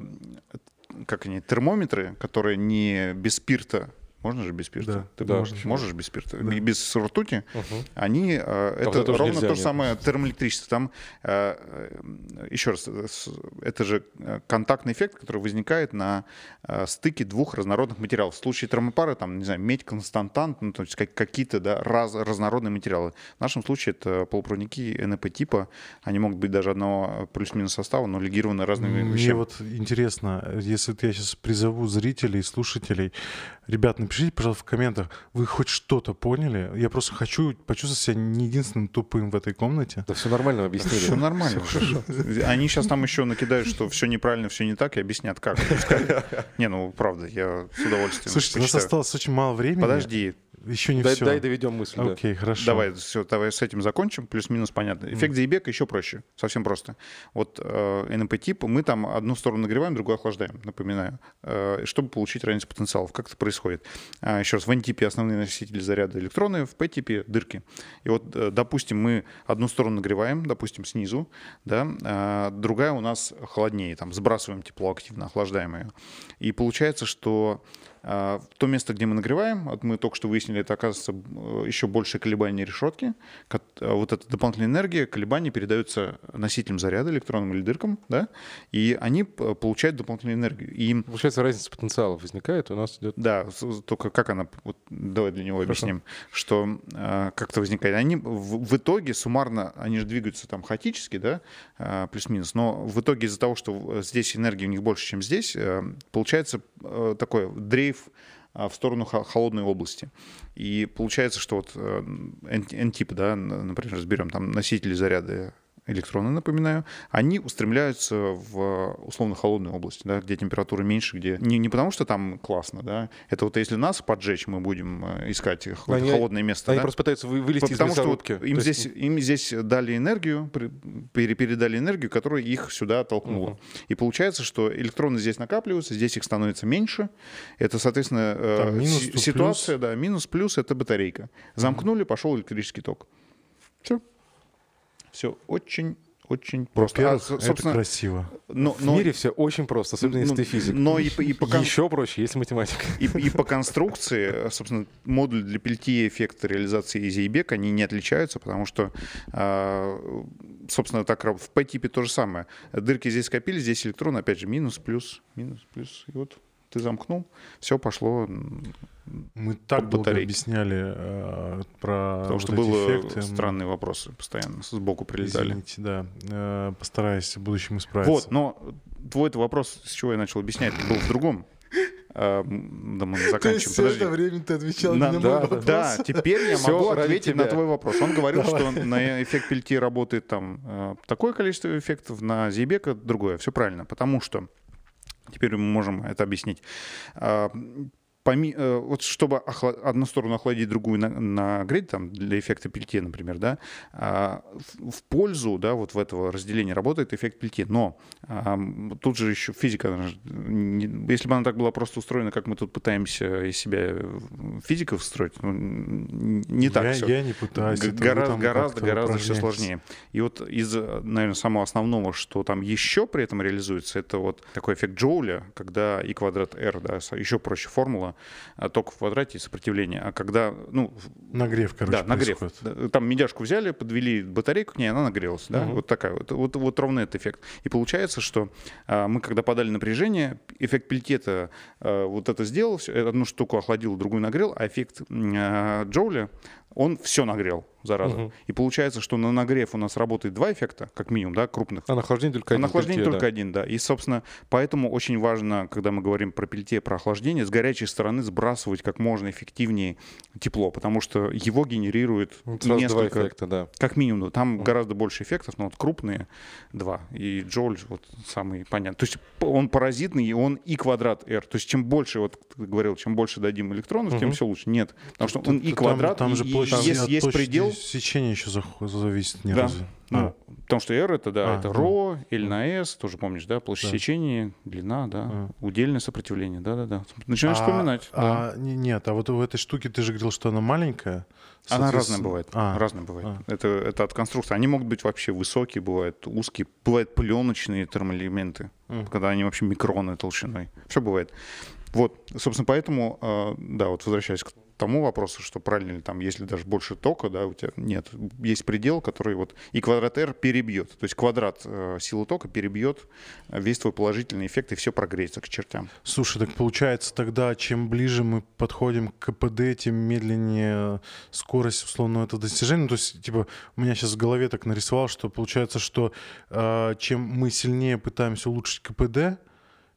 как они, термометры, которые не без спирта, можно же без спирта? Да, Ты да, можешь, можешь без спирта? Да. Без ртути, Мгм. они, э, это вот это ровно нельзя, то же самое термоэлектричество. Там, э, э, еще раз, э, это же э, контактный эффект, который возникает на э, стыке двух разнородных материалов. В случае термопары, там, не знаю, медь, константант, ну, то есть как- какие-то да, раз, разнородные материалы. В нашем случае это полупроводники НП типа, они могут быть даже одного плюс-минус состава, но легированы разными Мне вещами. вот интересно, если я сейчас призову зрителей, слушателей, ребят, напишите, пожалуйста, в комментах, вы хоть что-то поняли? Я просто хочу почувствовать себя не единственным тупым в этой комнате. Да все нормально Все объяснили. нормально. Они сейчас там еще накидают, что все неправильно, все не так, и объяснят, как. Не, ну правда, я с удовольствием. Слушайте, у нас осталось очень мало времени. Подожди, Еще не Дай, все. дай доведем мысль. да. Окей, хорошо. давай, все, давай с этим закончим, плюс-минус понятно. Эффект Зейбека еще проще, совсем просто. Вот э, НП-тип, мы там одну сторону нагреваем, другую охлаждаем, напоминаю, э, чтобы получить разницу потенциалов. Как это происходит? А, еще раз, в N-типе основные носители заряда электроны, в P-типе дырки. И вот, э, допустим, мы одну сторону нагреваем, допустим, снизу, да, а другая у нас холоднее, там, сбрасываем тепло активно, охлаждаем ее. И получается, что то место, где мы нагреваем, вот мы только что выяснили, это оказывается э, еще больше колебания решетки. А Вот эта дополнительная энергия, колебания передаются носителям заряда, электронам или дыркам, да, и они получают дополнительную энергию. И Получается, разница потенциалов возникает, у нас идет... да, только как она, вот давай для него Хорошо. объясним, что э, как-то возникает. Они в, в итоге суммарно, они же двигаются там хаотически, да, э, плюс-минус, но в итоге из-за того, что здесь энергии у них больше, чем здесь, э, получается э, такой дрейф э, в сторону хо- холодной области. И получается, что вот э, N-тип, да, н- например, разберем, там носители заряда электроны, напоминаю, они устремляются в условно холодную область, да, где температура меньше, где не, не потому, что там классно, да, это вот если нас поджечь, мы будем э, искать Они- холодное место, Они да? просто пытаются вы- вылезти Потому из что вот мясорубки. им То есть- здесь, им здесь дали энергию, передали энергию, которая их сюда толкнула. Мгм. И получается, что электроны здесь накапливаются, здесь их становится меньше. Это, соответственно, э, минус, ситуация, да, минус, плюс — это батарейка. Замкнули, пошел электрический ток. Все. Все очень, очень просто. А, Во-первых, со- это собственно, красиво. но, В но- мире все очень просто, особенно если ну, ты физик. Но и, и по кон- Еще проще, если математика. и, и по конструкции, собственно, модуль для пельтье эффекта реализации Зейбек, они не отличаются, потому что, а, собственно, так в P-типе то же самое. Дырки здесь скопились, здесь электрон, опять же, минус, плюс, минус, плюс. И вот ты замкнул, все пошло, Мы так долго батарейки. объясняли э, про потому вот что было эффекты. странные вопросы постоянно, сбоку прилетали. Извините, да. Э, постараюсь в будущем исправиться. Вот, но твой это вопрос, с чего я начал объяснять, был в другом. М, Да мы заканчиваем. Подожди. время ты отвечал На- мой да, вопрос. да, теперь я Всё могу ответить на тебя. твой вопрос. Он говорил, что на эффект Пельти работает там э, такое количество эффектов, на Зейбека другое. Все правильно, потому что теперь мы можем это объяснить. Поми- э, вот чтобы охла- одну сторону охладить, другую на- нагреть, там, для эффекта пельте, например, да, а, в, пользу, да, вот в этого разделения работает эффект пельте. Но а, тут же еще физика, если бы она так была просто устроена, как мы тут пытаемся из себя э, физиков строить, ну, не так я, все. я не пытаюсь. Г- Гораздо, гораздо, гораздо все сложнее. И вот из, наверное, самого основного, что там еще при этом реализуется, это вот такой эффект Джоуля, когда и квадрат R, да, еще проще формула, ток в квадрате и сопротивление. А когда, ну, Нагрев, короче, да, нагрев. происходит. Там медяшку взяли, подвели батарейку к ней, она нагрелась. Да? Мгм. Вот такая вот, вот. Вот ровно этот эффект. И получается, что а, мы, когда подали напряжение, эффект пельтета а, вот это сделал, одну штуку охладил, другую нагрел, а эффект а, Джоуля, он все нагрел зараза. Мгм. И получается, что на нагрев у нас работает два эффекта, как минимум, да, крупных. А нахождение только А один. нахлаждение пельте, только да. один, да. И, собственно, поэтому очень важно, когда мы говорим про пельте, про охлаждение, с горячей стороны сбрасывать как можно эффективнее тепло, потому что его генерирует Вот Сразу два несколько, эффекта, да. как минимум. Там Мгм. гораздо больше эффектов, но вот крупные два. И Джоуль вот самый понятный. То есть он паразитный, и он и квадрат R. То есть чем больше, вот ты говорил, чем больше дадим электронов, тем Мгм. все лучше. Нет, потому что он и квадрат, там, там и, же площадь есть, есть предел. сечения еще зависит ни Да. разу. Ну, А, Потому что R это, да, А, это ρ, L на S, тоже помнишь, да, площадь Да. сечения, длина, да, А. удельное сопротивление, да-да-да. Начинаешь а- вспоминать. да. а, не- нет, а вот в этой штуке ты же говорил, что она маленькая. Она разная Соответственно- бывает. А, разная бывает. а. Это, это от конструкции. Они могут быть вообще высокие, бывают узкие, бывают пленочные термоэлементы, Мгм. когда они вообще микроны толщиной. Все бывает. Вот, собственно, поэтому, э, да, вот возвращаясь к тому вопросу, что правильно ли там, если даже больше тока, да, у тебя нет, есть предел, который вот и квадрат R перебьет, то есть квадрат э, силы тока перебьет весь твой положительный эффект и все прогреется к чертям. Слушай, так получается тогда, чем ближе мы подходим к КПД, тем медленнее скорость условно этого достижения. Ну, то есть, типа, у меня сейчас в голове так нарисовал, что получается, что э, чем мы сильнее пытаемся улучшить КПД,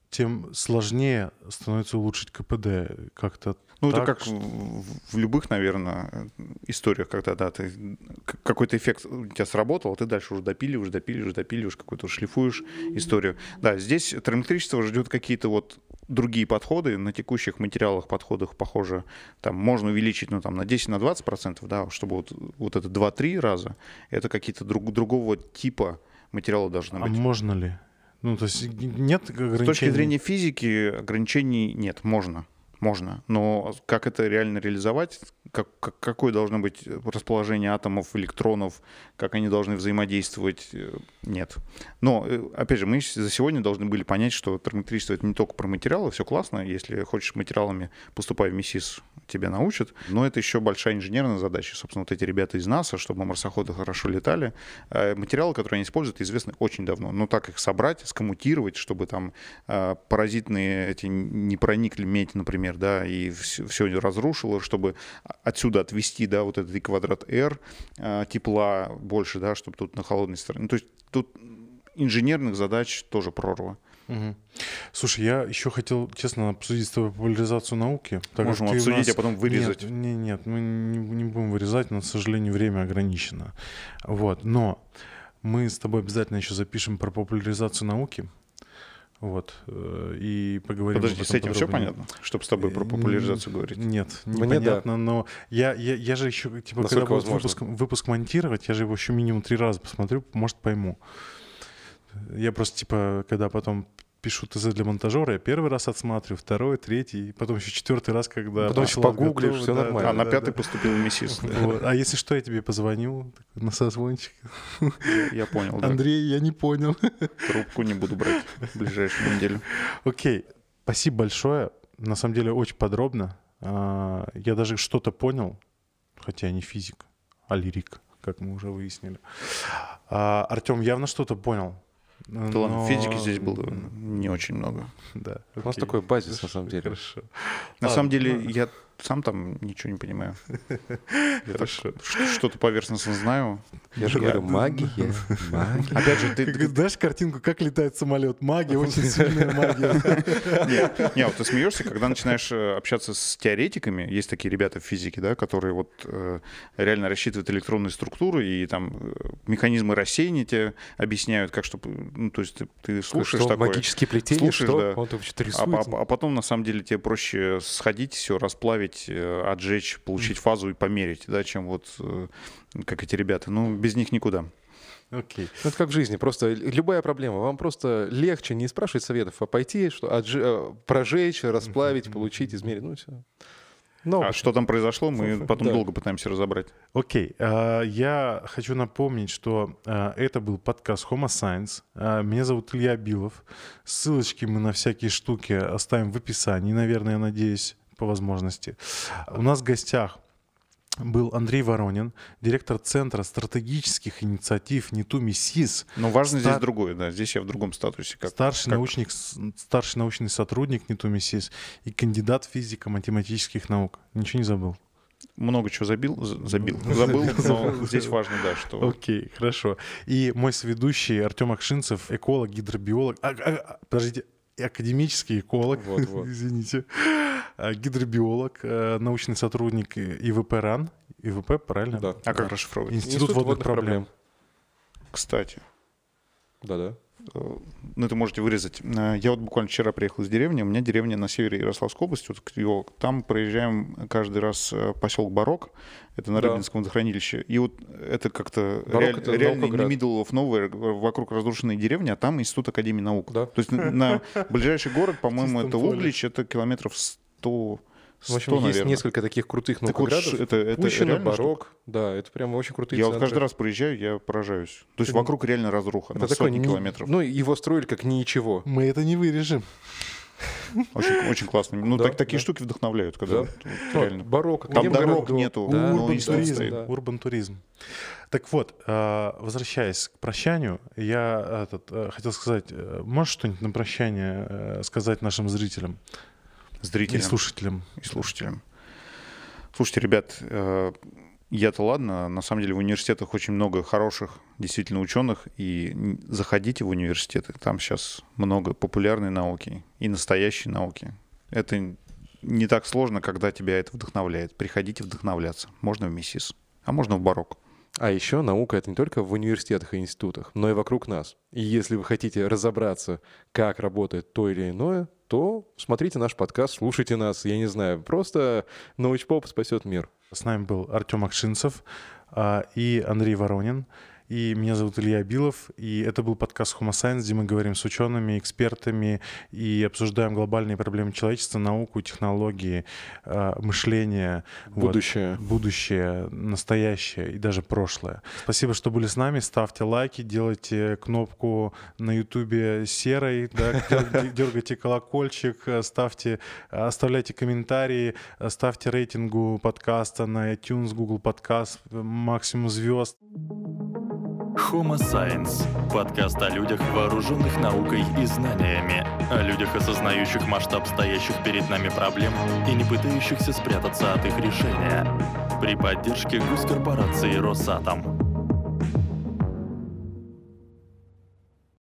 тем сложнее становится улучшить КПД. Как-то Ну, это так, как что- в, в любых, наверное, историях, когда да, ты какой-то эффект у тебя сработал, а ты дальше уже допиливаешь, допиливаешь, допиливаешь, какую-то шлифуешь историю. Да, здесь термоэлектричество ждет какие-то вот другие подходы. На текущих материалах, подходах, похоже, там можно увеличить ну, там, на 10-20%, процентов, да, чтобы вот, вот это 2-3 раза, это какие-то друг, другого типа материала должны А быть. можно ли? Ну, то есть нет ограничений? С точки зрения физики ограничений нет, можно. Можно. Но как это реально реализовать, как, как, какое должно быть расположение атомов, электронов, как они должны взаимодействовать, э, нет. Но, э, опять же, мы за сегодня должны были понять, что термоэлектричество — это не только про материалы, все классно, если хочешь материалами, поступай в МИСИС, тебя научат, но это еще большая инженерная задача. Собственно, вот эти ребята из НАСА, чтобы марсоходы хорошо летали, э, материалы, которые они используют, известны очень давно. Но так их собрать, скоммутировать, чтобы там паразитные эти не проникли медь, например, да, и все, все разрушило, чтобы отсюда отвести, да, вот этот квадрат R а, тепла больше, да, чтобы тут на холодной стороне. То есть тут инженерных задач тоже прорва. Угу. Слушай, я еще хотел, честно, обсудить с тобой популяризацию науки. Так Можем обсудить, нас... а потом вырезать. Нет, нет, нет мы не, не будем вырезать, но, к сожалению, время ограничено. Вот, но мы с тобой обязательно еще запишем про популяризацию науки. Вот. Э, и поговорим Подожди, с этим подробнее. все понятно? Чтобы с тобой про популяризацию говорить? Нет, непонятно, да. но я, я, я же еще, типа, Насколько когда буду выпуск, выпуск монтировать, я же его еще минимум три раза посмотрю, может, пойму. Я просто, типа, когда потом пишу ТЗ для монтажера, я первый раз отсматриваю, второй, третий, потом еще четвертый раз, когда... Потом еще погуглишь, готов, все да, нормально. А на пятый да. поступил в МИСИС. Вот. А если что, я тебе позвоню на созвончик. Я понял, да. Андрей, я не понял. Трубку не буду брать в ближайшую неделю. Окей, спасибо большое. На самом деле очень подробно. А, я даже что-то понял, хотя я не физик, а лирик, как мы уже выяснили. А, Артем явно что-то понял. Да но... ладно, физики здесь было не очень много. Да. У нас такой базис, на самом деле. Хорошо. На самом деле, я сам там ничего не понимаю. Что-то поверхностно знаю. Я же говорю, магия, магия. Опять же, ты... Знаешь картинку, как летает самолет? Магия, очень сильная магия. Не, вот ты смеешься, когда начинаешь э, общаться с теоретиками, есть такие ребята в физике, да, которые вот э, реально рассчитывают электронные структуры и там э, механизмы рассеяния тебе объясняют, как чтобы, ну, то есть ты слушаешь такое. магические плетения, что? Он а, а потом, на самом деле, тебе проще сходить, все расплавить добавить, э, отжечь, получить фазу и померить, да, чем вот э, как эти ребята. Ну, без них никуда. Окей. Okay. Ну, это как в жизни. Просто любая проблема. Вам просто легче не спрашивать советов, а пойти, что отж... Э, прожечь, расплавить, получить, измерить. Ну, все. Но... А что там произошло, мы потом да. долго пытаемся разобрать. Окей. Okay. Я хочу напомнить, что это был подкаст Homo Science. Меня зовут Илья Билов. Ссылочки мы на всякие штуки оставим в описании, наверное, я надеюсь по возможности. У нас в гостях был Андрей Воронин, директор Центра стратегических инициатив НИТУ СИС. Но важно Стар... здесь другое, да, здесь я в другом статусе. Как, старший, как... Научник, старший научный сотрудник НИТУ СИС и кандидат физико-математических наук. Ничего не забыл? Много чего забил, забил, забыл, но здесь важно, да, что... Окей, хорошо. И мой соведущий Артем Акшинцев, эколог, гидробиолог. А, а, а, подождите, академический эколог, вот, вот. извините, а, гидробиолог, э, научный сотрудник ИВП РАН. ИВП, правильно? Да. А как расшифровывать? Институт, Институт водных, водных проблем. проблем. Кстати. Да-да. Э, ну, это можете вырезать. Э, я вот буквально вчера приехал из деревни. У меня деревня на севере Ярославской области. Вот там проезжаем каждый раз поселок Барок. Это на да. Рыбинском водохранилище. И вот это как-то реаль, это реально не middle of nowhere, вокруг разрушенной деревни, а там Институт Академии Наук. Да. То есть на ближайший город, по-моему, это Углич, это километров 100 в общем, 100, есть наверное. несколько таких крутых наукоградов. Так вот, это, это Пущино, Барок. Что? Да, это прям очень крутые Я центры. вот каждый раз приезжаю, я поражаюсь. То есть это, вокруг реально разруха это на такой, сотни километров. Ну, его строили как ничего. Мы это не вырежем. Очень, очень классно. Ну, да, так, такие да. штуки вдохновляют, когда да. Ну, реально. Барокко. Там дорог город, нету. Да. Урбан, туризм, да. урбан туризм. Так вот, э, возвращаясь к прощанию, я этот, э, хотел сказать, э, можешь что-нибудь на прощание сказать нашим зрителям? Зрителям. И слушателям. И слушателям. Слушайте, ребят, э, я-то ладно, на самом деле в университетах очень много хороших действительно ученых, и заходите в университеты, там сейчас много популярной науки и настоящей науки. Это не так сложно, когда тебя это вдохновляет. Приходите вдохновляться. Можно в МИСИС, а можно в Барок. А еще наука — это не только в университетах и институтах, но и вокруг нас. И если вы хотите разобраться, как работает то или иное, то смотрите наш подкаст, слушайте нас, я не знаю, просто научпоп спасет мир. С нами был Артем Акшинцев а, и Андрей Воронин. И меня зовут Илья Билов. И это был подкаст Homo Science, где мы говорим с учеными, экспертами и обсуждаем глобальные проблемы человечества, науку, технологии, э, мышление. Будущее. Вот, будущее, настоящее и даже прошлое. Спасибо, что были с нами. Ставьте лайки, делайте кнопку на ютубе серой, да, дергайте колокольчик, ставьте, оставляйте комментарии, ставьте рейтингу подкаста на iTunes, Google Подкаст, максимум звезд. Homo Science – подкаст о людях, вооруженных наукой и знаниями, о людях, осознающих масштаб стоящих перед нами проблем и не пытающихся спрятаться от их решения. При поддержке госкорпорации «Росатом».